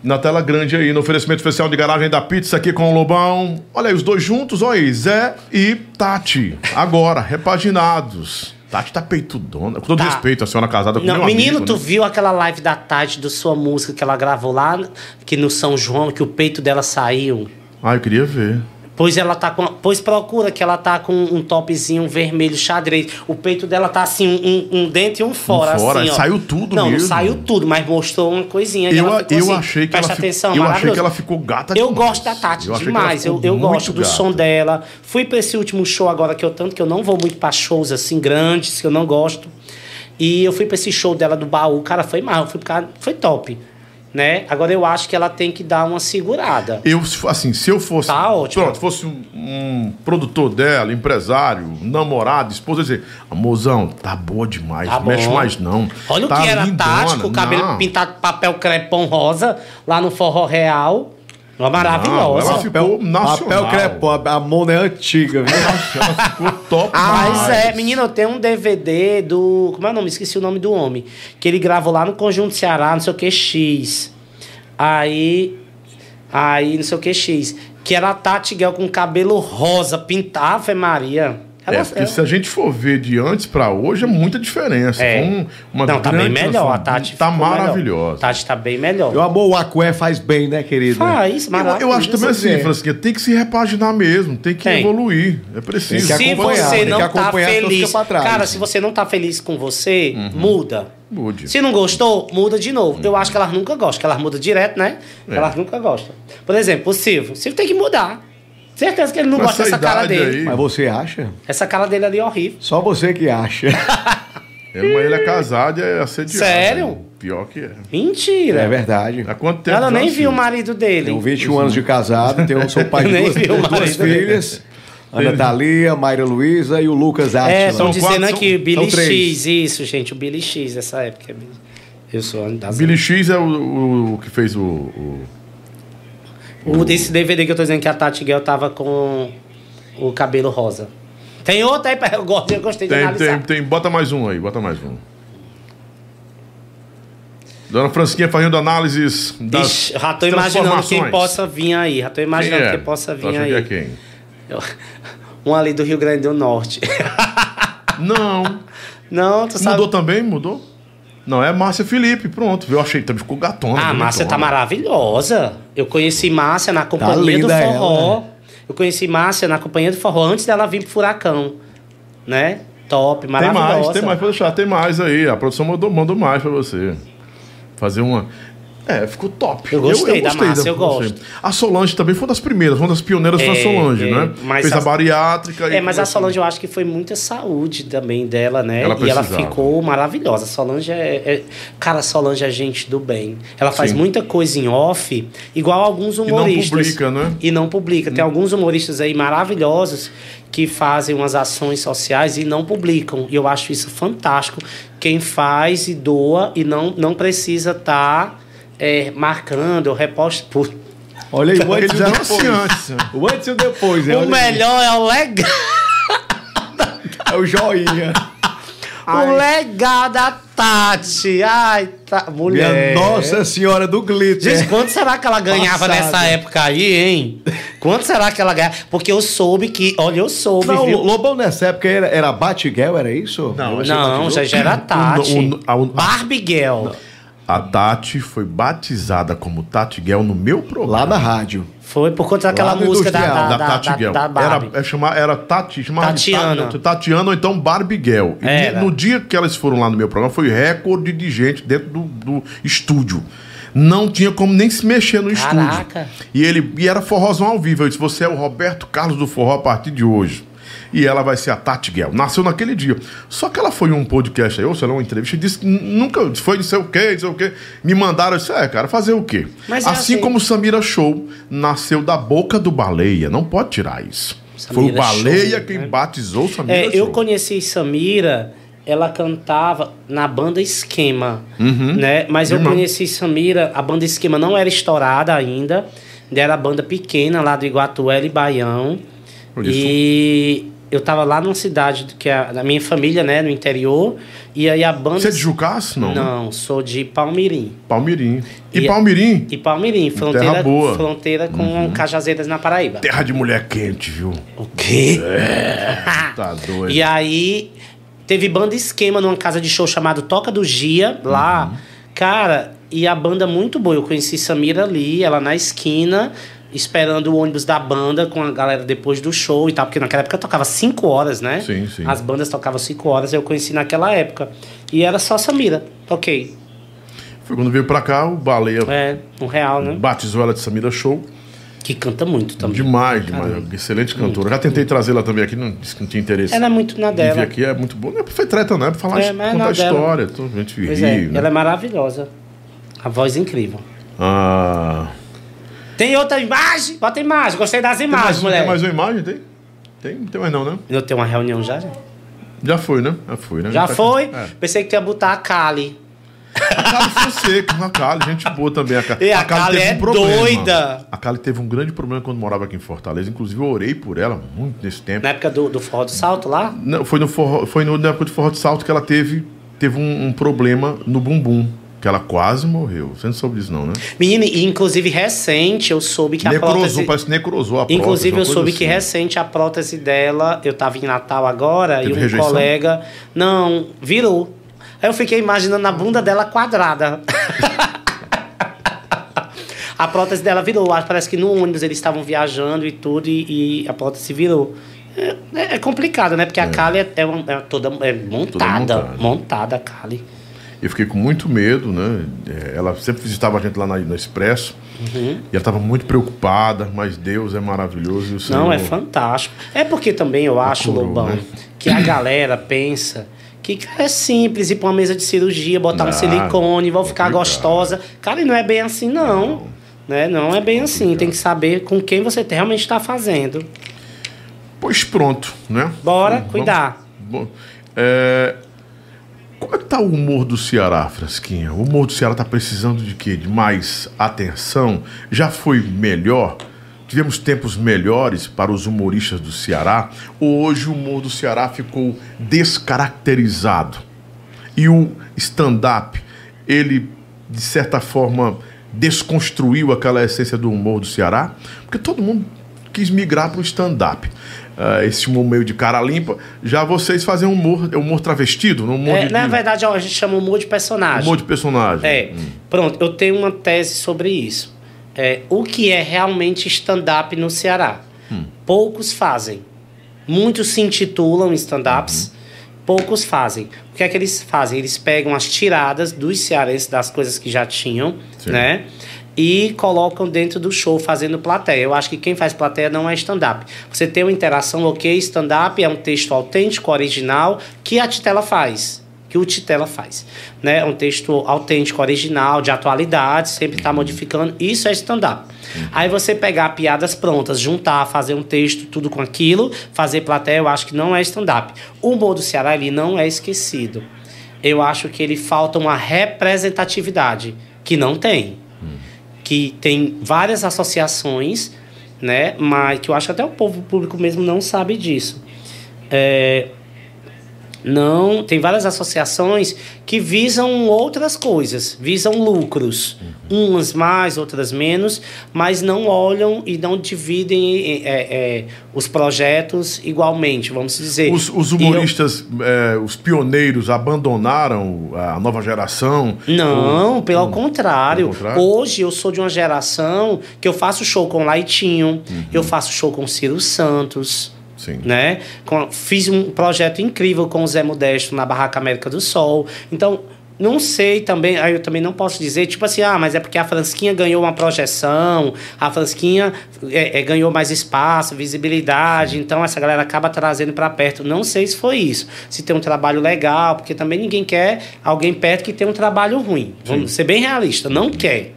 Na tela grande aí, no oferecimento especial de garagem da pizza aqui com o Lobão. Olha aí, os dois juntos, olha aí, Zé e Tati. Agora, repaginados. Tati tá peitudona. Com todo Tá. respeito, a senhora casada com Não, meu menino, amigo, tu né? viu aquela live da Tati do sua música que ela gravou lá, que no São João, que o peito dela saiu? Ah, eu queria ver. Pois ela tá com. Pois procura que ela tá com um topzinho vermelho xadrez. O peito dela tá assim, um, um dentro e um fora. Um fora, assim, ó. saiu tudo não, mesmo. Não, saiu tudo, mas mostrou uma coisinha. Eu, ela eu assim, achei que ela, atenção, eu achei que ela ficou gata Eu demais. gosto da Tati Eu demais. Eu, eu gosto do gata. som dela. Fui pra esse último show agora que eu tanto que eu não vou muito pra shows assim grandes, que eu não gosto. E eu fui pra esse show dela do baú, cara, foi mal, cara, foi top. Né? Agora eu acho que ela tem que dar uma segurada. Eu, assim, se eu fosse. Tá ótimo. Pronto, fosse um, um produtor dela, empresário, namorado, esposa, dizer, amorzão, tá boa demais, Tá não mexe bom. mais não. Olha o Tá que era lindona." Tati, com o cabelo Não. pintado de papel crepom rosa, lá no Forró Real. Uma Não, maravilhosa. ela ficou nacional. Papel crepom, a Mona é antiga, viu? Ela ficou top Mas demais. é, menino, eu tenho um DVD do. Como é o nome? Esqueci o nome do homem. Que ele gravou lá no Conjunto Ceará, não sei o que, X. Aí. Aí, não sei o que, X. Que era a Tati Guel com cabelo rosa, pintado. Ave Maria. É, porque se a gente for ver de antes pra hoje, é muita diferença. É. Foi um- uma Não, tá bem melhor. A. Tati Tá maravilhosa. Tati tá bem melhor. Meu amor, o Aqué faz bem, né, querido? Faz, Eu, maravilhoso. eu acho também assim, é. Francisquinha, tem que se repaginar mesmo, tem que Tem. evoluir. É preciso. Tem que Se você tem não que tá acompanhar, senão feliz. fica pra trás. Cara, se você não tá feliz com você, Uhum. muda. Mude. Se não gostou, muda de novo. Eu acho que elas nunca gostam, que elas mudam direto, né? É. Elas nunca gostam. Por exemplo, o Silvio. O Silvio tem que mudar. Certeza que ele não Com gosta essa dessa cara dele. aí- Mas você acha? Essa cara dele ali é horrível. Só você que acha. É, mas ele é casado e é assediado. Sério? né? Pior que é. Mentira. É verdade. Há quanto tempo Ela já nem assim? viu o marido dele. Tenho 21 anos de casado, tenho, sou pai de Nem duas, vi o duas marido dele. filhas. Ana Thalia, Mayra Luísa e o Lucas É, Átila. estão São dizendo quatro, aqui, são- Billy são três. X. Isso, gente, o Billy X dessa época. Eu sou das Billy X é o, o- o que fez o. o- O desse DVD que eu tô dizendo que a Tati Guel tava com o cabelo rosa. Tem outro aí, eu gosto, eu gostei de Tem, analisar. tem, tem. Bota mais um aí, bota mais um. Dona Francisquinha fazendo análises das. Ixi, já tô imaginando quem possa vir aí. Já tô imaginando Quem é? quem possa vir aí. que é quem? Eu- Um ali do Rio Grande do Norte. Não. Não, tu sabe. Mudou também? Mudou? Não, é Márcia Felipe, pronto. viu? Eu achei também ficou gatona. Ah, a Márcia tá maravilhosa. Eu conheci Márcia na companhia do linda forró. ela, né? Eu conheci Márcia na companhia do forró antes dela vir pro Furacão. Né? Top, Tem maravilhosa. mais, tem mais pra deixar, tem mais aí. A produção mandou, mandou mais pra você. Fazer uma. É, ficou top. Eu gostei da Márcia, eu gosto. A Solange também foi uma das primeiras, uma das pioneiras foi a É, Solange, é, né? Fez a, a- bariátrica. É, e mas a começou- Solange eu acho que foi muita saúde também dela, né? Ela e ela ficou maravilhosa. A Solange é, é- Cara, a Solange é gente do bem. Ela faz Sim. muita coisa em off, igual alguns não humoristas. publica, né? E não publica. Tem alguns humoristas aí maravilhosos que fazem umas ações sociais e não publicam. E eu acho isso fantástico. Quem faz e doa e não, não precisa estar marcando ou reposta. Pô, Olha aí, o antes Eles e o depois. antes. O antes e o depois. É, o aí. melhor é o legal. É o joinha. O legal da Tati. Ai, tá. Mulher. Minha Nossa Senhora do Glitter. Gente, quanto será que ela ganhava Passada. nessa época aí, hein? Quanto será que ela ganhava? Porque eu soube que. Olha, eu soube. Não, viu? o Lobão nessa época era, era Batgirl, era isso? Não, Não, já, já era Tati. o- a- o- Barbie Girl. A Tati foi batizada como Tati Guel no meu programa. Lá na rádio. Foi por conta daquela música da, da, da, da, Tati da, Guel. Era, é chamar, era Tati, chamava Tatiana. Tati- Tatiana ou então Barbie Guel. E Era. no dia que elas foram lá no meu programa, foi recorde de gente dentro do, do estúdio. Não tinha como nem se mexer no Caraca. estúdio. E ele e era forrozão ao vivo. Eu disse: Você é o Roberto Carlos do forró a partir de hoje. E ela vai ser a Tati Guel. Nasceu naquele dia. Só que ela foi em um podcast aí, ou sei lá, uma entrevista, e disse que nunca foi não sei o quê, não sei o quê. Me mandaram, eu disse, é, cara, fazer o quê? Mas é assim assim. como Samira Show nasceu da boca do baleia. Não pode tirar isso. Foi o Samira Baleia Show, quem né? batizou Samira É, Show. eu conheci Samira, ela cantava na banda Esquema, né? Mas eu conheci Samira, a banda Esquema não era estourada ainda, era a banda pequena lá do Iguatuela e Baião. Isso. E eu tava lá numa cidade que é da minha família, né, no interior, e aí a banda Você é de Jucás? Não. Não, sou de Palmirim. Palmirim. E, E- Palmirim? E Palmirim, fronteira, boa. Uhum. fronteira com Cajazeiras na Paraíba. Terra de mulher quente, viu? O quê? Tá doido. E aí teve banda esquema numa casa de show chamado Toca do Gia, lá. Uhum. Cara, e a banda muito boa. Eu conheci Samira ali, ela na esquina, esperando o ônibus da banda com a galera depois do show e tal, porque naquela época tocava 5 horas, né? Sim, sim. As bandas tocavam 5 horas, eu conheci naquela época. E era só Samira, toquei. Foi quando veio pra cá, o Baleia É, um real, né? batizou ela de Samira Show. Que canta muito também. Demais, demais. Excelente cantora. Já tentei trazê-la também aqui, não disse que não tinha interesse. Ela é muito na de vir dela. aqui é muito bom. Não é ser treta, não. É pra falar, É, mas é contar dela. história. tudo, a gente Pois ri, é, né? ela é maravilhosa. A voz incrível. Ah, Tem outra imagem? Bota imagem. Gostei das tem, imagens, mais, um- mulher. tem mais uma imagem? Tem? Tem? Não tem mais não, né? Eu tenho uma reunião já? Já, Já foi, né? Já foi, né? já Tá- foi? É. Pensei que ia botar a Kali. A Kali Fonseca, a Kali, gente boa também. A Kali, E a Kali é doida. A Kali teve um grande problema quando morava aqui em Fortaleza. Inclusive, eu orei por ela muito nesse tempo. Na época do, do forró do salto lá? Não, foi, no forró, foi no, na época do forró de salto que ela teve, teve um, um problema no bumbum. Que ela quase morreu. Você não soube disso, não, né? Menina, e inclusive recente eu soube que a necrosou, prótese... parece que necrosou a prótese. Inclusive, eu soube que assim. recente a prótese dela, eu tava em Natal agora, Teve e um rejeição? colega. Não, virou. Aí eu fiquei imaginando a bunda dela quadrada. a prótese dela virou. Parece que no ônibus eles estavam viajando e tudo, e, e a prótese virou. É, é complicado, né? Porque a Kali é, é uma- é toda é montada. montada. montada. a Kali. Eu fiquei com muito medo, né? É, Ela sempre visitava a gente lá na, no Expresso. Uhum. E ela estava muito preocupada, mas Deus é maravilhoso. E o Senhor... Não, é fantástico. É porque também eu acho, curou, Lobão, né? que a galera pensa que cara, é simples ir pra uma mesa de cirurgia, botar um Não, silicone, vão ficar complicado. gostosa. Cara, e não é bem assim, não. Né? Não é bem assim. Tem que saber com quem você realmente está fazendo. Pois pronto, né? Bora Vamos- cuidar. Bom, é, Como é que tá o humor do Ceará, Frasquinha? O humor do Ceará tá precisando de quê? De mais atenção? Já foi melhor? Tivemos tempos melhores para os humoristas do Ceará? Ou hoje o humor do Ceará ficou descaracterizado? E o stand-up, ele, de certa forma, desconstruiu aquela essência do humor do Ceará? Porque todo mundo quis migrar para o stand-up. Ah, esse humor meio de cara limpa. Já vocês fazem humor, humor travestido? No humor É, de, na de- verdade, ó, a gente chama humor de personagem. humor de personagem. É, pronto, eu tenho uma tese sobre isso. É, o que é realmente stand-up no Ceará? Poucos fazem. Muitos se intitulam stand-ups, poucos fazem. O que é que eles fazem? Eles pegam as tiradas dos cearenses, das coisas que já tinham, Sim. né? E colocam dentro do show, fazendo plateia. Eu acho que quem faz plateia não é stand-up. Você tem uma interação, ok, stand-up é um texto autêntico, original, que a Titela faz que o Titela faz. Né? É um texto autêntico, original, de atualidade, sempre está modificando. Isso é stand-up. Aí você pegar piadas prontas, juntar, fazer um texto, tudo com aquilo, fazer plateia, eu acho que não é stand-up. O humor do Ceará, ele não é esquecido. Eu acho que ele falta uma representatividade, que não tem. Que tem várias associações, né? Mas que eu acho que até o povo público mesmo não sabe disso. É, não, tem várias associações que visam outras coisas, visam lucros. Umas mais, outras menos, mas não olham e não dividem é, é, os projetos igualmente, vamos dizer. Os, os E eu- humoristas, é, os pioneiros, abandonaram a nova geração? Não, Ou- pelo contrário. Pelo contrário? Hoje eu sou de uma geração que eu faço show com Laitinho, eu faço show com Ciro Santos. Sim. né? Com- fiz um projeto incrível com o Zé Modesto na Barraca América do Sol. Então, não sei também, aí eu também não posso dizer, tipo assim, ah, mas é porque a Fransquinha ganhou uma projeção, a Fransquinha é, é, ganhou mais espaço, visibilidade, então essa galera acaba trazendo para perto. Não sei se foi isso, se tem um trabalho legal, porque também ninguém quer alguém perto que tem um trabalho ruim. Vamos ser bem realista, não quer.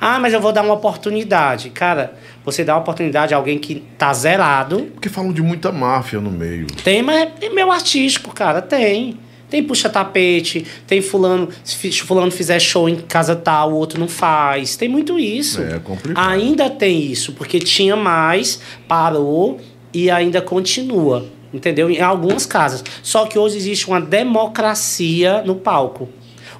Ah, mas eu vou dar uma oportunidade. Cara, você dá uma oportunidade a alguém que tá zerado, Porque falam de muita máfia no meio. tem, mas é meu artístico, cara, tem. Tem puxa-tapete, tem fulano, se fulano fizer show em casa tal, o outro não faz. Tem muito isso. É complicado. Ainda tem isso, porque tinha mais, parou e ainda continua. Entendeu? Em algumas casas. Só que hoje existe uma democracia no palco.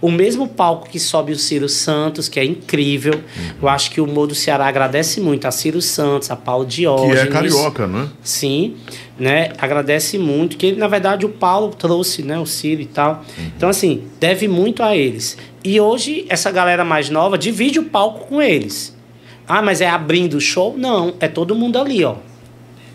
O mesmo palco que sobe o Ciro Santos, que é incrível. Eu acho que o Humor do Ceará agradece muito a Ciro Santos, a Paulo Que Diógenes. é carioca, né? Sim, né? Agradece muito, que na verdade o Paulo trouxe, né, o Ciro e tal. Então assim, deve muito a eles. E hoje essa galera mais nova divide o palco com eles. Ah, mas é abrindo o show? Não, é todo mundo ali, ó.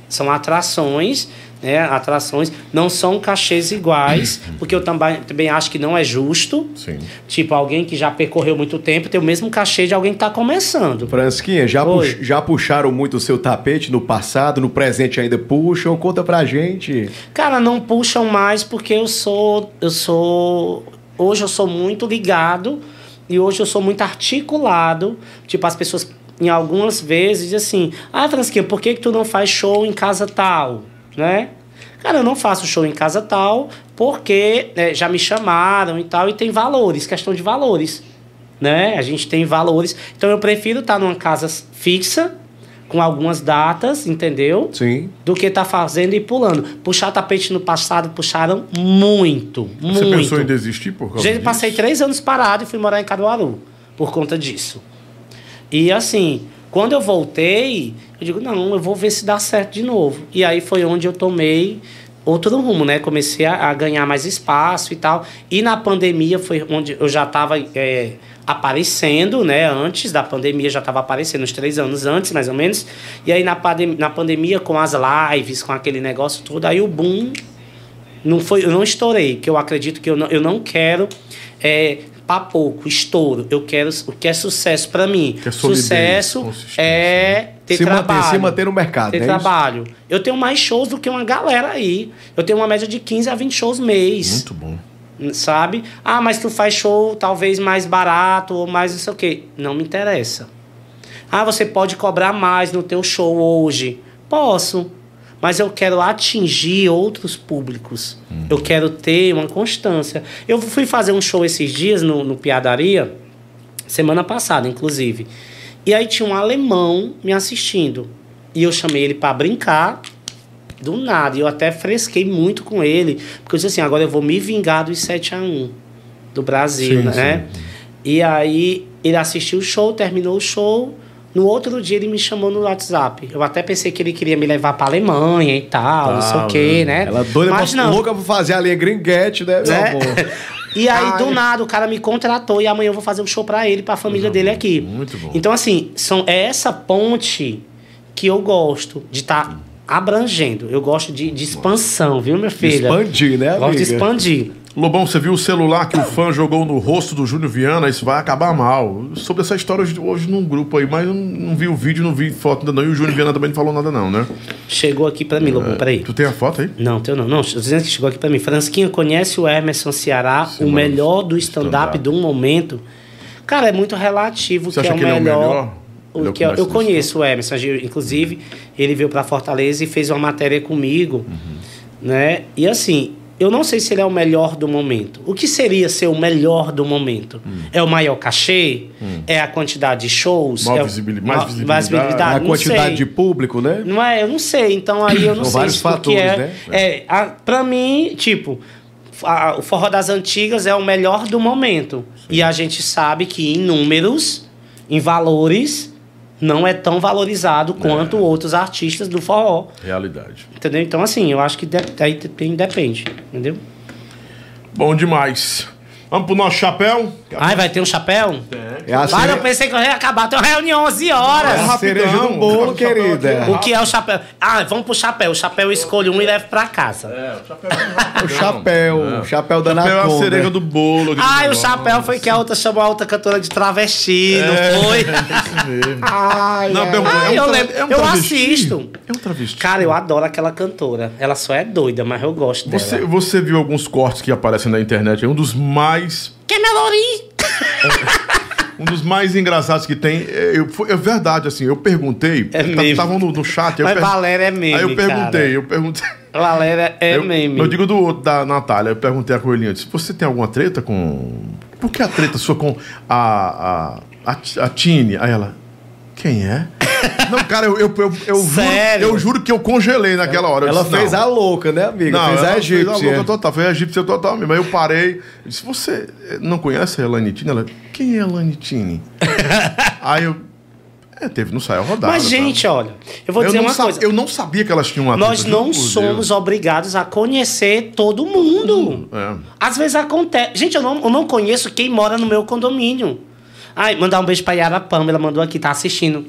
São atrações, né? Atrações não são cachês iguais, porque eu também, também acho que não é justo. Sim. Tipo, alguém que já percorreu muito tempo tem o mesmo cachê de alguém que tá começando. Fransquinha, já, pux- já puxaram muito o seu tapete no passado, no presente ainda puxam? Conta pra gente. Cara, não puxam mais porque eu sou. Eu sou. Hoje eu sou muito ligado e hoje eu sou muito articulado. Tipo, as pessoas, em algumas vezes, dizem assim: Ah, Fransquinha, por que, que tu não faz show em casa tal? Né? Cara, eu não faço show em casa tal porque né, já me chamaram e tal, e tem valores, questão de valores. Né? A gente tem valores. Então eu prefiro estar numa casa fixa, com algumas datas, entendeu? Sim. do que tá fazendo e pulando. Puxar tapete no passado, puxaram muito, Você muito. pensou em desistir por causa Gente, disso? passei três anos parado e fui morar em Caruaru por conta disso. E assim, quando eu voltei, eu digo, não, eu vou ver se dá certo de novo. E aí foi onde eu tomei outro rumo, né? Comecei a, a ganhar mais espaço e tal. E na pandemia foi onde eu já estava aparecendo, né? Antes da pandemia já estava aparecendo, uns três anos antes, mais ou menos. E aí na, pandem- na pandemia, com as lives, com aquele negócio todo, aí o boom não foi, eu não estourei, que eu acredito que eu não, eu não quero é, pra pouco, estouro. Eu quero o que é sucesso pra mim. É solidez, sucesso é ter Se manter- trabalho. se manter no mercado, Ter é isso? trabalho. Eu tenho mais shows do que uma galera aí. Eu tenho uma média de 15 a 20 shows mês Muito bom. sabe? Ah, mas tu faz show talvez mais barato ou mais não sei o quê. Não me interessa. Ah, você pode cobrar mais no teu show hoje. Posso. Mas eu quero atingir outros públicos. Eu quero ter uma constância. Eu fui fazer um show esses dias no, no Piadaria, semana passada, inclusive. E aí tinha um alemão me assistindo. E eu chamei ele para brincar. Do nada. E eu até fresquei muito com ele. Porque eu disse assim, agora eu vou me vingar dos 7 a 1 do Brasil, Sim, né? E aí ele assistiu o show, terminou o show. No outro dia ele me chamou no WhatsApp. Eu até pensei que ele queria me levar pra Alemanha e tal, não sei o quê, né? Ela doida, Mas pra, não. louca pra fazer a linha gringuete, né? Né? E aí, Ai. do nada, o cara me contratou e amanhã eu vou fazer um show pra ele, pra família dele aqui. muito bom. Então, assim, são, é essa ponte que eu gosto de estar abrangendo. Eu gosto de, de expansão, viu, minha filha? Expandir, né, Gosto de amiga? expandir. Lobão, você viu o celular que o fã jogou no rosto do Júnior Viana? Isso vai acabar mal. Sobre essa história hoje, hoje num grupo aí, mas eu não, não vi o vídeo, não vi foto ainda não. E o Júnior Viana também não falou nada não, né? Chegou aqui pra mim, Lobão, peraí. Tu tem a foto aí? Não, teu não. Não, dizendo que chegou aqui pra mim. Fransquinha conhece o Emerson Ceará, Sim, o melhor do stand-up do momento. Cara, é muito relativo Você que é o que ele é o melhor. melhor? O é que eu, eu conheço o Emerson, inclusive ele veio pra Fortaleza e fez uma matéria comigo, Uhum. né? E assim, eu não sei se ele é o melhor do momento. O que seria ser o melhor do momento? Hum. É o maior cachê? É a quantidade de shows? Maior é o- visibili- mais ma- visibilidade. A Não quantidade sei. de público, né? Não é, eu não sei. Então aí eu não São sei vários fatores, é. né? É, a, pra mim, tipo, a- o forró das antigas é o melhor do momento. E a gente sabe que em números, em valores, não é tão valorizado quanto outros artistas do forró. Realidade. Entendeu? Então, assim, eu acho que de, aí depende, depende. Entendeu? Bom demais. Vamos pro nosso chapéu? Ai, vai ter um chapéu? É a, Ah, cere... eu pensei que eu ia acabar. Tem uma reunião 11 horas. é a cereja do bolo, querida. O que é o chapéu? Ah, vamos pro chapéu. O chapéu eu escolho um e levo pra casa. É, o chapéu. O chapéu, o chapéu da O chapéu é a Anaconda. cereja do bolo. Ai, o chapéu foi que a outra chamou a outra cantora de travesti, É. não foi? Isso mesmo. Ai, Não, ai. pergunta, Ai, é um eu lembro. é um Eu travesti? assisto. É um travesti. Cara, eu adoro aquela cantora. Ela só é doida, mas eu gosto dela. Você, você viu alguns cortes que aparecem na internet? É um dos mais Que é Melori? Um dos mais engraçados que tem. É, eu, foi, é verdade, assim, eu perguntei. É meme. Estavam no, no chat. Mas per- Valéria é meme, Aí eu perguntei, cara. eu perguntei. Valéria é eu, meme. Eu digo do outro, da Natália. Eu perguntei a Coelhinha, disse, você tem alguma treta com. Por que a treta sua com a. a, a, a Tine? Aí ela. Quem é? Não, cara, eu, eu, eu, eu juro, eu juro que eu congelei naquela hora. Ela disse, fez não. a louca, né, amiga? Não, fez ela a fez a egípcia. louca total, foi a egípcia total mesmo. Aí eu parei, eu disse, você não conhece a Elaine Tine? Ela, quem é a Elaine Tine? Aí eu, é, teve no Saia Rodada. Mas, tá? gente, olha, eu vou eu dizer não uma sa- coisa. Eu não sabia que elas tinham uma Nós não somos Deus. obrigados a conhecer todo mundo. É. Às vezes acontece. Gente, eu não, eu não conheço quem mora no meu condomínio. Ai, mandar um beijo pra Yara Pamela, mandou aqui, tá assistindo.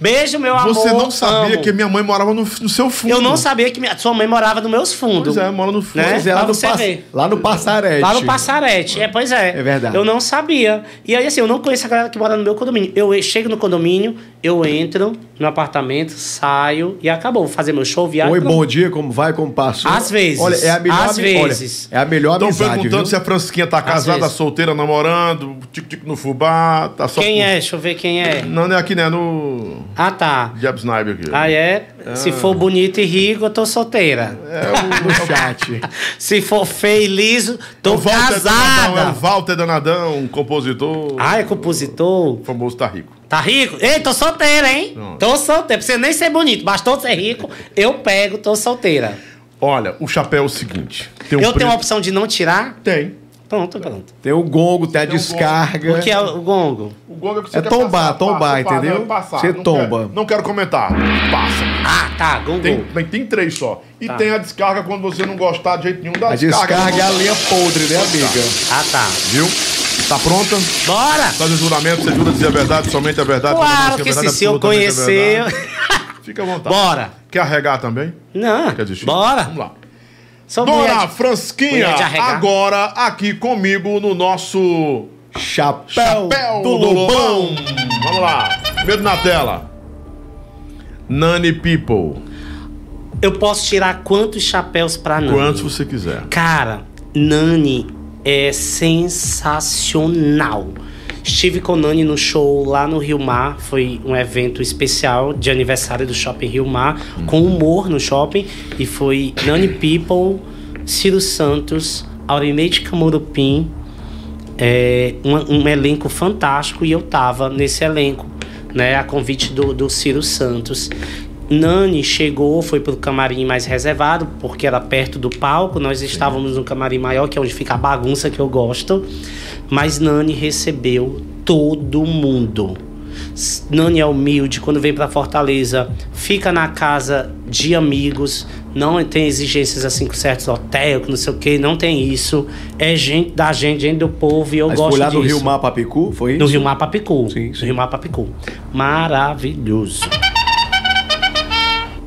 Beijo, meu amor. Você não sabia amo. que minha mãe morava no, no seu fundo. Eu não sabia que minha, sua mãe morava nos meus fundos. Pois é, mora no fundo. Né? Pois é, lá Pra no, pass- lá no Passarete. Lá no Passarete. É, pois é. É verdade. Eu não sabia. E aí, assim, eu não conheço a galera que mora no meu condomínio. Eu chego no condomínio, eu entro no apartamento, saio e acabou. Vou fazer meu show, viagem. Oi, pronto. bom dia, como vai, como passou? Às vezes. Olha, é a melhor, Às ami- olha, vezes. é a melhor Estão amizade, perguntando viu? se a Francisquinha tá casada, vezes. solteira, namorando, tic-tic no fubá, tá só... Quem com- é? Deixa eu ver quem é. Não, não é aqui, né? No... Ah, tá. Jeb Sniper aqui. Ah, é? Se for bonito e rico, eu tô solteira. É o... No chat. Se for feio e liso, tô o Walter Danadão, é o casada. Walter Danadão, um compositor. Ah, é compositor. O famoso tá rico. Tá rico? Ei, tô solteira, hein? Não. Tô solteira. Precisa nem ser bonito, bastou ser rico. Eu pego, tô solteira. Olha, o chapéu é o seguinte. Eu tenho a opção de não tirar? Tem. Pronto, pronto. Tem o gongo, tem a Tem descarga. O que é o gongo? O gol é que você É tombar, tombar, passa, entendeu? não, passar. Você Não tomba. quero- não quero comentar. Passa. Ah, tá, gongo. Tem, bem, tem três só. E Tá. tem a descarga quando você não gostar de jeito nenhum da A descarga é a linha podre, né, amiga? Ah, tá. Viu? Tá pronta? Bora! Faz o juramento, você jura dizer a verdade, somente a verdade. Claro vez que a se, verdade, se eu a conhecer... Fica à vontade. Bora! Quer arregar também? Não, Quer desistir? bora. Vamos lá. Sou Dona de- Fransquinha, agora aqui comigo no nosso Chapéu, Chapéu do, Lobão. Vamos lá. Primeiro na tela. Nani People. Eu posso tirar quantos chapéus pra Nani? Quantos você quiser. Cara, Nani é sensacional. Estive com Nani no show lá no Rio Mar. Foi um evento especial de aniversário do Shopping Rio Mar, com humor no shopping. E foi Nani People, Ciro Santos, Aurineide Camurupim. É, um, um elenco fantástico e eu tava nesse elenco, né? A convite do, do Ciro Santos. Nani chegou, foi pro camarim mais reservado, porque era perto do palco. Nós estávamos no camarim maior, que é onde fica a bagunça que eu gosto. Mas Nani recebeu todo mundo. Nani é humilde, quando vem pra Fortaleza, fica na casa de amigos, não tem exigências assim com certos hotéis, não sei o que, não tem isso. É gente da gente, gente do povo, e eu Mas gosto foi lá disso. no Rio Mar Papicu, foi isso? No Rio Mar Papicu. Sim, No sim. Rio Mar Papicu. Maravilhoso.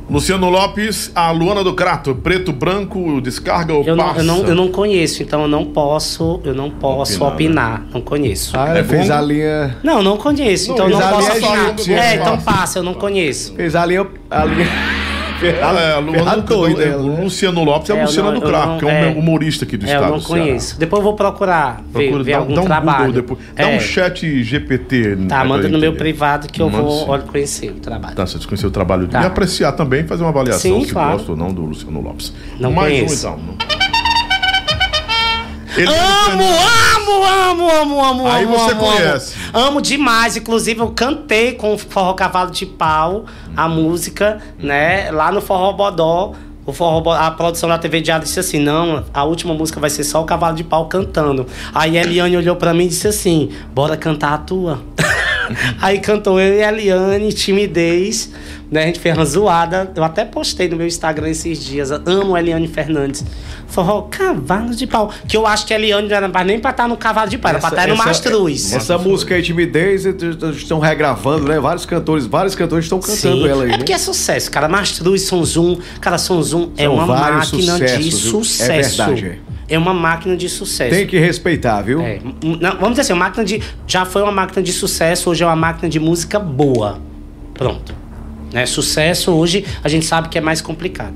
Luciano Lopes, a Luana do Crato. Preto, branco, descarga ou Eu não, passa? eu, não, eu não conheço, então eu não posso, eu não posso Opinar, opinar. Não conheço. Ah, É fez bom? a linha... Não, não conheço, Não, então eu não posso é opinar. É, é então fácil. passa, eu não conheço. Fez a linha... A linha... Ela é Luana Ferrado do, doido, é, ela, o né? Luciano Lopes é, a É, Luciana não- do não- que é um é. humorista aqui do É, estado eu não conheço. Depois eu vou procurar, ver, Procura, ver dá, algum dá um trabalho. Google depois. Dá É. um chat GPT. Tá, manda no meu privado que eu Manda vou sim. conhecer o trabalho. Tá, você desconheceu o trabalho. Tá. E apreciar também, fazer uma avaliação Sim, se claro. gosta ou não do Luciano Lopes. Não Mais conheço. um então. Ele Amo, amo, amo, amo, amo, Aí amo, você amo, conhece. Amo. Amo demais. Inclusive, eu cantei com o Forró Cavalo de Pau a música, né? Lá no Forró Bodó. O Forró a produção da TV Diário disse assim: não, a última música vai ser só o Cavalo de Pau cantando. Aí a Eliane olhou pra mim e disse assim: bora cantar a tua. Aí cantou eu e a Eliane, timidez, né? A gente fez uma zoada. Eu até postei no meu Instagram esses dias. Amo a Eliane Fernandes. Forró Cavalo de Pau. Que eu acho que a Eliane não era nem pra estar no Cavalo de Pau, era pra estar no Mastruz. Essa música aí, Timidez, eles estão regravando, né? Vários cantores, vários cantores estão cantando Sim, ela aí, é né? porque é sucesso, cara. Mastruz, Sonzum. Cara, Sonzum é São uma vários máquina de sucessos? É sucesso. verdade, É uma máquina de sucesso. Tem que respeitar, viu? É, m- não, vamos dizer assim, uma máquina de. Já foi uma máquina de sucesso, hoje é uma máquina de música boa. Pronto. Né? Sucesso hoje a gente sabe que é mais complicado.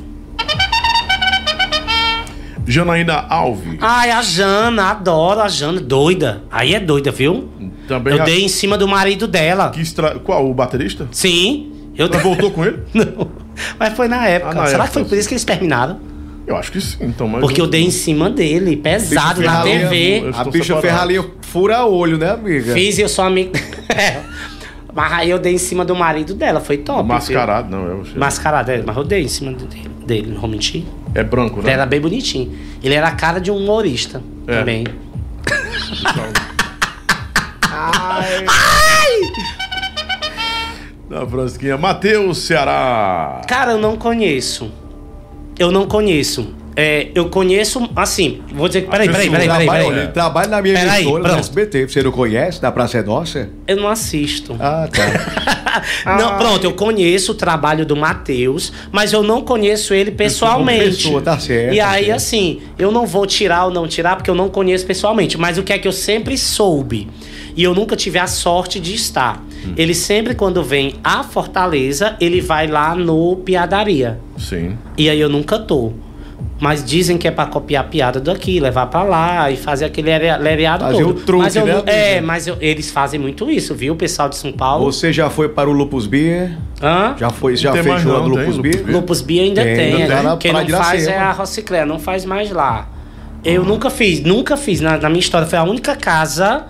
Janaína Alves. Ai, a Jana, adoro a Jana, doida. Aí é doida, viu? Também Eu a- dei em cima do marido dela. que extra... Qual? O baterista? Sim. Eu Ela voltou com ele? Não. Mas foi na época. Ah, na Será época, que foi por isso que eles terminaram? Eu acho que sim. Então, mas Porque eu dei em cima dele, pesado, na TV. A bicha separado. ferralhinha fura olho, né, amiga? Fiz e eu sou amigo. Mas aí eu dei em cima do marido dela, foi top. Mascarado, não. Eu... viu? Mascarado, é, mas eu dei em cima dele, dele, não vou mentir. É branco, Ele né? era bem bonitinho. Ele era a cara de um humorista É. também. Da Frasquinha. Matheus Ceará. Cara, eu não conheço. Eu não conheço. É, eu conheço, assim, vou dizer. Peraí, peraí, peraí, peraí. trabalha, peraí. Ele trabalha na minha Peraí, emissora, no. SBT. Você não conhece? Da Praça é Nossa? Eu não assisto. Ah, tá. Não, pronto, eu conheço o trabalho do Matheus, mas eu não conheço ele pessoalmente. pessoa, tá certo, E tá aí, certo. assim, eu não vou tirar ou não tirar, porque eu não conheço pessoalmente. Mas o que é que eu sempre soube? E eu nunca tive a sorte de estar. Hum. Ele sempre, quando vem a Fortaleza, ele vai lá no Piadaria. Sim. E aí eu nunca tô. Mas dizem que é pra copiar a piada daqui, levar pra lá e fazer aquele lere- lereado Fazer todo. o truque, mas eu né, É, mas eu- eles fazem muito isso, viu? O pessoal de São Paulo. Você já foi para o Lupus Beer? Hã? Já foi, já tem fez mais não, do tem Lupus Lupus Beer? Beer? Lupus Bia ainda Tem, tem. ainda né? na Quem não faz é a Rociclé, não faz mais lá. Eu nunca fiz, nunca fiz. Na, na minha história, foi a única casa,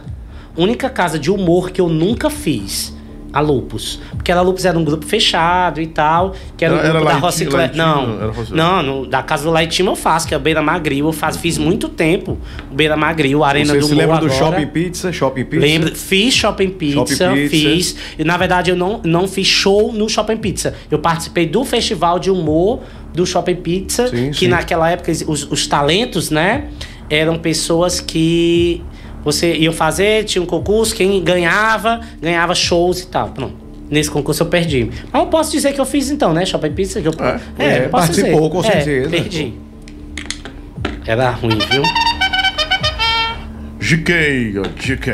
única casa de humor que eu nunca fiz. A Lupus. Porque a Lupus era um grupo fechado e tal. Que era Era grupo da Laitinho, Rociclé. Laitinho, Não, era não, no- da casa do Laitinho eu faço, que é o Beira Magril. Eu faço, fiz muito tempo. O Beira Magril, a Arena Você do Humor lembra do agora. Shopping Pizza? Shopping Pizza? Lembro, fiz Shopping Pizza, Shopping Pizza. fiz. E na verdade eu não, não fiz show no Shopping Pizza. Eu participei do festival de humor do Shopping Pizza, Sim, que sim. naquela época os, os talentos, né, eram pessoas que você ia fazer, tinha um concurso, quem ganhava, ganhava shows e tal. Pronto. Nesse concurso eu perdi. Mas eu posso dizer que eu fiz então, né? Shopping Pizza que eu. É. É, posso participou, dizer. com É, certeza. perdi. Era ruim, viu? GK, GK.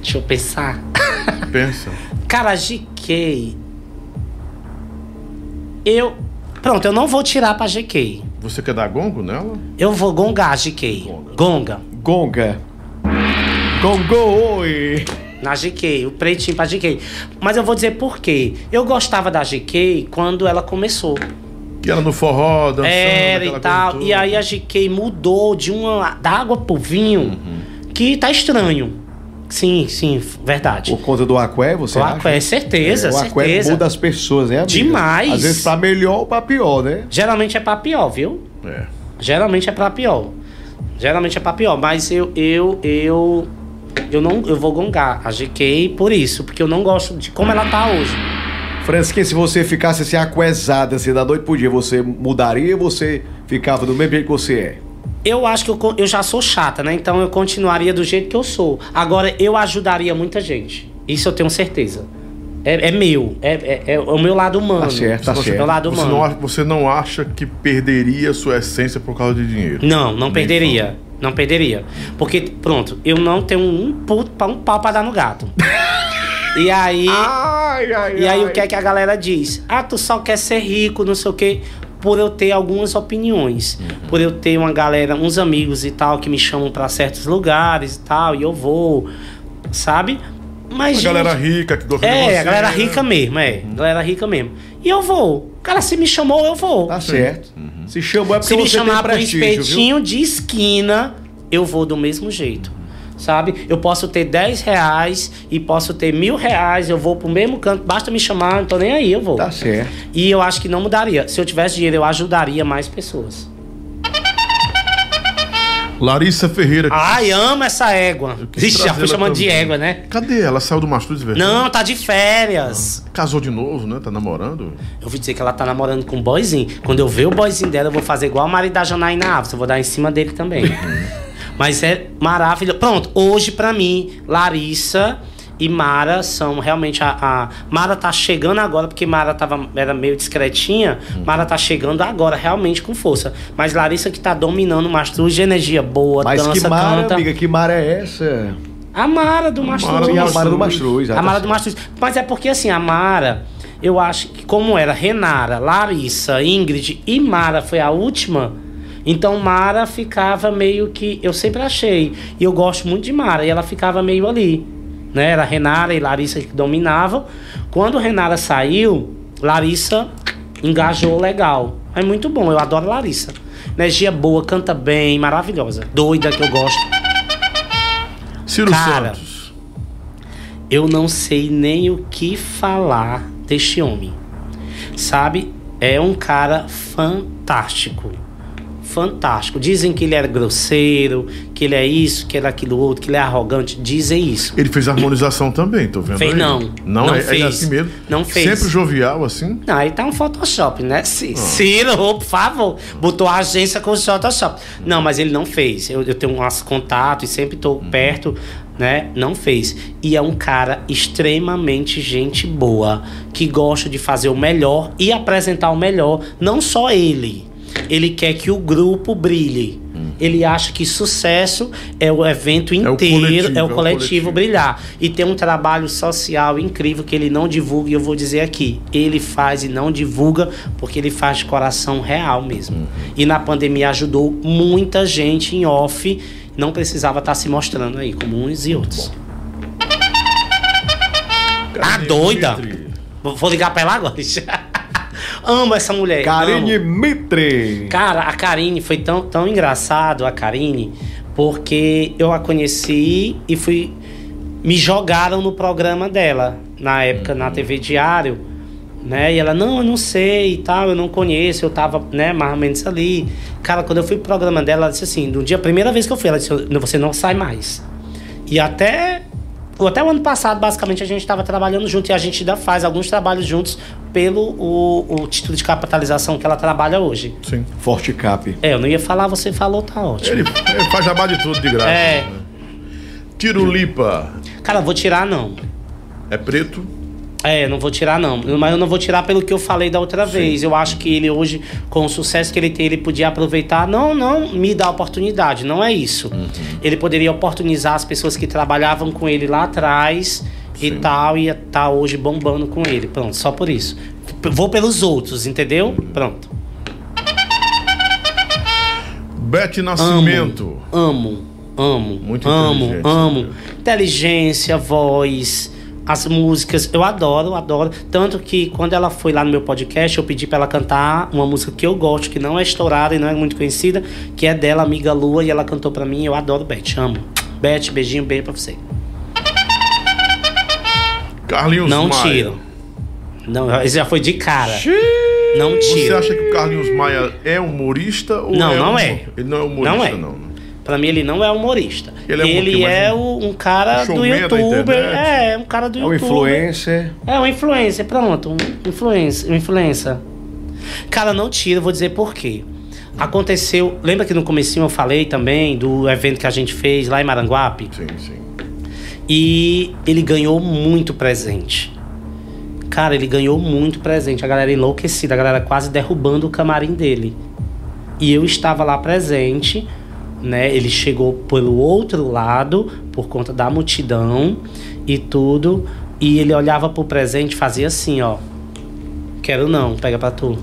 Deixa eu pensar. Pensa. Cara, GK. Eu. Pronto, eu não vou tirar pra GK. Você quer dar gongo nela? Eu vou gongar GK. Gonga. Gonga. Gongo, oi. Na GK, o pretinho pra GK. Mas eu vou dizer por quê. Eu gostava da GK quando ela começou. Que era no forró, dançando. Era e tal. E aí a GK mudou de uma. da água pro vinho. Que tá estranho. Sim, sim, verdade. Por conta do Aqué, você O acha? Aqué, certeza, É, o Aqué certeza. muda as pessoas, né, amiga? Demais. Às vezes pra melhor ou pra pior, né? Geralmente é pra pior, viu? É. Geralmente é pra pior. Geralmente é pra pior, mas eu eu eu eu não eu vou gongar a GK por isso, porque eu não gosto de como ela tá hoje. Fransquinha, se você ficasse assim, aquezada, assim, da noite pro dia, você mudaria ou você ficava do mesmo jeito que você é? Eu acho que eu, eu já sou chata, né? Então eu continuaria do jeito que eu sou. Agora eu ajudaria muita gente. Isso eu tenho certeza. É, é meu, é, é- é o meu lado humano. Tá certo, tá Meu certo. lado Você humano. não, acha- você não acha que perderia sua essência por causa de dinheiro? Não, não Nem perderia. Não perderia. Porque, pronto, eu não tenho um, pu- pa- um pau pra dar no gato. e aí. e aí, o que é que a galera diz? Ah, tu só quer ser rico, não sei o quê. Por eu ter algumas opiniões. Uhum. Por eu ter uma galera, uns amigos e tal, que me chamam pra certos lugares e tal, e eu vou. Sabe? Mas. A gente, galera rica que gosta. É, a galera né? rica mesmo, é. Galera rica mesmo. E eu vou. Cara, se me chamou, eu vou. Tá certo. Se chamou é porque Se me você tem chamar pra um prestígio, viu? espetinho de esquina, eu vou do mesmo jeito. Sabe? Eu posso ter 10 reais e posso ter mil reais, eu vou pro mesmo canto, basta me chamar, não tô nem aí, eu vou. Tá certo. E eu acho que não mudaria. Se eu tivesse dinheiro, eu ajudaria mais pessoas. Larissa Ferreira. Ai, amo essa égua. Ixi, já fui chamando de égua, né? Cadê ela? Saiu do Mastruz Verdade? Não, tá de férias. Casou de novo, né? Tá namorando? Eu vou dizer que ela tá namorando com um boyzinho. Quando eu ver o boyzinho dela, eu vou fazer igual a marido da Janaína Alves. Eu vou dar em cima dele também. Mas é maravilhoso. Pronto, hoje pra mim, Larissa e Mara são realmente a, a- Mara tá chegando agora, porque Mara tava, era meio discretinha. Mara tá chegando agora, realmente com força. Mas Larissa que tá dominando o Mastruz de energia boa, Mas dança, que mara, canta. amiga, que mara é essa? A Mara do Mastruz. A mara do Mastruz. A Mara do Mastruz. Mas é porque assim, a Mara, eu acho que como era Renara, Larissa, Ingrid e Mara foi a última, então Mara ficava meio que. Eu sempre achei. E eu gosto muito de Mara. E ela ficava meio ali. Né? Era Renara e Larissa que dominavam. Quando Renara saiu, Larissa engajou legal. É muito bom, eu adoro Larissa. Energia boa, canta bem, maravilhosa. Doida que eu gosto. Ciro Cara. Santos. Eu não sei nem o que falar deste homem. Sabe? É um cara fantástico. Fantástico. Dizem que ele era grosseiro, que ele é isso, que ele é aquilo outro, que ele é arrogante. Dizem isso. Ele fez harmonização também, tô vendo. Fez aí. não. Não, Não é, é fez. assim mesmo. Não fez. Sempre jovial, assim. Não, aí tá um Photoshop, né? C- Ciro, por favor. Botou a agência com o Photoshop. Não, mas ele não fez. Eu, eu tenho uns contatos e sempre tô perto, né? Não fez. E é um cara extremamente gente boa, que gosta de fazer o melhor e apresentar o melhor. Não só ele. Ele quer que o grupo brilhe. Ele acha que sucesso é o evento o inteiro, coletivo, é o é o coletivo coletivo. brilhar. E tem um trabalho social incrível que ele não divulga, e eu vou dizer aqui. Ele faz e não divulga porque ele faz de coração real mesmo. E na pandemia ajudou muita gente em off, não precisava estar se mostrando aí, como uns e outros. Ah, doida! Dimitri. Vou vou ligar pra ela agora. Amo essa mulher. Karine amo. Mitre. Cara, a Karine foi tão, tão engraçado, a Karine, porque eu a conheci e fui. Me jogaram no programa dela, na época, na TV Diário, né? E ela, não, eu não sei e tal, eu não conheço, eu tava, né, mais ou menos ali. Cara, quando eu fui pro programa dela, ela disse assim, no dia, a primeira vez que eu fui, ela disse, você não sai mais. E até. Até o ano passado, basicamente, a gente estava trabalhando junto e a gente ainda faz alguns trabalhos juntos pelo o, o título de capitalização que ela trabalha hoje. Sim. Forte Cap. É, eu não ia falar, você falou, tá ótimo. Ele, ele faz jabá de tudo de graça. É. né? Tirulipa Cara, vou tirar não. é preto. É, não vou tirar não. Mas eu não vou tirar pelo que eu falei da outra vez. Eu acho que ele hoje, com o sucesso que ele tem, ele podia aproveitar. Não, não me dá oportunidade, não é isso. Ele poderia oportunizar as pessoas que trabalhavam com ele lá atrás e tal, e tá hoje bombando com ele. Pronto, só por isso. Vou pelos outros, entendeu? Pronto. Bete Nascimento. Amo, amo, Muito amo, inteligente, amo. né? Inteligência, voz, as músicas, eu adoro, adoro. Tanto que quando ela foi lá no meu podcast, eu pedi pra ela cantar uma música que eu gosto, que não é estourada e não é muito conhecida, que é dela, Amiga Lua, e ela cantou pra mim. Eu adoro Beth, amo. Beth, beijinho, beijo pra você. Carlinhos não Maia. tiro. Não, esse já foi de cara. Não Você tiro. acha que o Carlinhos Maia é humorista ou Não, é não humo- é. Ele não é humorista, Não é. não. Pra mim, ele não é humorista. Ele é um Ele é um- o- um cara do youtuber. É, um cara do É um influencer. É um influencer, pronto. Um influencer. Um influencer. Cara, não tira, vou dizer por quê. Aconteceu. Lembra que no comecinho eu falei também do evento que a gente fez lá em Maranguape? Sim, sim. E ele ganhou muito presente. Cara, ele ganhou muito presente. A galera enlouquecida, a galera quase derrubando o camarim dele. E eu estava lá presente, né? Ele chegou pelo outro lado, por conta da multidão e tudo. E ele olhava pro presente fazia assim, ó. Quero não, pega pra tu.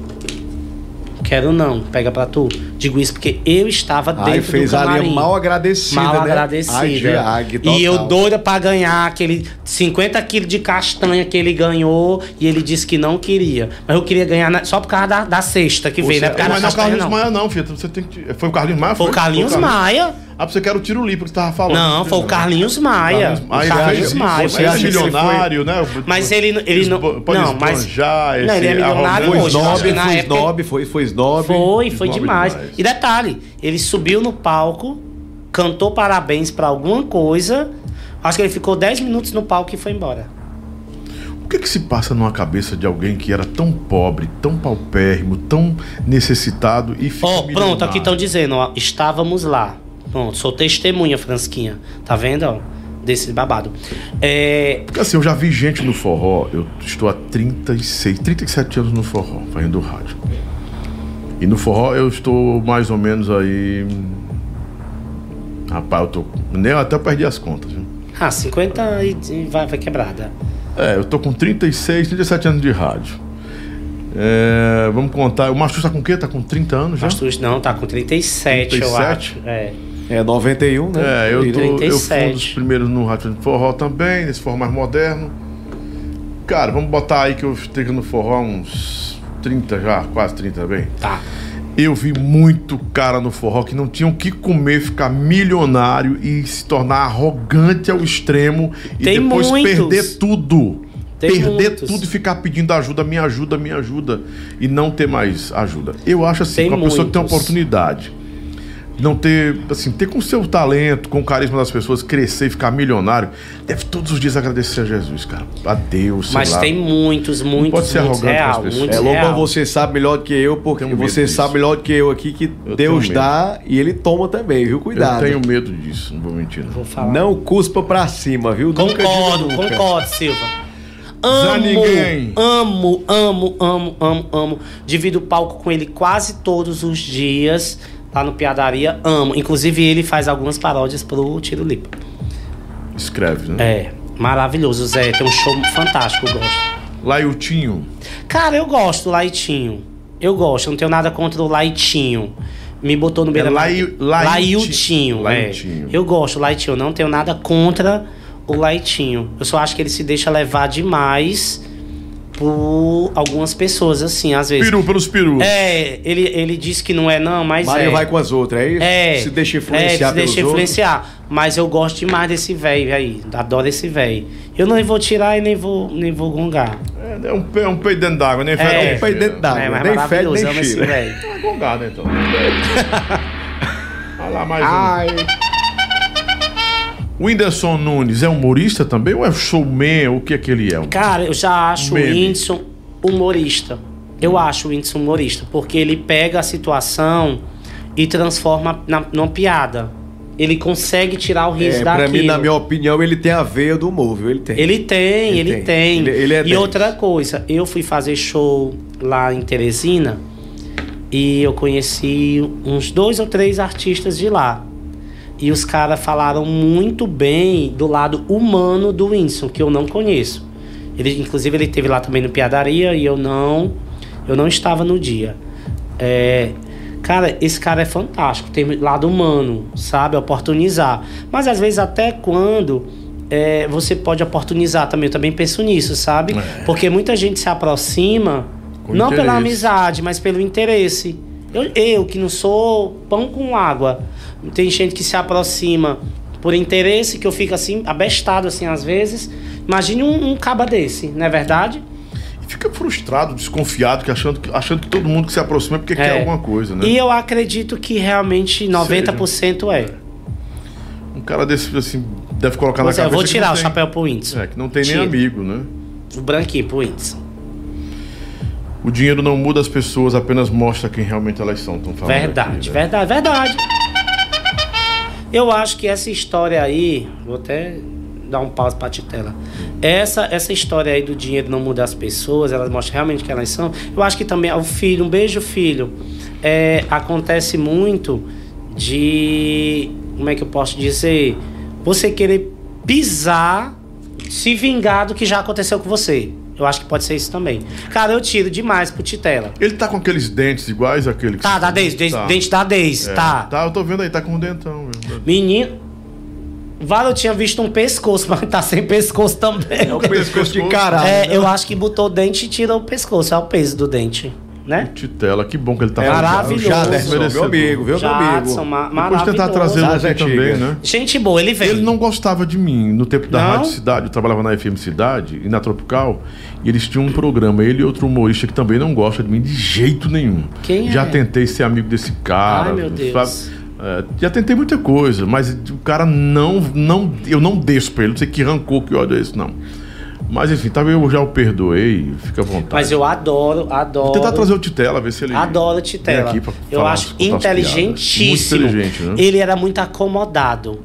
Quero não, pega pra tu. Digo isso porque eu estava dentro Aí fez do ali camarim. a mal agradecida, Mal né? agradecida. Ai, e eu doida pra ganhar aquele 50 quilos de castanha que ele ganhou e ele disse que não queria. Mas eu queria ganhar na- só por causa da, da cesta que veio, é causa Mas não é o Carlinhos não. Maia, não, filho. Você tem que... Foi o Carlinhos Maia? Foi o Carlinhos Maia. Ah, você quer o Tirulipa que você tava falando. Não, foi o Carlinhos Maia. Carlinhos O Maia. Carlinhos Você Maia. Você é milionário, né? Mas ele, ele não. Pode não, mas. esbanjar não, ele é esse milionário hoje. snob, na foi época- snob, foi, foi snob. Foi, foi demais. demais. E detalhe, ele subiu no palco, cantou parabéns pra alguma coisa. Acho que ele ficou 10 minutos no palco e foi embora. O que que se passa numa cabeça de alguém que era tão pobre, tão paupérrimo, tão necessitado e fica Ó, pronto, milionário? aqui estão dizendo, ó, estávamos lá. Pronto, sou testemunha, Fransquinha. Tá vendo, ó? Desse babado. É, Porque assim, eu já vi gente no forró, eu estou há 36, 37 anos no forró, fazendo rádio. E no forró eu estou mais ou menos aí. Rapaz, eu tô. Nem eu até perdi as contas, viu? ah, 50 e vai, vai quebrada. É, eu tô com 36, 37 anos de rádio. É, vamos contar. O Mastro tá com o quê? Tá com 30 anos já? Mas tu não, tá com 37, eu 37? acho. É. É 91, né? É, eu, tô, eu fui um 37. dos primeiros no rádio de forró também, nesse forró mais moderno. Cara, vamos botar aí que eu esteja no forró há uns 30 já, quase 30 bem. Tá. Eu vi muito cara no forró que não tinham o que comer, ficar milionário e se tornar arrogante ao extremo e Tem depois muitos. perder tudo. Tem perder muitos. tudo e ficar pedindo ajuda, me ajuda, me ajuda e não ter mais ajuda. Eu acho assim, Tem com a pessoa que tem uma oportunidade não ter, assim, ter com o seu talento, com o carisma das pessoas, crescer e ficar milionário, deve todos os dias agradecer a Jesus, cara. A Deus, sei Mas lá. tem muitos, muitos, pode ser muitos arrogante com as real, pessoas. muitos É, Lobão, real. você sabe melhor do que eu, porque Tenho você sabe melhor do que eu aqui que Eu Deus dá e ele toma também, viu? Cuidado. Eu tenho medo disso, não vou mentir. Não. Vou falar. Não cuspa pra cima, viu? Concordo, nunca. concordo, Silva. Amo, ninguém. amo, amo, amo, amo, amo. Divido o palco com ele quase todos os dias lá no Piadaria. Amo. Inclusive, ele faz algumas paródias pro Tiro Lipa. Escreve, né? É, maravilhoso, Zé. Tem um show fantástico, eu gosto. Laiutinho. Cara, eu gosto do Laitinho. Eu gosto, não tenho nada contra o Laitinho. Me botou no beira Lai- Lai- Laiutinho, é. Laiutinho. Eu gosto do Laitinho, não tenho nada contra o Laitinho. Eu só acho que ele se deixa levar demais por algumas pessoas, assim, às vezes. Peru pelos perus. É, ele, ele diz que não é não, mas Maria é. vai com as outras, é isso? É. Se deixa é, influenciar se pelos deixa outros. influenciar. Mas eu gosto demais desse velho aí. Adoro esse velho. Eu não vou tirar e nem vou, nem vou gongar. É, é um, é um peido dentro d'água, nem fede, É. nem Um peido dentro d'água. é, mas nem fede, nem amo esse velho. É gongado, então. Vai lá mais um. O Whindersson Nunes é humorista também ou é showman? O que é que ele é? Cara, eu já acho o Meme. Whindersson humorista. Eu acho o Whindersson humorista, porque ele pega a situação e transforma na, numa piada. Ele consegue tirar o riso é, pra daquilo. mim, na minha opinião, ele tem a veia do humor, viu? Ele tem. Ele tem, Ele ele, tem. tem. Ele- ele é e dez. outra coisa, eu fui fazer show lá em Teresina e eu conheci uns dois ou três artistas de lá. E os caras falaram muito bem do lado humano do Whindersson, que eu não conheço. Ele, inclusive, ele teve lá também no Piadaria e eu não, eu não estava no dia. É, cara, esse cara é fantástico, tem lado humano, sabe? Oportunizar. Mas às vezes até quando é, você pode oportunizar também, eu também penso nisso, sabe? Porque muita gente se aproxima, Com não pela interesse. amizade, mas pelo interesse. Eu, eu, que não sou pão com água, tem gente que se aproxima por interesse, que eu fico assim, abestado assim às vezes. Imagine um, um caba desse, não é verdade? E fica frustrado, desconfiado, que achando, que, achando que todo mundo que se aproxima é porque quer É. alguma coisa, né? E eu acredito que realmente 90% é. Um cara desse, assim, deve colocar Pois na é, eu cabeça vou que tirar o tem- chapéu pro Whindersson. É, que não tem nem amigo, né? O branquinho pro Whindersson. O dinheiro não muda as pessoas, apenas mostra quem realmente elas são. Tão falando Verdade, aqui, né? verdade, verdade. Eu acho que essa história aí, vou até dar um pause pra Titela. Essa, essa história aí do dinheiro não mudar as pessoas, elas mostram realmente quem elas são. Eu acho que também o filho, um beijo filho, é, acontece muito de, como é que eu posso dizer, você querer pisar, se vingar do que já aconteceu com você. Eu acho que pode ser isso também. Cara, eu tiro demais pro Titela. Ele tá com aqueles dentes iguais àquele que Tá, você- da Deis, dente, Tá. dente da Deis, É, tá. Tá, eu tô vendo aí, tá com um dentão. meu. Menino. Vale, eu tinha visto um pescoço, mas tá sem pescoço também. É o pescoço de caralho. É, né? eu acho que botou o dente e tirou o pescoço. É o peso do dente, né? Titela, que bom que ele tá É fazendo. maravilhoso. Jaderson, meu Merecedor. amigo, viu, meu Jadson, amigo? ma Depois maravilhoso. tentar trazê-lo Das aqui também, né? Gente boa, ele veio. Ele não gostava de mim. No tempo da Não? Rádio Cidade, eu trabalhava na FM Cidade e na Tropical, e eles tinham um programa, ele e outro humorista que também não gosta de mim de jeito nenhum. Quem Já é? tentei ser amigo desse cara. Ai, meu Deus. sabe? É, já tentei muita coisa, mas o cara não, não. Eu não desço pra ele, não sei que rancor, que ódio é esse, não. Mas enfim, talvez eu já o perdoei, fica à vontade. Mas eu adoro, adoro. Vou tentar trazer o Titela, ver se ele. Adoro vem Titela. aqui pra Eu acho inteligentíssimo. Muito inteligente, né? Uhum. Ele era muito acomodado.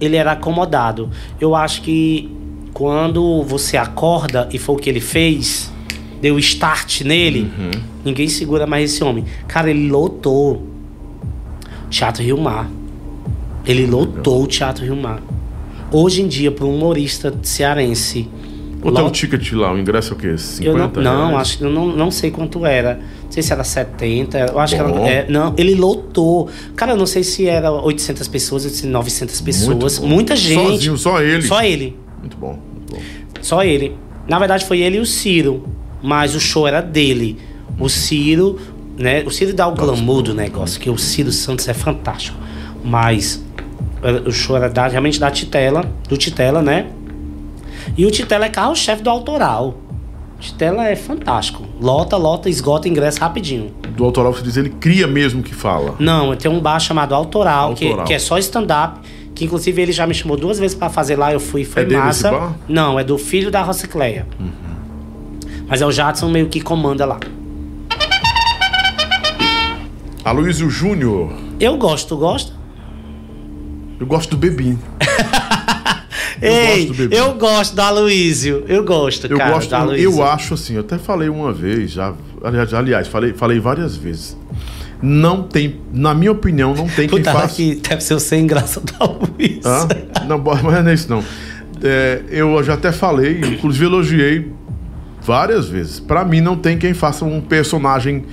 Ele era acomodado. Eu acho que quando você acorda, e foi o que ele fez, deu start nele, Uhum. ninguém segura mais esse homem. Cara, ele lotou Teatro Rio Mar. Ele lotou o Teatro Rio Mar. Hoje em dia, para um humorista cearense. O lot- ticket lá? O ingresso é o quê? 50 eu não, não acho que eu não, não sei quanto era. Não sei se era 70, eu acho que Bom. era. é, não, ele lotou. Cara, eu não sei se era 800 pessoas, 900 pessoas. Muita gente. Sozinho, só ele. Só ele. Muito bom, muito bom. Só ele. Na verdade, foi ele e o Ciro. Mas o show era dele. O Ciro, né? O Ciro dá o glamour do negócio, que o Ciro Santos é fantástico. Mas eh, o show era da- realmente da Titela, do Titela, né? E o Titela é carro-chefe do autoral. O Titela é fantástico. Lota, lota, esgota ingresso rapidinho. do autoral, você diz, ele cria mesmo que fala. Não, tem um bar chamado Autoral, que, Autoral. que é só stand-up. Que inclusive ele já me chamou duas vezes pra fazer lá, eu fui, foi É dele massa. esse bar? Uhum. Não, é do filho da Rocicleia. Mas é o Jadson meio que comanda lá. Aloysio Júnior. Eu gosto, tu gosta? Eu gosto do Bebim. Ei, gosto do bebê. eu gosto do Aloysio. Eu gosto, Eu cara, gosto, do Aloysio. eu acho assim, eu até falei uma vez, já, aliás, falei, falei várias vezes. Não tem, na minha opinião, não tem quem Puta, faça. que deve ser o sem graça do Aloysio. Não, mas não é isso não. É, eu já até falei, inclusive elogiei várias vezes. Pra mim não tem quem faça um personagem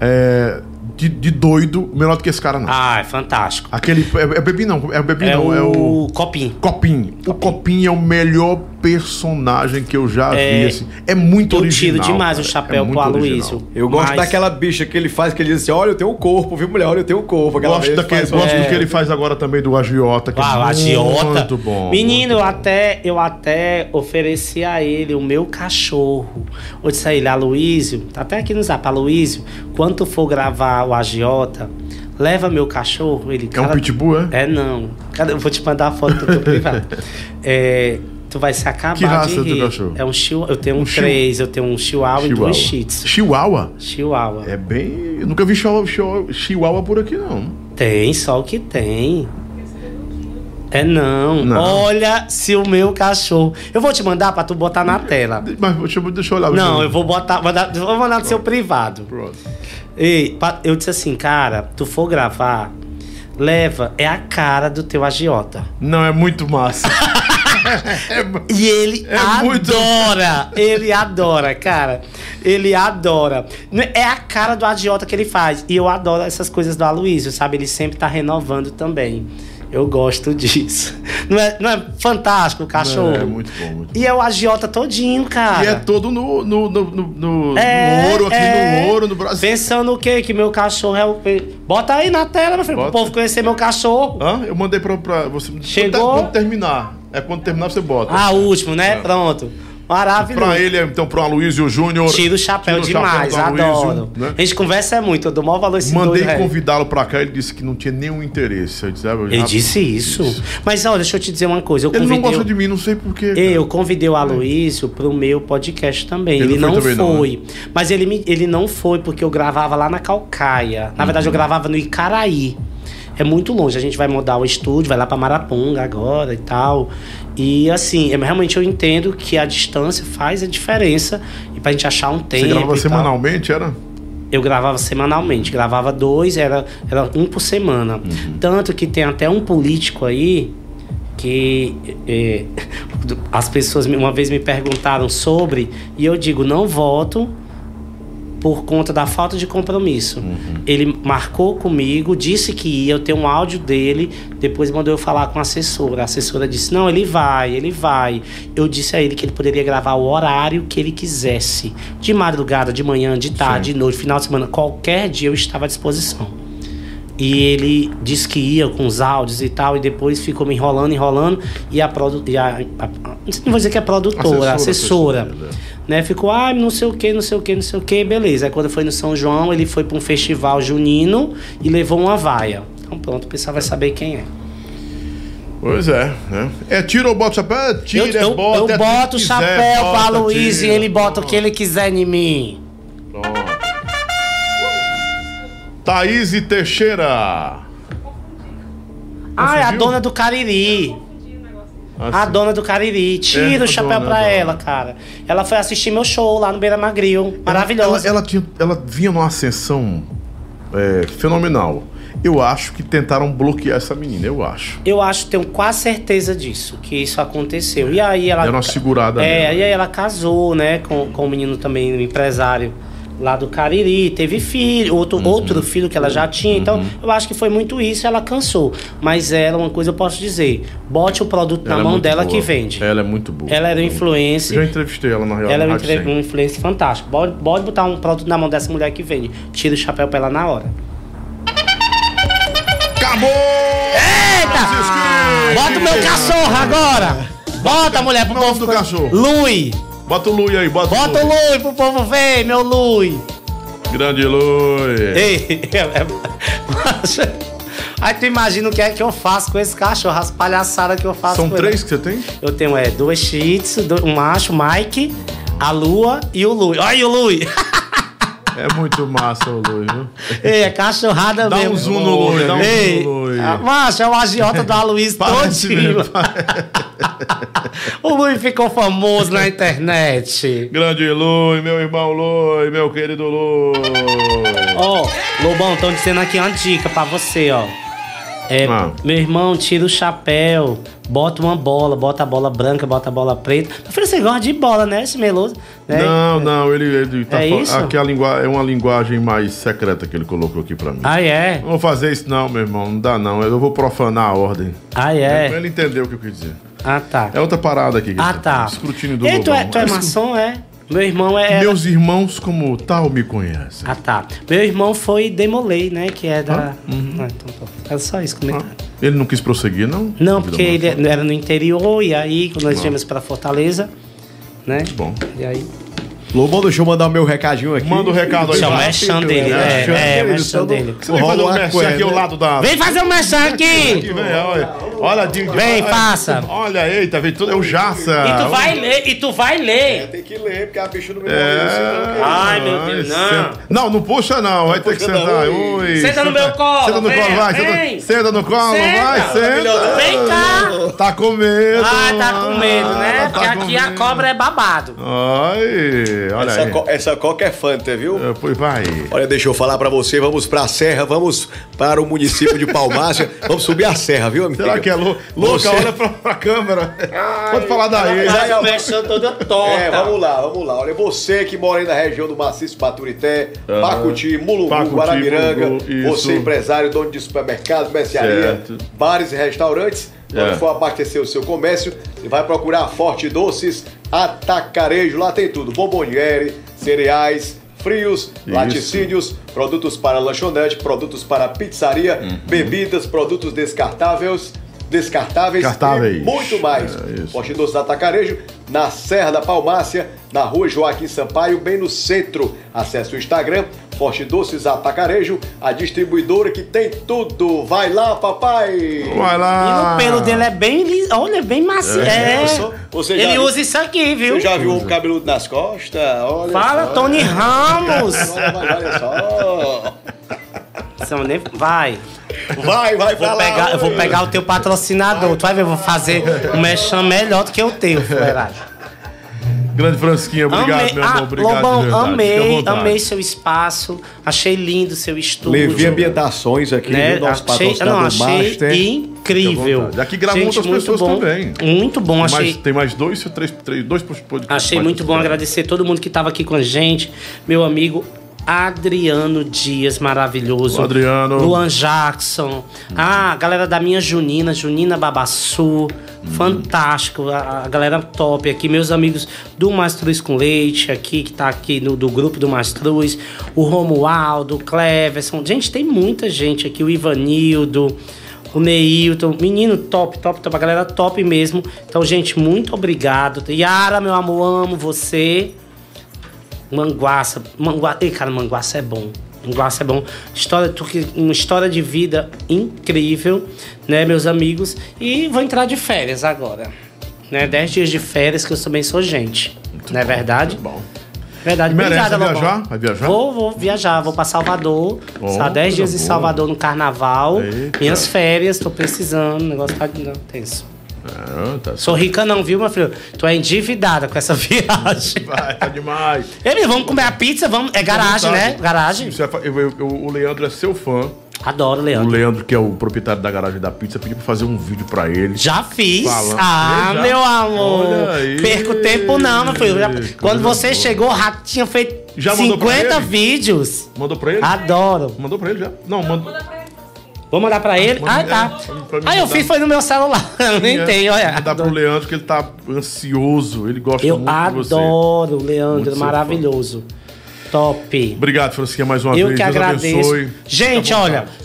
é, de, de doido melhor do que esse cara não. Ah, é fantástico. Aquele é, é Bebim não, é o Bebim É não, o, é o Copinho. Copinho. O Copinho é o melhor personagem que eu já É, vi. Assim. É muito Eu original. tiro demais o cara. chapéu é pro muito Aloysio. Eu gosto Mas- daquela bicha que ele faz, que ele diz assim: olha, eu tenho um corpo, viu, mulher? Olha, eu tenho um corpo. Aquela Gosto, daquele, faz- gosto É. do que ele faz agora também do Agiota, que Ah, o é agiota. muito bom. Menino, eu muito bom. até, eu até ofereci a ele o meu cachorro. Eu disse a ele, Aloysio, tá até aqui no zap, Aloysio, quando for gravar o agiota, leva meu cachorro. Ele, É um pitbull, é? É não. Cadê? Eu vou te mandar a foto do teu privado. É, tu vai se acabar Que raça de do rir. cachorro? É um chihuahua. Eu tenho um, Um três, eu tenho um chihuahua, e dois shih tzus. Chihuahua? Chihuahua. É bem. Eu nunca vi chihuahua, chihuahua- chihuahua por aqui, não. Tem, só o que tem. É não. Não. Olha se o meu cachorro. Eu vou te mandar pra tu botar na tela. Mas deixa, eu- deixa eu olhar. Não, eu vou botar. Mandar, vou mandar no seu privado. Pronto. Pa- eu disse assim, cara, tu for gravar, leva, é a cara do teu agiota. Não, é muito massa. é, E ele É muito- adora, ele adora, cara. Ele adora. É a cara do agiota que ele faz. E eu adoro essas coisas do Aloysio, sabe? Ele sempre tá renovando também. Eu gosto disso. Não é, não é fantástico o cachorro? É, muito bom, muito bom. E é o agiota todinho, cara. E é todo no, no, no, no, no- É, ouro, aqui é. no ouro, no Brasil. Pensando o quê? Que meu cachorro é o. Bota aí na tela, meu filho, pro Bota. povo conhecer meu cachorro. Hã? Eu mandei pra, pra você. Chegou? Quando, quando terminar. É quando terminar você bota. Ah, último, né? Pronto. Maravilhoso. Pra ele, então, pro Aloysio Júnior. Tira o chapéu tira o demais, do Aloysio, adoro. né? A gente conversa muito, eu dou maior valor esse Mandei convidá-lo pra cá, ele disse que não tinha nenhum interesse. Eu disse, ah, eu Ele disse isso. Mas olha, deixa eu te dizer uma coisa. Eu Ele não convidei. gosta de mim, não sei porquê. Eu convidei o Aloysio pro meu podcast também. Ele Ele, não não foi foi. não, Mas ele, me- ele não foi porque eu gravava lá na Calcaia. Na verdade, eu Uhum. gravava no Icaraí. É muito longe. A gente vai mudar o estúdio, vai lá pra Maraponga agora e tal. E assim, eu- realmente eu entendo que a distância faz a diferença. E pra gente achar um tempo. Você gravava e tal. semanalmente, era? Eu gravava semanalmente, gravava dois, era, era um por semana. Tanto que tem até um político aí que eh, as pessoas uma vez me perguntaram sobre e eu digo não voto por conta da falta de compromisso. Ele marcou comigo, disse que ia, eu tenho um áudio dele, depois mandou eu falar com a assessora. A assessora disse: "Não, ele vai, ele vai". Eu disse a ele que ele poderia gravar o horário que ele quisesse, de madrugada, de manhã, de tarde, de noite, final de semana, qualquer dia eu estava à disposição. E ele disse que ia com os áudios e tal, e depois ficou me enrolando, enrolando, e a produtora. Não vou dizer que é produtora, Assessora, assessora. assessora, né? Ficou, ah, não sei o que, não sei o que, não sei o que, beleza. Aí quando foi no São João, ele foi para um festival junino e levou uma vaia. Então pronto, o pessoal vai saber quem é. Pois é, né? É tira ou bota o chapéu? É tira, eu, é eu, bota. eu é boto o chapéu quiser, pra Luiz e ele bota o que ele quiser em mim. Thaís Teixeira. Ah, é a dona do Cariri. A Assim. dona do Cariri. Tira É, a o chapéu dona, pra a dona. ela, cara. Ela foi assistir meu show lá no Beira Magril. Maravilhoso. Ela, ela, tinha, ela vinha numa ascensão é, fenomenal. Eu acho que tentaram bloquear essa menina, eu acho. Eu acho, tenho quase certeza disso, que isso aconteceu. E aí ela. Deram uma segurada É, nela. e aí ela casou, né, com, com o menino também, empresário lá do Cariri, teve filho, outro, Uhum. outro filho que ela já tinha. Então, eu acho que foi muito isso, ela cansou. Mas ela, uma coisa eu posso dizer: bote o produto Ela na é mão dela boa. que vende. Ela é muito boa. Ela era Eu influencer. já entrevistei ela na real. Ela é no um, Rádio entre- 100. um influencer fantástico. Pode, pode botar um produto na mão dessa mulher que vende. Tira o chapéu pra ela na hora. Acabou! Eita! Bota o meu cachorro agora! Bota, mulher, pro Nome povo. do cachorro. Lui! Bota o Lui aí, bota, Bota o o Lui. Lui pro povo ver, meu Lui! Grande Lui. Ei, Aí tu imagina o que é que eu faço com esse cachorro, as palhaçadas que eu faço São com três ele. que você tem? Eu tenho é, dois shih tzu, um macho, Mike, a Lua e o Lui. Olha o Lui! É muito massa o Lui, viu? Ei, é cachorrada Dá mesmo. um zoom no Lui, dá um Ei, zoom no Lui. ah, Macho, é o agiota do Aloysio Parece todinho. o Lui ficou famoso na internet. Grande Lui, meu irmão Lui, meu querido Lui. Ó, Lobão, estão dizendo aqui uma dica pra você, ó. É, Ah. meu irmão, tira o chapéu, bota uma bola, bota a bola branca, bota a bola preta. Eu falei, você gosta de bola, né, esse meloso? Né? Não, não, ele, ele tá É isso? Aqui a lingua... é uma linguagem mais secreta que ele colocou aqui pra mim. Ah, é? Não vou fazer isso não, meu irmão, não dá não. Eu vou profanar a ordem. Ah, é? Ele entendeu o que eu quis dizer. Ah, tá. É outra parada aqui. que Ah, tá. Escrutínio do Ei, tu é, tu é maçom, é? Meu irmão é... Meus irmãos como tal me conhecem. Ah, tá. Meu irmão foi Demolei, né? Que é da. Ah, uhum. Ah, então tá. Era só isso, comentário. Ele não quis prosseguir, não? Não, porque ele era no interior e aí, quando nós viemos pra Fortaleza, né? Bom. E aí. Lobão, deixa eu mandar o meu recadinho aqui. Manda o recado aí. Isso é o merchan dele, É, né? merchan É, dele, o merchan dele. Você vem fazer um merchan coisa, aqui ao né? lado da... Vem fazer o merchan Aqui, olha. Vem, olha, faça. Olha, eita, vem tudo. É o Jaça. E tu vai ler, e tu vai ler. Tem que ler, porque a bicha não me É. Ai, meu Deus, não. Não, não puxa não, vai ter que sentar. ui. Ui, Senta no meu colo, Senta no colo, vai. vem. Senta, no colo, vai, senta. Vem cá. Tá com medo. Ah, tá com medo, né? Porque tá com aqui a cobra é babado. Ai, olha Essa, aí. co essa coca é fanta, viu? É, Pois vai. Olha, deixa eu falar pra você, vamos pra Serra, vamos para o município de Palmácia, vamos subir a serra, viu, amigo? Será que é lou- louca? Você- Olha pra, pra câmera. Pode falar daí. Faz o merchan toda torta. É, vamos lá, vamos lá. Olha, você que mora aí na região do Maciço Paturité, Pacuti, Mulungu, Pacuti, Guaramiranga, Mulungu, você empresário, dono de supermercado, mercearia, bares e restaurantes, quando É. for abastecer o seu comércio, você vai procurar Forte Doces, Atacarejo, lá tem tudo, bomboniere, cereais, frios, laticínios, produtos para lanchonete, produtos para pizzaria, Uhum. bebidas, produtos descartáveis, descartáveis, Descartáveis. e muito mais. É isso. Forte Doces Atacarejo, na Serra da Palmácia, na rua Joaquim Sampaio, bem no centro. Acesse o Instagram, Forte Doces Atacarejo, a distribuidora que tem tudo. Vai lá, papai! Vai E lá. o pelo dele é bem liso. Olha, bem macio. É. Sou- você já Ele viu- usa isso aqui, viu? Você já viu um cabeludo nas costas? Olha Fala, só. Tony Ramos. Olha, vai, só. São nem- Vai. Vai, vai, Vou vai lá, pegar, eu vou pegar o teu patrocinador. Tu vai ver, eu vou fazer um merchan melhor do que o teu, fuleiragem. Grande Fransquinha, obrigado, amei, meu amor. ah, Obrigado. de Lobão, verdade. À amei, amei seu espaço. Achei lindo seu estúdio. Levei ambientações aqui né? do nosso achei, não, achei Master. incrível. Aqui gravam Gente, outras pessoas bom, também. Muito bom, Tem achei. mais, tem mais dois, três, três, dois podcasts. Achei muito bom agradecer todo mundo que estava aqui com a gente. Meu amigo Adriano Dias, maravilhoso. O Adriano. Luan Jackson. Ah, a galera da minha Junina, Junina Babassu. Fantástico. A, a galera top aqui. Meus amigos do Mastruz com Leite, aqui, que tá aqui no, do grupo do Mastruz. O Romualdo, o Cleverson. Gente, tem muita gente aqui. O Ivanildo. O Neilton, menino top, top, top, a galera top mesmo. Então, gente, muito obrigado. Yara, meu amor, amo você. Manguaça, Mangua... Ei, cara, Manguaça é bom. Manguaça é bom. História, uma história de vida incrível, né, meus amigos? E vou entrar de férias agora. Né? Dez dias de férias, que eu também sou gente. não é verdade? Bom. Verdade, E merece obrigada, viajar? Vai viajar? Vou, vou viajar, vou pra Salvador. Bom, Passar 10 coisa dias em boa. Salvador no carnaval. Eita. Minhas férias, tô precisando. O negócio tá tenso. Ah, tá Sou rica não, viu, meu filho? Tu é endividada com essa viagem. Vai, tá demais. Ei, menino, vamos comer a pizza? Vamos... É garagem, né? Garagem. Isso é fa- eu- eu- o Leandro é seu fã. Adoro, O Leandro. Leandro, que é o proprietário da garagem da pizza, pediu pra fazer um vídeo pra ele. Já fiz. Falando. Ah, Já? meu amor. Olha aí. Perco tempo não, meu filho. Já- Coisa Quando você boa. chegou, já tinha feito Já mandou pra 50 ele? vídeos. Mandou pra ele? Adoro. Mandou pra ele já? Não, mandou. Vou mandar pra ele? Ah, tá. mim Ah, eu fiz foi no meu celular. Eu nem tenho, olha. Dá pro Leandro que ele tá ansioso. Ele gosta Eu muito de você. adoro o Leandro, Muito maravilhoso. Top. Obrigado, Francisquinha, mais uma Eu vez. que Deus agradeço. abençoe. Gente, olha, vontade.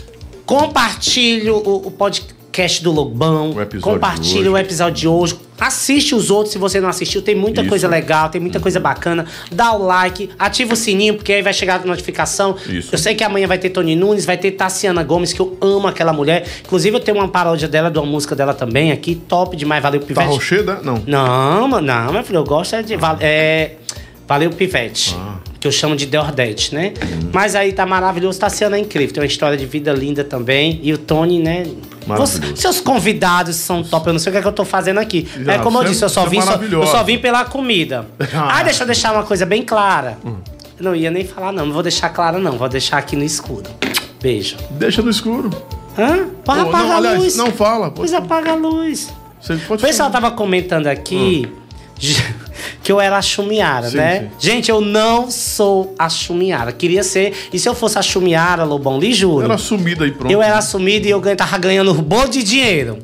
compartilhe o, o podcast do Lobão. O episódio compartilhe o episódio de hoje. Assiste os outros se você não assistiu. Tem muita Isso. coisa legal, tem muita coisa bacana. Dá o like, ativa o sininho, porque aí vai chegar a notificação. Isso. Eu sei que amanhã vai ter Tony Nunes, vai ter Tassiana Gomes, que eu amo aquela mulher. Inclusive, eu tenho uma paródia dela, de uma música dela também aqui. Top demais, valeu, Tá Pivete. rocheda? Não. Não, mano, não, meu filho, eu gosto é de. É, valeu, Pivete. Ah. Que eu chamo de Deordete, né? Uhum. Mas aí tá maravilhoso, tá sendo incrível. Tem uma história de vida linda também. E o Tony, né? Você- seus convidados são top. Eu não sei o que, é que eu tô fazendo aqui. Já, é como eu você- disse, eu só, é vim, só, eu só vim pela comida. Ah. ah, deixa eu deixar uma coisa bem clara. Hum. Eu não ia nem falar, não. Não vou deixar clara, não. Vou deixar aqui no escuro. Beijo. Deixa no escuro. Hã? Apagar não, a aliás, luz. não fala, pô. Pois apaga a luz. Você pode O pessoal falar. tava comentando aqui que eu era a Chumiara, Sim, né? sim. Gente, eu não sou a Chumiara. Queria ser. E se eu fosse a Chumiara, Lobão, lhe juro. Era sumida aí, pronto. Eu era assumida e eu tava ganhando um bom de dinheiro.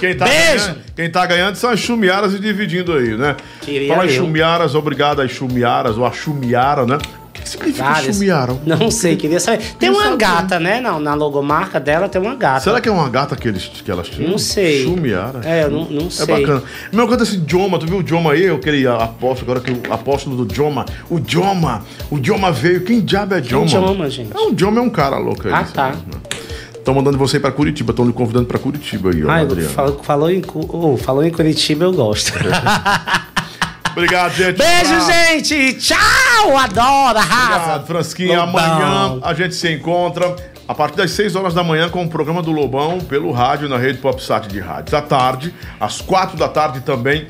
Quem tá, Beijo! ganhando, quem tá ganhando são as chumiaras e dividindo aí, né? Queria Fala eu. chumiaras, obrigado às chumiaras, ou a chumiara, né? O que, significa Várias. chumiara? Não sei, queria saber. Tem uma gata, né? Na, na logomarca dela tem uma gata. Será que é uma gata que, eles, que elas tinham? Não sei. Chumiara. É, eu não, não É sei. bacana. Mesma coisa esse Joma, tu viu o Joma aí? Aquele apóstolo, agora que o apóstolo do Joma. O Joma, o Joma veio. Quem diabo é Joma? Joma, gente? É um Joma, é um cara louco aí. Ah, tá. Estão mandando você ir pra Curitiba, estão lhe convidando pra Curitiba aí, ó, Ai, Adriano. falou, falou, em, oh, falou em Curitiba, eu gosto. Obrigado, gente. Beijo, gente! Tchau! Adoro, arrasa! Obrigado, Fransquinha. Lobão. Amanhã a gente se encontra a partir das 6 horas da manhã com o programa do Lobão pelo rádio na rede PopSat de rádios. À tarde, às 4 da tarde também.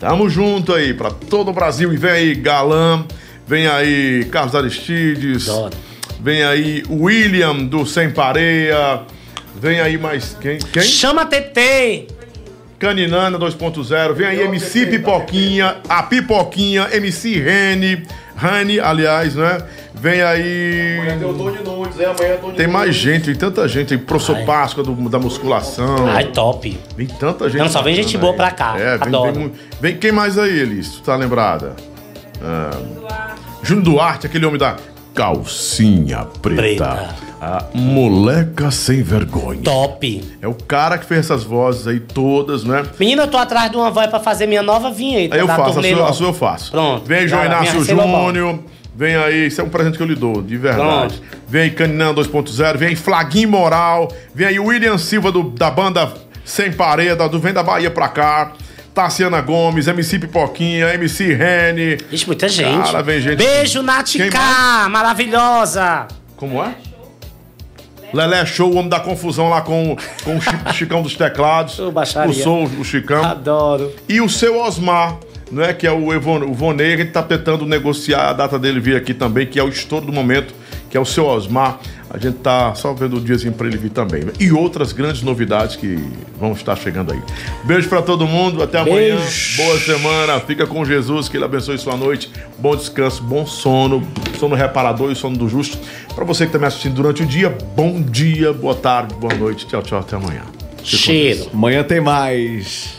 Tamo junto aí pra todo o Brasil. E vem aí Galã, vem aí Carlos Aristides, Adoro. vem aí William do Sem Pareia, vem aí mais quem? Quem? Chama a TT! Caninana 2.0, vem aí MC Pipoquinha, a Pipoquinha, MC Rene, Rani, aliás, né? Vem aí. Amanhã tem o Tony Nunes, é amanhã Tony Tem mais gente, tem tanta gente aí, Professor Ai. Páscoa do- da musculação. Ai, top! Vem tanta gente. Não, só vem bacana gente boa aí. pra cá. É, vem, Adoro. vem, mu- vem quem mais aí, Elis? Tu tá lembrada? Ah, Júnior Duarte, aquele homem da calcinha preta. Preta. A moleca sem vergonha. Top! É o cara que fez essas vozes aí todas, né? Menina, eu tô atrás de uma voz pra fazer minha nova vinheta. Aí eu faço, a sua, a sua eu faço. Pronto. Vem João Inácio receba Júnior. Vem aí, isso é um presente que eu lhe dou, de verdade. Pronto. Vem aí, Caninã 2.0. Vem aí, Flaguinho Moral. Vem aí, William Silva do- da banda Sem Pareda, do Vem da Bahia pra cá. Tassiana Gomes, MC Pipoquinha, MC Rene. Ixi, muita gente. Cara, vem gente. Beijo, K, maravilhosa! Como é? Lelé Show, o homem da confusão lá com, com o Chi- Chicão dos teclados. Baixaria. o Sou, o Chicão. Adoro. E o seu Osmar, né, que é o, Evon, o Vonei, a gente tá tentando negociar a data dele vir aqui também, que é o estouro do momento, que é o seu Osmar. A gente tá só vendo o diazinho pra ele vir também. né? E outras grandes novidades que vão estar chegando aí. Beijo pra todo mundo, até amanhã. Beijo. Boa semana, fica com Jesus, que ele abençoe sua noite. Bom descanso, bom sono, sono reparador e sono do justo. Pra você que tá me assistindo durante o dia, bom dia, boa tarde, boa noite. Tchau, tchau, até amanhã. Cheiro. Amanhã tem mais.